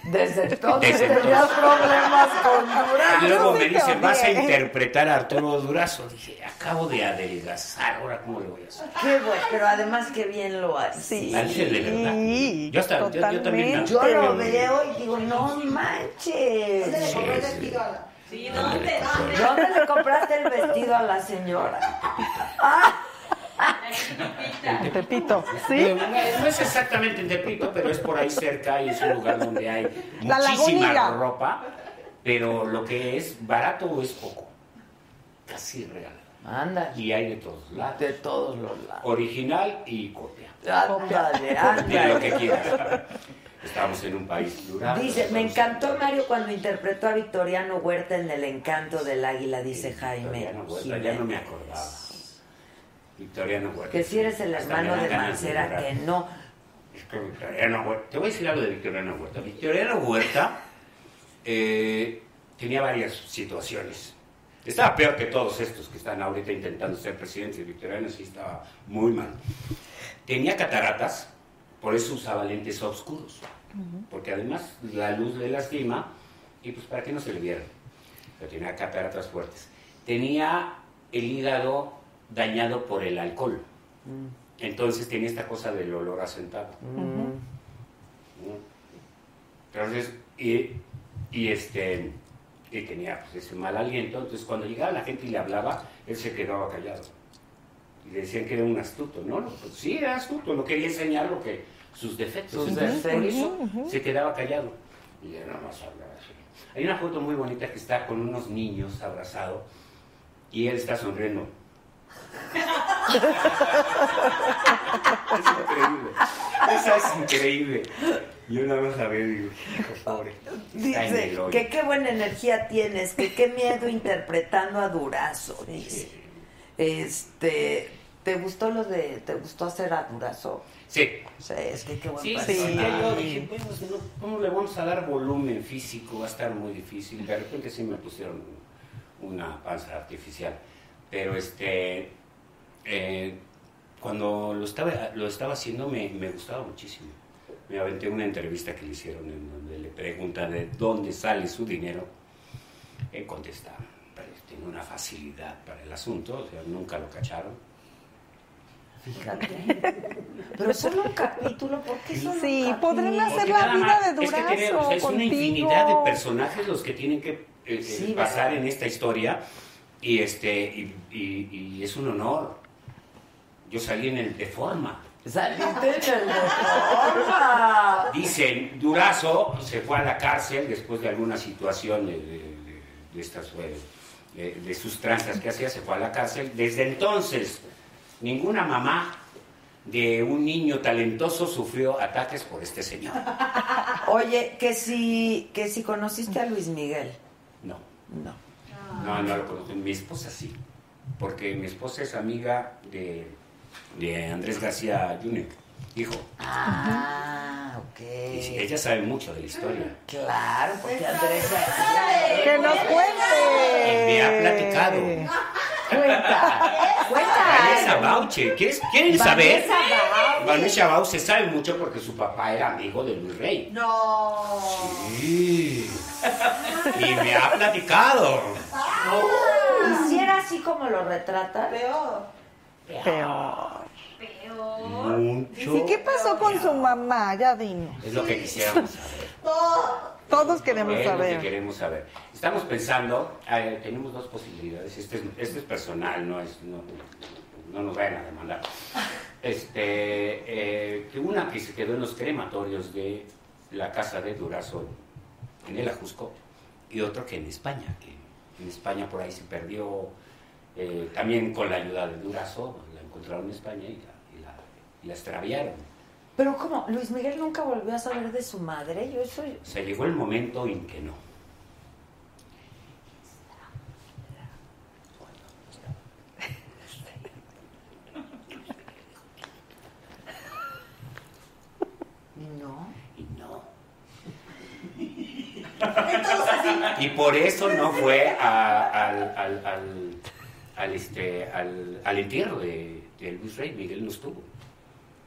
Desde entonces Desde entonces. problemas con Durazo. Y luego me dicen, vas a odié. interpretar a Arturo Durazo. Dije, acabo de adelgazar, ahora cómo le voy a hacer. Qué bueno, pero además que bien lo haces. Sí. De verdad. Yo, hasta, yo, yo también. me- Yo lo veo y digo, no manches. Sí, sí. Sí, ¿Dónde, ¿Dónde le compraste el vestido a la señora? En Tepito, No, no es exactamente en Tepito, pero es por ahí cerca y es un lugar donde hay La muchísima Lagunilla. ropa, pero lo que es barato es poco, casi real. Anda. Y hay de todos lados. De todos los lados. Original y copia. Ándale, De lo que quieras. Estamos en un país plural. Dice, me encantó Mario cuando interpretó a Victoriano Huerta en El encanto del águila, dice Jaime. Victoriano Huerta, ya no me acordaba. Victoriano Huerta. Que si eres el hermano de Mancera, que no. Es que Victoriano Huerta. Te voy a decir algo de Victoriano Huerta. Victoriano Huerta eh, tenía varias situaciones. Estaba peor que todos estos que están ahorita intentando ser presidentes. Victoriano sí estaba muy mal. Tenía cataratas, por eso usaba lentes oscuros. Porque además la luz le lastima y pues para que no se le vieran. Pero tenía cataratas fuertes. Tenía el hígado dañado por el alcohol. Entonces tenía esta cosa del olor asentado. Entonces, y, y este, y tenía pues, ese mal aliento. Entonces, cuando llegaba la gente y le hablaba, él se quedaba callado. Y le decían que era un astuto, ¿no? Pues, sí, era astuto, no quería enseñar lo que, sus defectos. Sus Entonces, por eso se quedaba callado. Y nada más hablaba así. Hay una foto muy bonita que está con unos niños abrazados y él está sonriendo. Es increíble. Esa es increíble. Yo nada más la veo y digo, hijo pobre. Dice que qué buena energía tienes, que qué miedo interpretando a Durazo, dice. Este, ¿te gustó lo de, te gustó hacer a Durazo? Sí. Sí, es que qué buen Sí, personaje. sí, yo dije, pues, no, ¿cómo le vamos a dar volumen físico? Va a estar muy difícil. De repente sí me pusieron una panza artificial. Pero este, eh, cuando lo estaba, lo estaba haciendo me, me gustaba muchísimo. me aventé una entrevista que le hicieron en donde le pregunta de dónde sale su dinero. Él contesta, "Pero tiene una facilidad para el asunto, o sea, nunca lo cacharon. Fíjate. Pero solo un capítulo, ¿por qué solo Sí, un podrán hacer Porque la vida más- de es que tiene- Durazo o sea, es una infinidad de personajes los que tienen que eh, eh, Sí, pasar ¿verdad? en esta historia y este y, y- y es un honor. Yo salí en el de forma. Saliste en el de forma. Dicen, Durazo se fue a la cárcel después de alguna situación de, de- estas, eh, de, de sus tranzas que hacía, se fue a la cárcel. Desde entonces, ninguna mamá de un niño talentoso sufrió ataques por este señor. Oye, que si, que si conociste a Luis Miguel. No. No. No, no lo conozco. Mi esposa sí. Porque mi esposa es amiga de, de Andrés García Yunek, hijo. Ah, ok. Y ella sabe mucho de la historia. Claro, porque Andrés... ¡Que nos cuente! Me ha platicado. Cuenta, cuenta. Vanessa Bauche. ¿Quieres- ¿Quieren saber? Vanessa Bauche. Vanessa Bauche sabe mucho porque su papá era amigo de Luis Rey. No. Sí. Y me ha platicado. ¿Y si era así como lo retrata? Peor. Peor. Mucho. ¿Y qué pasó con su mamá? Ya dinos. Es lo que quisiéramos saber. Todos queremos Es lo que saber. queremos saber. Estamos pensando, eh, tenemos dos posibilidades. Este es, este es personal, no es, no, no nos vayan a demandar. Este, eh, que una que se quedó en los crematorios de la casa de Durazo en el Ajusco y otro que en España, que en España por ahí se perdió, eh, también con la ayuda de Durazo, la encontraron en España y la, y la, y la extraviaron. Pero ¿cómo? ¿Luis Miguel nunca volvió a saber de su madre? Yo eso... Se llegó el momento en que. No. Y no. Y por eso no fue a- al, al, al, al, este, al, al entierro de, de Luis Rey. Miguel no estuvo.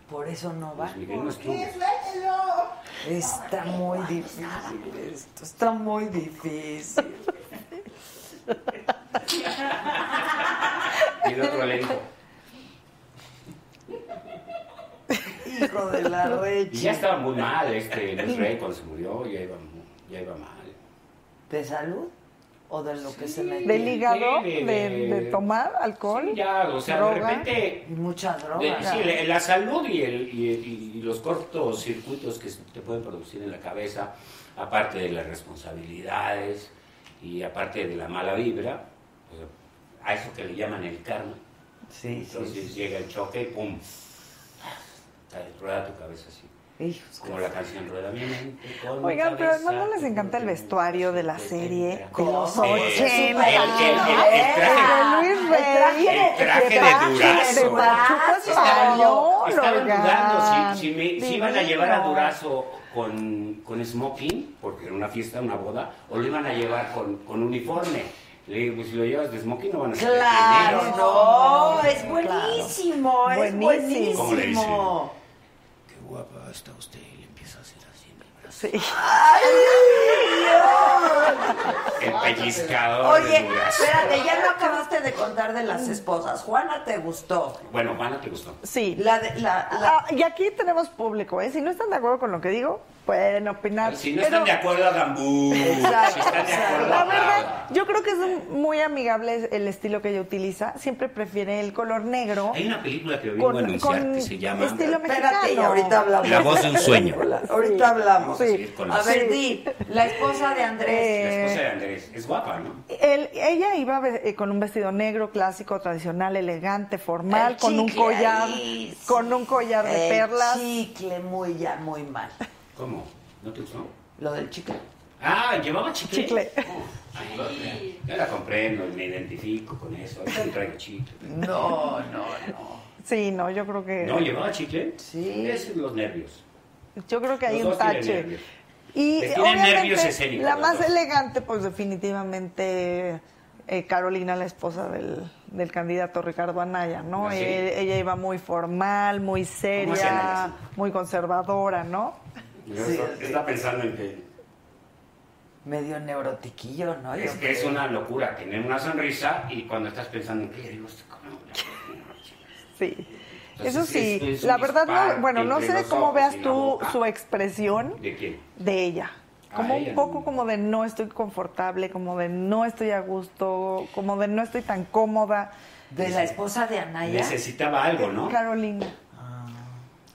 Por eso no va. Luis Miguel no estuvo. Está muy difícil esto, está muy difícil. Y el otro le dijo. Hijo de la Y recha. ya estaba muy mal este Luis Rey cuando se murió. Ya iba, mu- ya iba mal. ¿De salud? ¿O de lo que se metió? ¿Del hígado? Sí, de- ¿De, de- de tomar alcohol? Ya, o sea, droga? de repente Y mucha droga. De- sí, la, la salud y, el, y, y los cortos circuitos que se te pueden producir en la cabeza, aparte de las responsabilidades y aparte de la mala vibra, pues, a eso que le llaman el karma. Sí, Entonces llega el choque y ¡pum! Cae, rueda tu cabeza así. Hijos, Como la canción Rueda mi mente. Oigan, pero además no les encanta el vestuario de la serie de los Eh, el- el- 80. el- el- el traje- De Luis Rey. el traje de Durazo. Estaban oigan. dudando si, si, me- si iban a llevar a. Durazo con, con smoking, porque era una fiesta, una boda, o lo iban a llevar con, con uniforme. Le digo, pues si lo llevas de smoking no van a saber Claro, no, es buenísimo, es Buenísimo. buenísimo. ¿Cómo le dicen? Qué guapa está usted. Y le empieza a hacer así en el brazo. Sí. El pellizcador de Oye, espérate, ya no acabaste de contar de las esposas. Juana, ¿te gustó? Bueno, Juana, ¿te gustó? Sí. La de, la, la- Ah, y aquí tenemos público, ¿eh? Si no están de acuerdo con lo que digo, pueden opinar. Si no Pero- están de acuerdo, hagan. Si están de acuerdo. Yo creo que es un- muy amigable el estilo que ella utiliza. Siempre prefiere el color negro. Hay una película que vengo Con- a anunciar con que se llama estilo Espérate, y mexicano. ahorita hablamos. La voz de un sueño. Ahorita hablamos. Sí. A ver, di, la esposa de Andrés. La Eh, esposa de Andrés. Es guapa, ¿no? Él- ella iba eh, con un vestido negro, clásico, tradicional, elegante, formal, El con un collar, ahí, con un collar de El perlas. chicle muy ya, muy mal. ¿Cómo? ¿No te gustó? Lo del chicle. Ah, ¿llevaba chicle? Chicle. Ay, yo- la compré, no me identifico con eso. Ahorita no traigo chicle. No, no, no. Sí, no, yo creo que ¿No llevaba chicle? Sí. Es los nervios. yo creo que hay un tache. nervios. Y obviamente escénicos la más elegante, pues definitivamente eh, Carolina, la esposa del, del candidato Ricardo Anaya, ¿no? Ah, sí. Eh, ella iba muy formal, muy ¿Cómo es Anaya, seria, muy conservadora, ¿no? Sí, está pensando en que Medio neurotiquillo, ¿no? es que es una locura tener una sonrisa y cuando estás pensando en qué digo, este cabrón, Sí. Entonces, Eso sí, es- es un la verdad, no, bueno, no sé cómo veas tú su expresión ¿De quién? de ella. Ah, Como ella un poco como de no estoy confortable, como de no estoy a gusto, como de no estoy tan cómoda. De la esposa de Anaya. Necesitaba algo, ¿no? Carolina.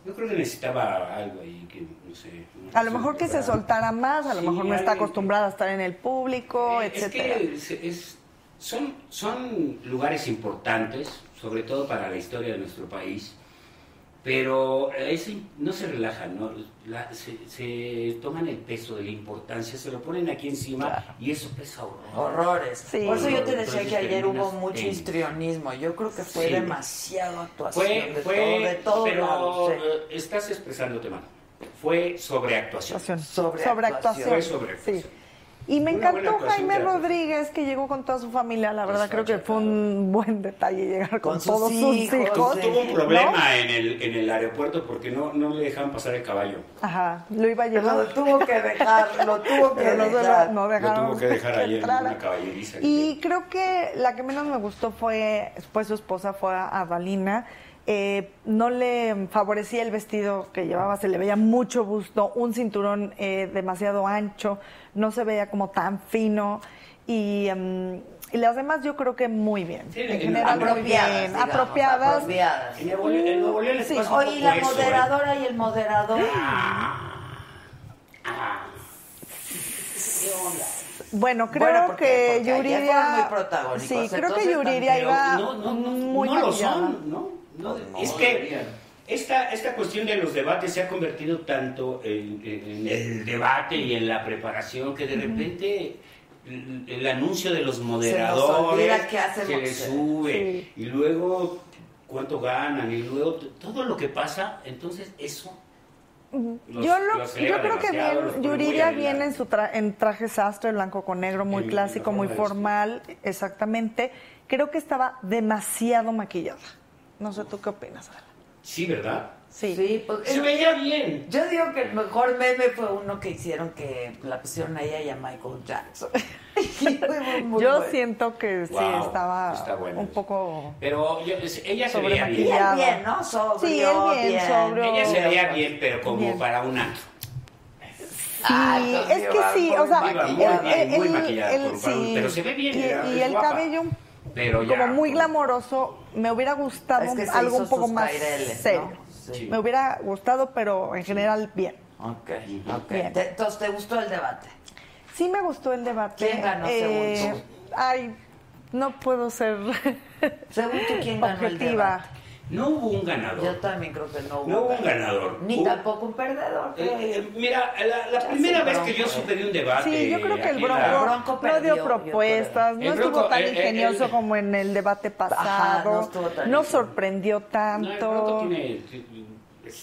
Yo creo que necesitaba algo ahí que, no sé. no A lo mejor que se soltara más, a lo Sí, mejor no está acostumbrada a estar en el público, Es etcétera. que es- es- son, son lugares importantes, sobre todo para la historia de nuestro país, pero es- no se relajan, ¿no? La- se, se toman el peso de la importancia, se lo ponen aquí encima y eso pesa horror. Horrores. Sí. Por eso yo te decía Entonces que ayer hubo mucho en- histrionismo. Yo creo que fue Sí. demasiado actuación Fue, de fue, todo, de todos pero sí. eh, estás expresándote mal. Fue sobreactuación. Actuación. Sobreactuación. Fue sobreactuación. Sí. Y me Una encantó Jaime. Rodríguez, que llegó con toda su familia. La verdad, creo que fue un buen detalle llegar con, Con sus todos hijos, sus hijos. sí. Tuvo un problema en, el, en el aeropuerto porque no, no le dejaban pasar el caballo. Ajá, lo iba a llevar. Lo tuvo que dejar, lo tuvo que Pero dejar. no Lo dejaron tuvo que dejar ayer en una caballeriza. Y creo que la que menos me gustó fue, fue su esposa, fue a Dalina. Eh, no le favorecía el vestido que llevaba, se le veía mucho busto, un cinturón eh, demasiado ancho, no se veía como tan fino y, em, y las demás yo creo que muy bien. Sí, en en- general apropiadas, bien, digamos, apropiadas. apropiadas. Nuevo León les Sí. Oye, ¿y la eso, ¿eh? moderadora y el moderador? Bueno, creo Bueno, porque- que porque ayer Yuridia... fueron muy protagónicos, Sí, creo que Yuridia iba No, no, no, muy no lo son, ¿no? No, es que esta, esta cuestión de los debates se ha convertido tanto en, en- en el debate y en la preparación que de repente el, el anuncio de los moderadores qué hacemos. se le sube Sí. y luego cuánto ganan y luego todo lo que pasa, entonces eso los- yo lo- yo creo que bien, Yuridia viene en su tra- en traje sastre, blanco con negro, muy En la clásico, muy formal, exactamente. Creo que estaba demasiado maquillada. No sé tú qué opinas. Adela? Sí, ¿verdad? Sí. Sí, pues, Se veía bien. Yo digo que el mejor meme fue uno que hicieron que la pusieron a ella y a Michael Jackson. Y fue muy, muy Yo bueno. siento que sí Wow, estaba bueno un eso. poco Pero yo- ella se Sobre veía bien. Y él maquillado. bien, ¿no? Sobrio, Sí, él bien, sobrio. Ella se veía bien, pero como Bien. para un acto. Ah, Sí, entonces es que sí, o sea, muy bien, él por favor, sí. pero se ve bien, Y, y el guapa. cabello Pero ya. como muy glamoroso, me hubiera gustado Es que se algo hizo un poco sus más caireles, serio. ¿no? Sí. Me hubiera gustado, pero en general bien. Ok, ok. Bien. Te- Entonces, ¿te gustó el debate? Sí me gustó el debate. ¿Quién ganó según tú? Ay, no puedo ser Según tú, ¿quién ganó el objetiva. debate? No hubo un ganador. Yo también creo que no hubo, No hubo un ganador. Ni Hubo- tampoco un perdedor. Eh, eh, mira, la, primera vez que yo supe de un debate. Sí, yo creo que el Bronco, la- Bronco no perdió, dio propuestas, no El estuvo Bronco, tan eh, ingenioso el- como en el debate pasado, Ajá, no sorprendió No, el tanto. Bronco tiene,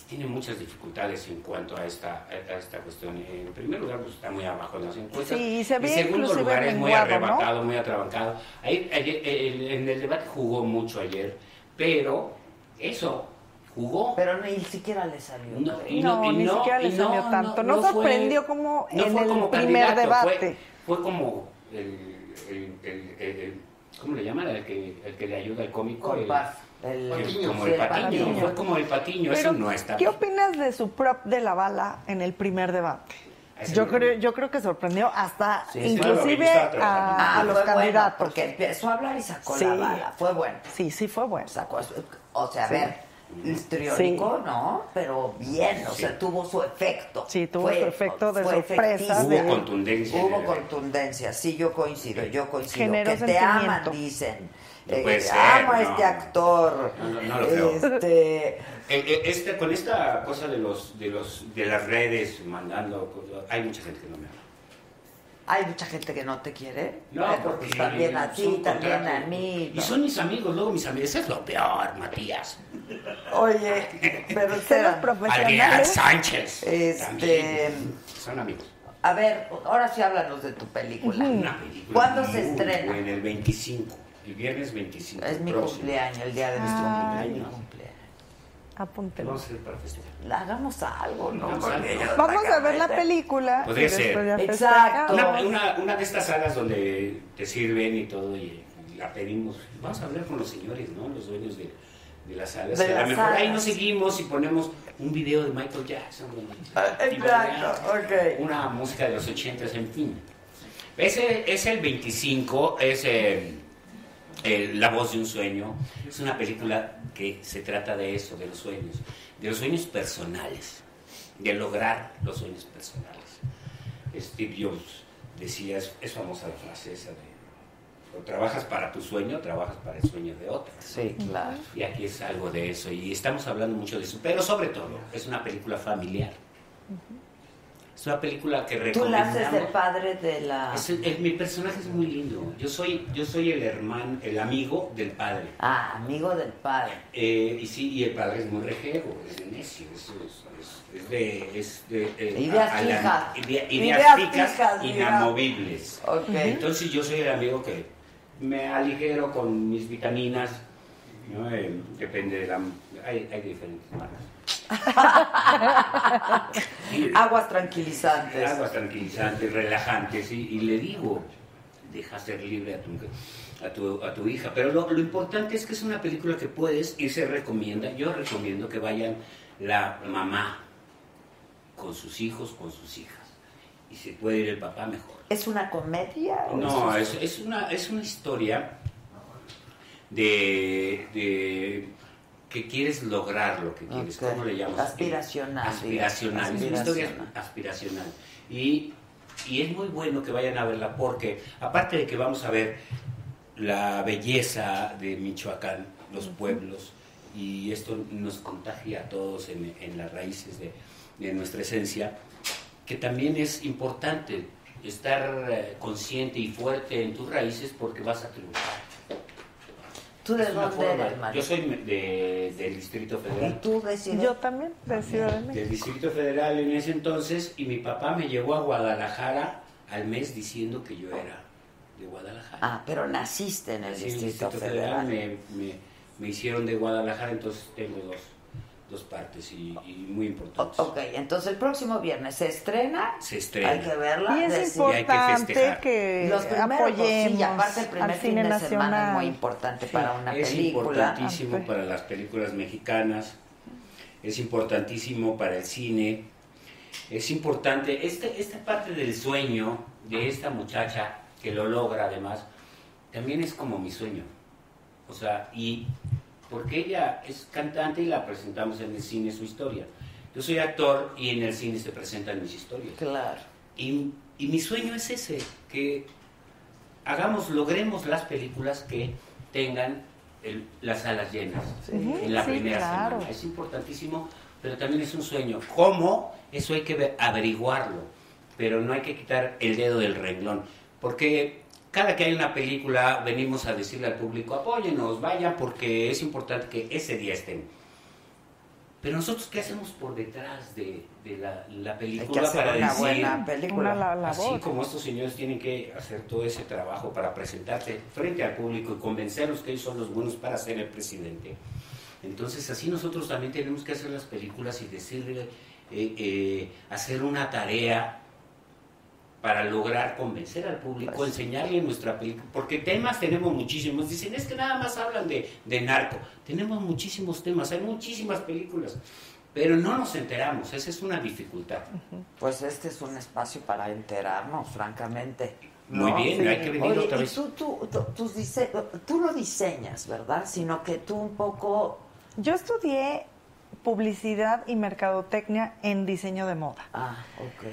tiene muchas dificultades en cuanto a esta, a esta cuestión. En primer lugar, pues, está muy abajo en las encuestas. Sí, y se ve en segundo lugar, es muy arrebatado, muy atrabancado. Ahí, ayer- el- en el debate jugó mucho ayer, pero eso, jugó. Pero ni siquiera le salió. No, creo. y No, ni siquiera le salió tanto. No fue- sorprendió como en fue el como primer candidato, debate. Fue, fue como el, el, el- el- el- ¿Cómo le llaman? El que, el que le ayuda al cómico. el- Compás. El, el- Patiño. como sí, el patiño. Patiño. Fue como el patiño. Eso no está ¿qué opinas de su prop de la bala en el primer debate? Yo creo, yo creo que sorprendió hasta Sí, inclusive claro, a, Ah, los fue bueno, candidatos. porque empezó a hablar y sacó Sí. la bala. Fue bueno. Sí, sí fue bueno. Sacó, o sea, a Sí. ver, histriónico, ¿no? Pero bien, o Sí. sea, tuvo su efecto. Sí, tuvo su efecto de sorpresa, de- Hubo contundencia. en Hubo contundencia, sí, yo coincido, yo coincido. Generó que te aman, dicen. No Eh, ser, amo a no. este actor. No, no, no lo creo. Este, Eh, eh, este- con esta cosa de los de los de las redes mandando hay mucha gente que no me ama. hay mucha gente que no te quiere. No, Bueno, porque pues también a ti, también a mí. Y son mis amigos, luego mis amigos. Eso es lo peor, Matías. Oye, pero los espera, Adrián profesionales. Sánchez. Este- También. Son amigos. a ver, ahora sí háblanos de tu película. Una película ¿Cuándo se estrena? buena, el 25. El viernes 25. Es mi próximo. cumpleaños, el día de mi Ay. cumpleaños. Apúntelo. Vamos a hacer para festejar. Hagamos algo, ¿no? Vamos Porque a ver la película. Podría ser. Exacto. Una, una, una de estas salas donde te sirven y todo, y, y la pedimos. Vamos a hablar con los señores, ¿no? Los dueños de, de las salas. De a las lo mejor ahí nos seguimos y ponemos un video de Michael Jackson. Ah, exacto, ok. Una música de los ochentas, en fin. Ese es el 25, es eh, La voz de un sueño. Es una película que se trata de eso, de los sueños, de los sueños personales, de lograr los sueños personales. Steve Jobs decía, es, es famosa la frase esa de, o trabajas para tu sueño, o trabajas para el sueño de otros. Sí, claro. Y aquí es algo de eso, y estamos hablando mucho de eso, pero sobre todo, es una película familiar. Es una película que Tú la recomendamos. haces el padre de la... Es el- el- mi personaje es muy lindo. Yo soy, yo soy el hermano, el amigo del padre. Ah, amigo del padre. Eh, y sí, y el padre es muy rejego, es de necio, es, es- es- de, es de, eh, Ideas a- a la- fijas. idea- Ideas ideas fijas, fijas, inamovibles. Ok. Entonces yo soy el amigo que me aligero con mis vitaminas, ¿no? Eh, depende de la... Hay, hay diferentes marcas. Aguas tranquilizantes. Aguas tranquilizantes, relajantes, y, y le digo, deja ser libre a tu, a tu, a tu hija. Pero lo, lo importante es que es una película que puedes y se recomienda, yo recomiendo que vayan la mamá con sus hijos, con sus hijas. Y si puede ir el papá, mejor. ¿Es una comedia? No, es, es una, es una historia de, de que quieres lograr lo que quieres. ¿Cómo le llamas? Aspiracional, Aspiracional. digamos. Es una historia Aspiracional. aspiracional. Y, y es muy bueno que vayan a verla porque, aparte de que vamos a ver la belleza de Michoacán, los pueblos, y esto nos contagia a todos en, en las raíces de, de nuestra esencia, que también es importante estar eh, consciente y fuerte en tus raíces porque vas a triunfar. ¿Tú de dónde forma. eres, María? Yo soy de- del Distrito Federal. ¿Y tú decides? Yo también, de Ciudad de México. Del Distrito Federal en ese entonces y mi papá me llevó a Guadalajara al mes diciendo que yo era de Guadalajara. Ah, pero naciste en el Sí, en Distrito, Federal. me, me- me hicieron de Guadalajara, entonces tengo dos, dos partes y, y muy importantes. Ok, entonces el próximo viernes se estrena. Se estrena. Hay que verla. Y es decir- importante festejar. que Los primeros dos, apoyemos sí, aparte el primer fin de semana es muy importante Sí. para una es película. importantísimo Ah, sí. para las películas mexicanas, es importantísimo para el cine, es importante, este, esta parte del sueño de esta muchacha que lo logra además, también es como mi sueño. O sea, y porque ella es cantante y la presentamos en el cine su historia. Yo soy actor y en el cine se presentan mis historias. Claro. Y, y mi sueño es ese, que hagamos, logremos las películas que tengan el- las salas llenas en la sí, primera claro. semana. Es importantísimo, pero también es un sueño. ¿Cómo? Eso hay que ver- averiguarlo, pero no hay que quitar el dedo del renglón, porque cada que hay una película venimos a decirle al público, apóyenos, vayan, porque es importante que ese día estén. Pero nosotros, ¿qué hacemos por detrás de, de la, la película hacer para una decir, buena película. Una la- labor. Así como estos señores tienen que hacer todo ese trabajo para presentarse frente al público y convencerlos que ellos son los buenos para ser el presidente. Entonces así nosotros también tenemos que hacer las películas y decirle, eh, eh, hacer una tarea para lograr convencer al público, Pues enseñarle nuestra película, porque temas tenemos muchísimos. Dicen, es que nada más hablan de, de narco. Tenemos muchísimos temas, hay muchísimas películas, pero no nos enteramos, esa es una dificultad. Pues este es un espacio para enterarnos, francamente. Muy bien, hay que venir Oye, otra y vez. Tú, tú, tú, dise- tú no diseñas, ¿verdad? Sino que tú un poco... Yo estudié publicidad y mercadotecnia en diseño de moda. Ah, ok.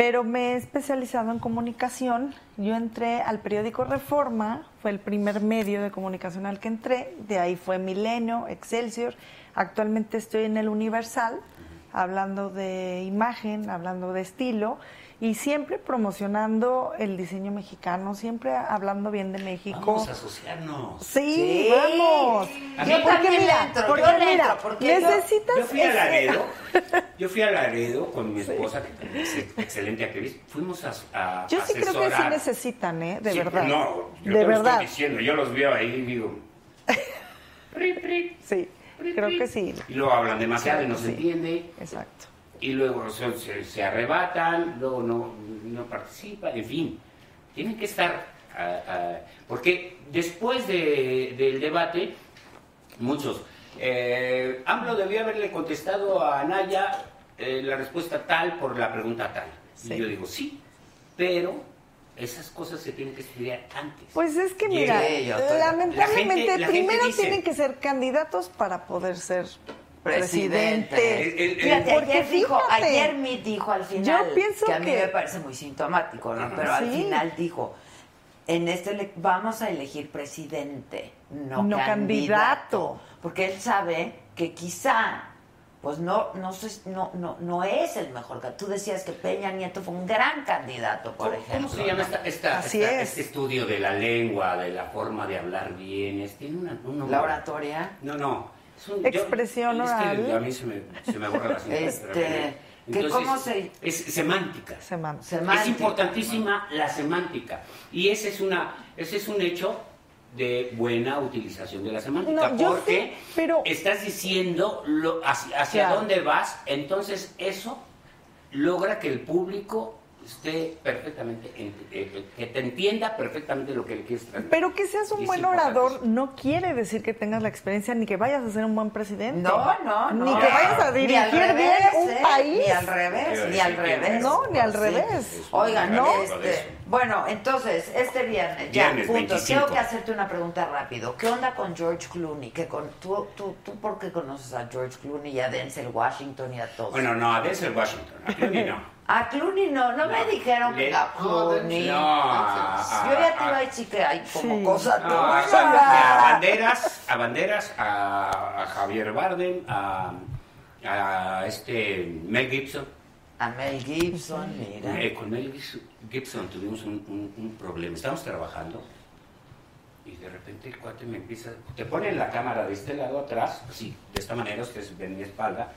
Pero me he especializado en comunicación. Yo entré al periódico Reforma, fue el primer medio de comunicación al que entré. De ahí fue Milenio, Excelsior. Actualmente estoy en el Universal, hablando de imagen, hablando de estilo y siempre promocionando el diseño mexicano, siempre hablando bien de México. Vamos a asociarnos. Sí, Sí. vamos. A mí- Yo mira, entro, porque yo mira, entro, porque yo- necesitas Yo fui a Laredo, yo fui a Laredo con mi esposa, que es excelente actriz. Fuimos a, a Yo sí creo que sí necesitan, ¿eh? De Sí, verdad. No, yo de te lo verdad. estoy diciendo, yo los veo ahí y digo. Sí. Creo que sí. Y luego hablan demasiado y no se entiende. Exacto. Y luego se, se- se arrebatan, luego no, no participan, en fin. Tienen que estar... porque después de- del debate, muchos... Eh, AMLO debió haberle contestado a Anaya eh, la respuesta tal por la pregunta tal. Sí. Y yo digo, sí, pero esas cosas se tienen que estudiar antes. Pues es que mira, lamentablemente la gente- la gente primero dice- tienen que ser candidatos para poder ser Presidente. presidente. El- el- Fíjate, Porque ayer, dijo, fíjate, ayer Mitt dijo al final, Yo pienso que a mí que- me parece muy sintomático, ¿no? Pero al final dijo, en este vamos a elegir presidente, no, No candidato. Porque él sabe que quizá, pues no, no, sé- no, no, no es el mejor. Tú decías que Peña Nieto fue un gran candidato, por ¿Cómo, ejemplo. cómo se llama esta, esta- Así esta- es. este estudio de la lengua, de la forma de hablar bien? Es, tiene una, un. La oratoria. No, no. Es un- Expresión es que oral. a mí se me, se me borra la Este, que cómo se- Es semántica. Semántica. Semántica. Es importantísima la semántica. Y ese es, una, ese es un hecho de buena utilización de la semántica. No, porque sí, pero- estás diciendo lo, hacia, hacia Claro. dónde vas, entonces eso logra que el público esté perfectamente, en- eh, que te entienda perfectamente lo que le quieres transmitir. Pero que seas un buen orador no quiere decir que tengas la experiencia ni que vayas a ser un buen presidente. No, no, no. Ni que vayas a dirigir revés, un ¿eh? país. Ni al revés, ni al revés. No, ni al Sí. revés. Oigan, ¿No? este, bueno, entonces, este viernes, ya, Viernes punto. 25. Tengo que hacerte una pregunta rápido. ¿Qué onda con George Clooney? Que con, tú, tú, ¿Tú por qué conoces a George Clooney y a Denzel Washington y a todos? Bueno, no, a Denzel Washington, a Clooney no. A Clooney no, no, me dijeron que a Clooney. No, a- Yo ya te a- iba a decir que hay como Sí. cosa No, a, Banderas, a Banderas, a, a Javier Bardem, a, a este Mel Gibson. A Mel Gibson, mira. Eh, con Mel Gibson- tuvimos un, un- un problema. Estábamos trabajando y de repente el cuate me empieza. Te pone la cámara de este lado atrás, así, de esta manera, ustedes ven mi espalda,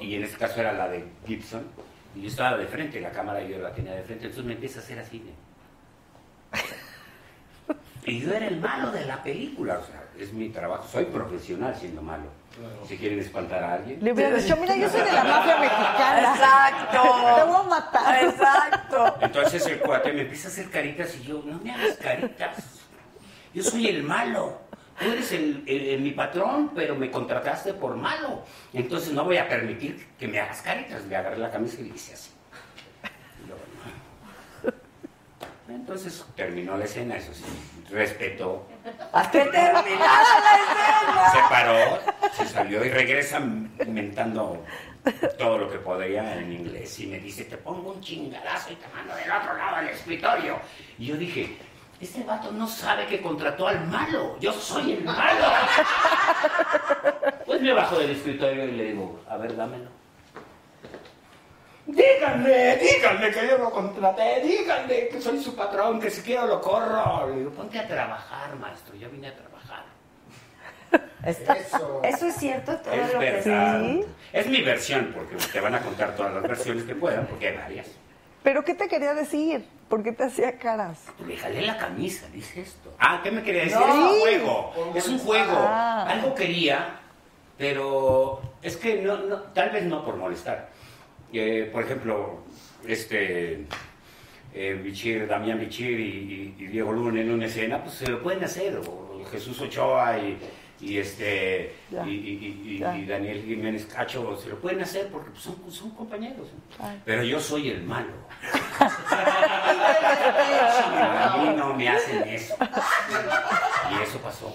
y en este caso era la de Gibson, y yo estaba de frente, la cámara yo la tenía de frente, entonces me empieza a hacer así. de- Y yo era el malo de la película, o sea, es mi trabajo, soy profesional siendo malo. Si quieren espantar a alguien. Le hubiera dicho, mira, yo soy de la mafia mexicana. Exacto. Te voy a matar. Exacto. Entonces el cuate me empieza a hacer caritas y yo, no me hagas caritas. Yo soy el malo. Tú eres el, el- el- mi patrón, pero me contrataste por malo. Entonces no voy a permitir que me hagas caritas. Le agarré la camisa y le hice así. Entonces terminó la escena, eso sí. Respetó. Hasta que terminara la escena. Se paró, se salió y regresa mentando todo lo que podía en inglés y me dice, te pongo un chingadazo y te mando del otro lado del escritorio. Y yo dije, este vato no sabe que contrató al malo, yo soy el malo. Pues me bajo del escritorio y le digo, a ver, dámelo. Díganme, díganme que yo lo contraté, díganme que soy su patrón, que si quiero lo corro. Le digo, ponte a trabajar, maestro, yo vine a trabajar. Está- Eso es cierto todo Es lo que verdad. Sí. Es mi versión, porque te van a contar todas las versiones que puedan, porque hay varias. ¿Pero qué te quería decir? ¿Por qué te hacía caras? Le jalé la camisa, dice esto. Ah, ¿qué me quería decir? No. Es un juego, es un juego. Ah. Algo quería, pero es que no, no, tal vez no por molestar. Eh, por ejemplo, este eh, Bichir, Damián Bichir y, y- y Diego Luna en una escena, pues se lo pueden hacer. O Jesús Ochoa y, y este y, y- y- Ya. y Daniel Jiménez Cacho se lo pueden hacer porque pues, son, son compañeros. Pero yo soy el malo. A mí no me hacen eso. Y eso pasó.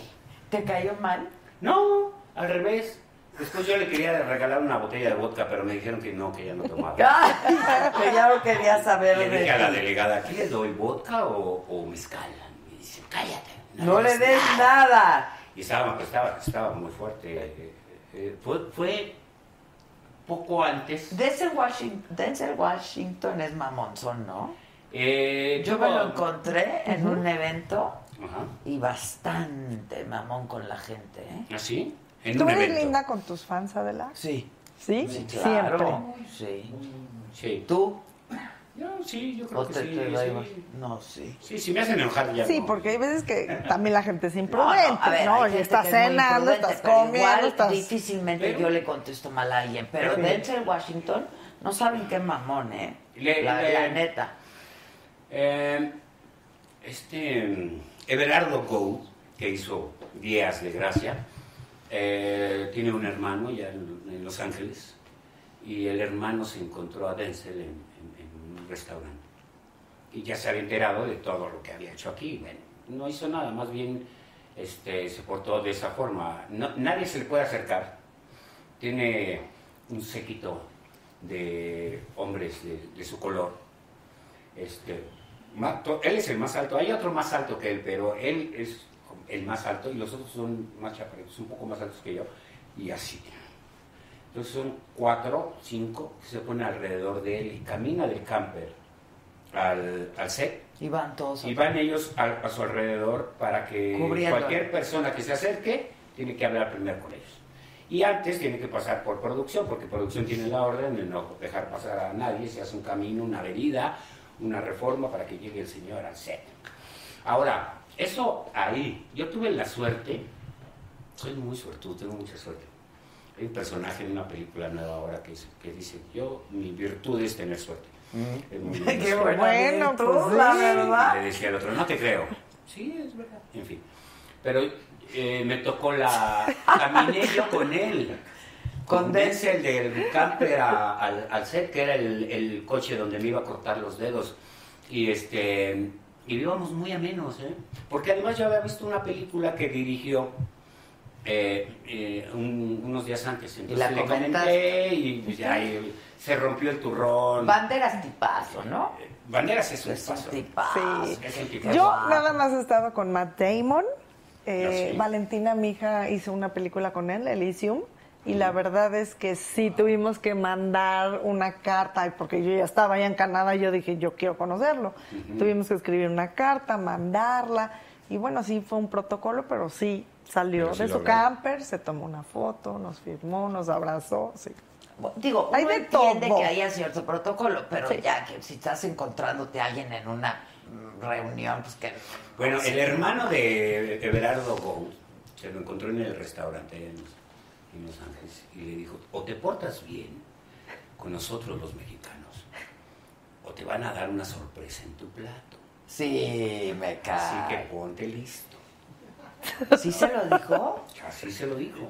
¿Te cayó mal? No, al revés. Después yo le quería regalar una botella de vodka, pero me dijeron que no, que ya no tomaba. que ya no quería saber Le de dije a la delegada, ¿qué le doy, vodka o, o mezcal? Me dice, cállate. No le des nada. Y estaba, estaba, estaba muy fuerte. eh, eh, fue, fue poco antes. Denzel Washington, Denzel Washington es mamonzón, ¿no? Eh, Yo me lo encontré en un evento Ajá. y bastante mamón con la gente, ¿eh? ¿Así? En ¿Tú un eres evento. linda con tus fans, Adela? Sí. ¿Sí? Sí, Siempre. claro. Sí. Sí. ¿Tú? Yo sí, yo ¿O creo que te, sí. te da sí. igual? No, sí. Sí, si me hacen enojar ya Sí, no. porque hay veces que también la gente es No, imprudente, no, ver, ¿no? Y estás es cenando, imprudente, estás comiendo, igual estás... difícilmente Pero- yo le contesto mal a alguien. Pero Sí. Denzel Washington, no saben qué mamón, ¿eh? Le- la, le- la neta. Eh, este Everardo Go, que hizo Días de Gracia, eh, tiene un hermano ya en, en Los Ángeles y el hermano se encontró a Denzel en, en- en restaurante y ya se había enterado de todo lo que había hecho aquí. Bueno, no hizo nada, más bien este, se portó de esa forma. No- nadie se le puede acercar. Tiene un séquito de hombres de, su color. Este, él es el más alto, hay otro más alto que él, pero él es el más alto y los otros son más chaparritos, un poco más altos que yo, y así. Entonces son cuatro, cinco que se ponen alrededor de él y camina del camper al, al set. Y van todos. Y van ellos a, a su alrededor para que Cubriendo. cualquier persona que se acerque tiene que hablar primero con ellos. Y antes tiene que pasar por producción, porque producción tiene la orden de no dejar pasar a nadie, se hace un camino, una avenida, una reforma para que llegue el señor al set. Ahora, eso ahí, yo tuve la suerte, soy muy suertudo, tengo mucha suerte. Hay un personaje en una película nueva ahora que, dice, yo, mi virtud es tener suerte. Es muy Qué Bueno, virtud, pues la verdad. Le decía al otro, no te creo. Sí, es verdad. En fin. Pero eh, me tocó la... Caminé yo con él. Con Denzel del camper a- al, al set, que era el, el coche donde me iba a cortar los dedos. Y este... Y íbamos muy amenos, ¿eh? Porque además yo había visto una película que dirigió eh, eh, un- unos días antes. Entonces la le comentaste? comenté y pues, ya y se rompió el turrón. Banderas tipazo, ¿no? Banderas es un Es un tipazo. Sí. Es un tipazo. Yo nada más he estado con Matt Damon. Eh, sí. Valentina, mi hija, hizo una película con él, Elysium. Y la verdad es que sí tuvimos que mandar una carta, porque yo ya estaba allá en Canadá y yo dije, yo quiero conocerlo. Tuvimos que escribir una carta, mandarla. Y bueno, sí fue un protocolo, pero sí salió sí de su camper, se tomó una foto, nos firmó, nos abrazó. Sí. Digo, Hay de entiende todo. que haya cierto protocolo, pero Sí. ya que si estás encontrándote a alguien en una mm, reunión, pues que... Bueno, el hermano de Everardo Gould se lo encontró en el restaurante en, en Los Ángeles y le dijo, o te portas bien con nosotros los mexicanos, o te van a dar una sorpresa en tu plato. Sí, me cae. Así que ponte listo. ¿Sí se lo dijo? Así se lo dijo.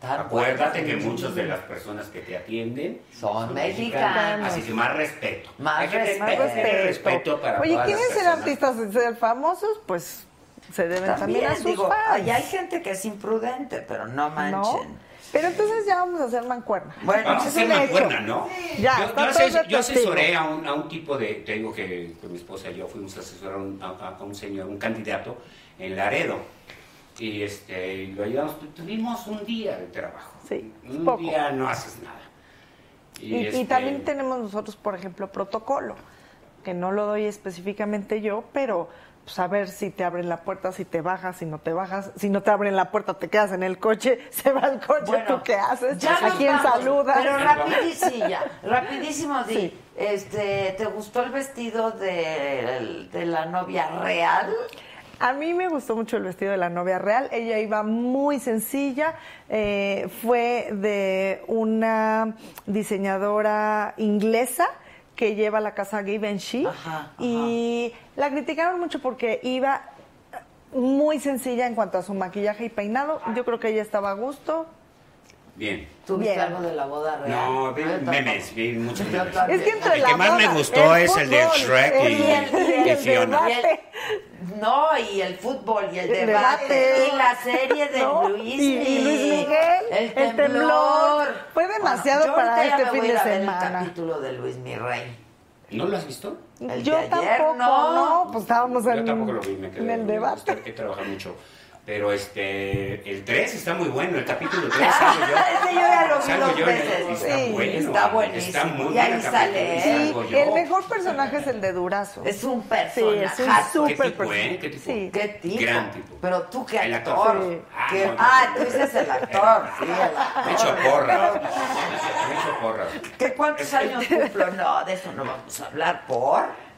Tan Acuérdate que muchas de las personas que te atienden Son mexicanos. Así que más respeto. Más Hay que respeto. tener- tener respeto para Oye, todas ¿quieren las ser personas. artistas y ser famosos? Pues se deben también, También, a sus digo, fans. ahí hay gente que es imprudente, pero no manchen. ¿No? Pero entonces ya vamos a hacer mancuerna. Bueno, Vamos a es hacer un hecho. mancuerna, ¿no? Ya, yo, ases- asesoré a un, a un tipo de, te digo que, que mi esposa y yo fuimos a asesorar a un, a- a un señor, un candidato en Laredo. Y este, lo ayudamos, Tu- tuvimos un día de trabajo. Sí, Un poco. día no haces nada. Y, y este, también tenemos nosotros, por ejemplo, protocolo, que no lo doy específicamente yo, pero pues, a ver si te abren la puerta, si te bajas, si no te bajas, si no te abren la puerta, te quedas en el coche, se va el coche, Bueno, ¿tú qué haces? Ya ¿A quién vamos, saludas? Pero rapidísimo, rapidísimo, di, Sí. este, ¿te gustó el vestido de, de la novia real? A mí me gustó mucho el vestido de la novia real. Ella iba muy sencilla. eh, fue de una diseñadora inglesa que lleva la casa Givenchy. Ajá, Y la criticaron mucho porque iba muy sencilla en cuanto a su maquillaje y peinado. Yo creo que ella estaba a gusto. Bien. ¿Tú viste Bien. algo de la boda real? No, vi Ah, yo memes, vi muchos memes. Es que entre El la que más me gustó el es el de Shrek el- y, y el- y el Fiona. No, y el fútbol, y el, El debate, debate. y la serie de ¿No? Luis. Y, y Luis Miguel, el temblor. temblor. Fue demasiado Yo para este fin de semana. El capítulo de Luis Mi Rey. ¿No lo has visto? El Yo de ayer, tampoco, no. no. Pues estábamos en, Yo tampoco lo vi, me quedé. en el debate. He trabajado mucho. Pero este, el 3 está muy bueno, el capítulo 3 salgo yo. Ese yo ya lo vi Salgo dos yo veces. Está Sí, bueno. está buenísimo. Está muy Y ahí sale salgo yo. El mejor personaje es el de Durazo. Es un Sí, personaje. es un ¿Qué súper tipo, eh? ¿Qué personaje. tipo? Sí. ¿Qué tipo? Gran tipo. Pero tú qué El actor. actor. Sí. Ah, ¿Qué- no, no, Ah, tú dices el actor. Sí, el actor. Me echo porra. Me echo porra. ¿Qué cuántos años cumplo? No, de eso no vamos a hablar. ¿Por?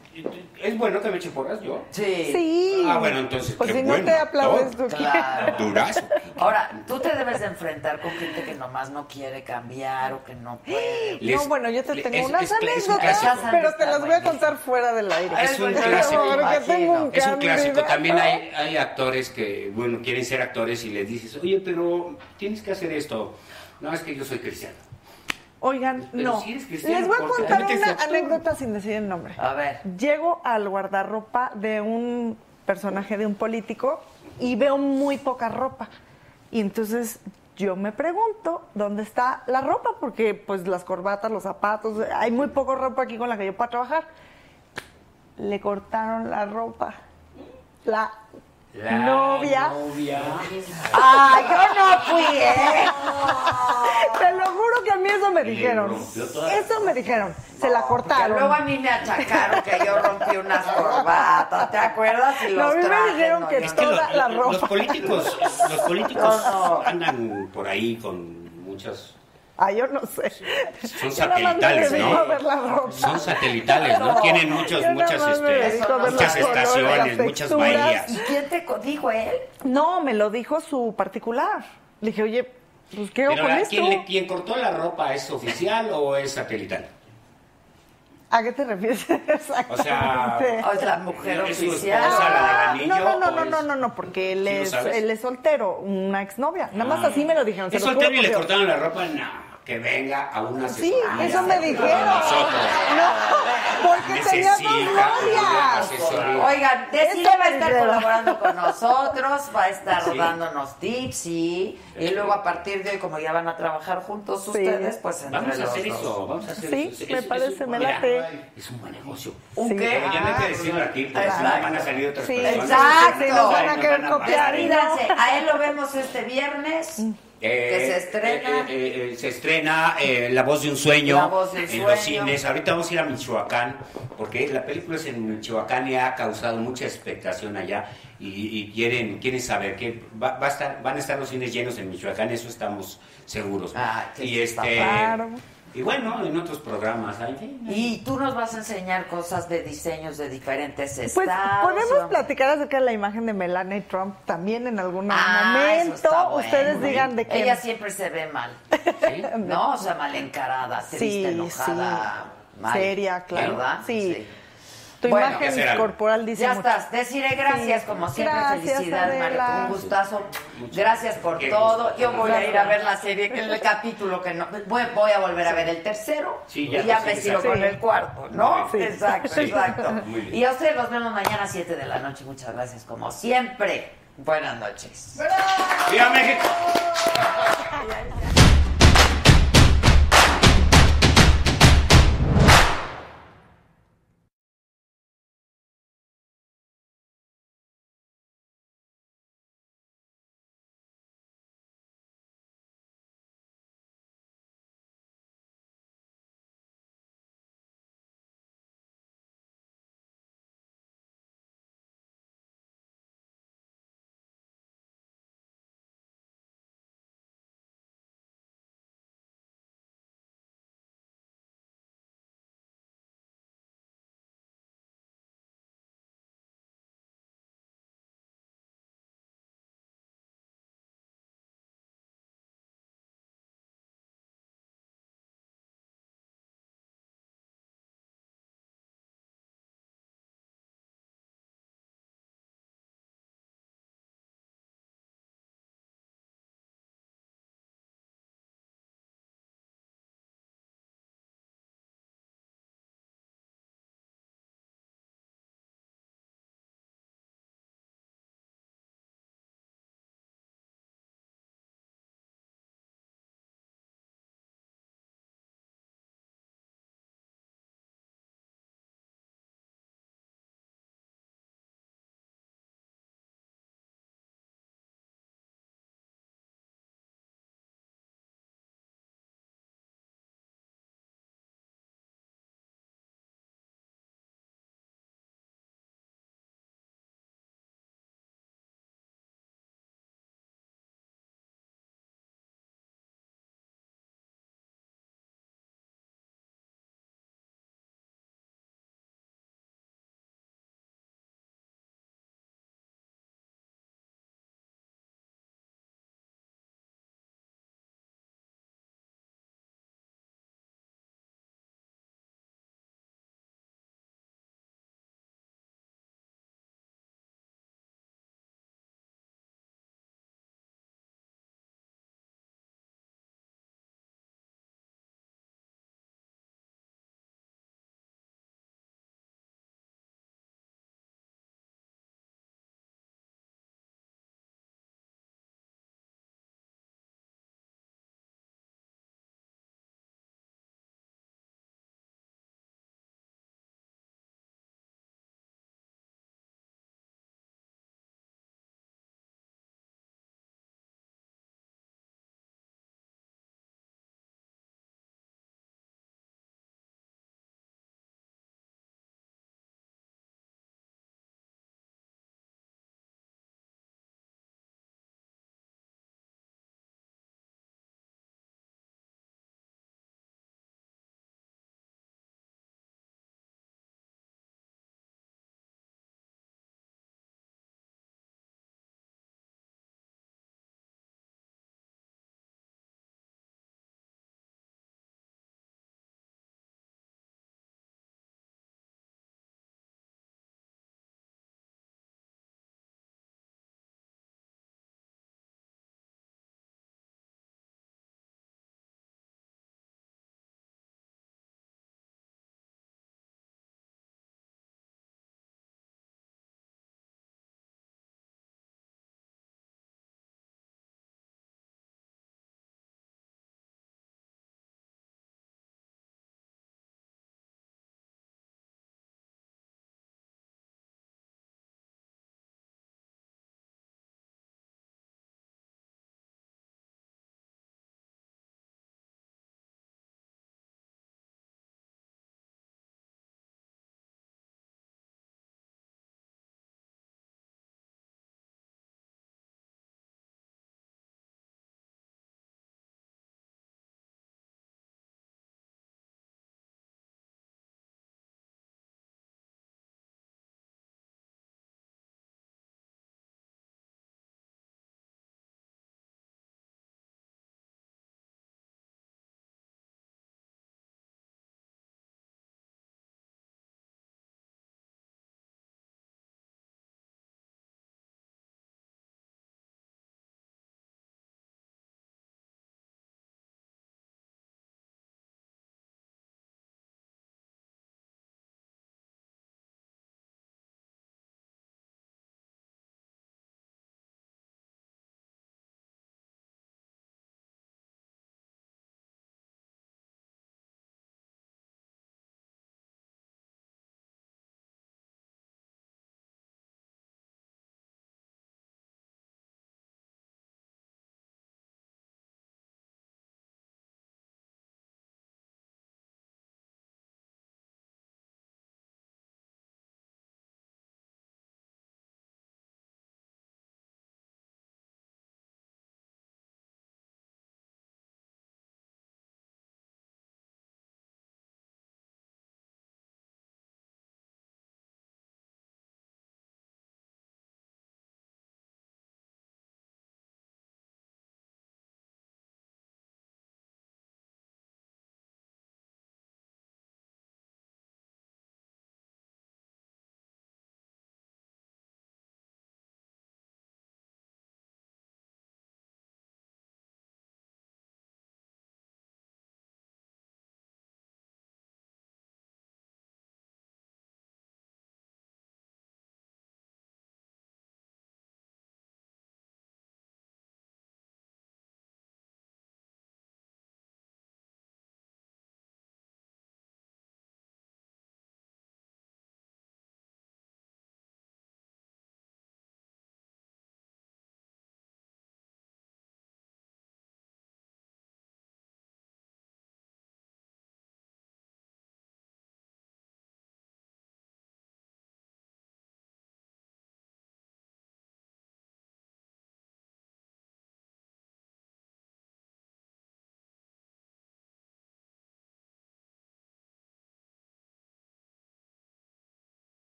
¿Es bueno que me eche porras yo? Sí. Sí. Ah, bueno, entonces. Pues qué si no bueno te aplaudes tú, Claro. Durazo. Ahora, tú te debes de enfrentar con gente que nomás no quiere cambiar o que no puede. Les- no, bueno, yo te tengo es- unas es- es un anécdotas, pero te las voy a contar fuera del aire. Es un clásico. tengo un Es un clásico. También hay, hay actores que, bueno, quieren ser actores y les dices, oye, pero tienes que hacer esto. No, es que yo soy cristiano. Oigan, no. si Les voy a ¿por qué contar una anécdota sin decir el nombre. A ver. Llego al guardarropa de un personaje de un político y veo muy poca ropa. Y entonces yo me pregunto dónde está la ropa, porque pues las corbatas, los zapatos, hay muy poca ropa aquí con la que yo pueda trabajar. Le cortaron la ropa. La, La novia. novia. ¡Ah, yo no fui, eh! Te lo juro que a mí eso me dijeron. Eso me dijeron. Se la Que cortaron. luego a mí me achacaron que yo rompí unas corbatas, ¿te acuerdas? Y No, los a mí me trajes, dijeron no, que. Toda los, la los ropa. políticos, los políticos No, no. andan por ahí con muchas... Ah, yo no sé. Son Yo satelitales, ¿no? ver la. Son satelitales, ¿no? No, Tienen muchos, muchas, este, muchas estaciones, muchas bahías. ¿Y quién te co- dijo él? No, me lo dijo su particular. Le dije, oye, pues ¿qué hago con ahora, esto? ¿quién, le- quién cortó la ropa es oficial o es satelital? ¿A qué te refieres exactamente? O sea, O mujer ¿Es su oficial. la Ah, no, no, no, no, no, no, no, porque él ¿Sí lo es, él es soltero, una exnovia. Nada más Ah. así me lo dijeron. ¿Es soltero y le cortaron la ropa? No, que venga a una Sí, asesoría eso me dijeron. nosotros. No, porque Necesita una novias. Oigan, Eso va a me estar colaborando con nosotros, va a estar Sí. dándonos tips, sí. Y luego a partir de hoy, como ya van a trabajar juntos Sí. ustedes, pues entre Vamos a hacer dos. eso, vamos a hacer Sí, eso. me Es- es parece, un- me mira, late. Es un buen negocio. ¿Un Sí. qué? Pero ya no hay que Ah, decirlo aquí, porque si no van a salir otras Sí, personas. exacto. Sí, nos van a querer copiar. Despídanse. A él lo vemos este viernes. Que se estrena. eh, eh, eh, se estrena eh, La voz de un sueño La voz en sueño. los cines. Ahorita vamos a ir a Michoacán, porque la película es en Michoacán y ha causado mucha expectación allá. Y, y quieren, quieren saber que va, va a estar, van a estar los cines llenos en Michoacán, eso estamos seguros. Ah, y este Claro. Y bueno, en otros programas. fin. Y tú nos vas a enseñar cosas de diseños de diferentes estados. Pues podemos platicar acerca de la imagen de Melania Trump también en algún Ah, eso momento. está bueno. Ustedes digan de qué. Ella siempre se ve mal. ¿Sí? ¿No? O sea, mal encarada, triste, Sí, enojada. mal, Seria, claro. ¿Verdad? Sí. Tu Bueno, imagen corporal dice Ya mucho. estás. Deciré gracias, Sí. como siempre. Gracias, Felicidades. Mario. Un gustazo. Gracias por Qué todo. gusto. Yo voy a ir a ver la serie, que es el capítulo que no. Voy, voy a volver a ver el tercero. Sí, ya y ya me sigo con el cuarto, ¿no? Sí. Exacto, Sí. exacto. Y a ustedes los vemos mañana a 7 de la noche. Muchas gracias, como siempre. Buenas noches. ¡Viva México!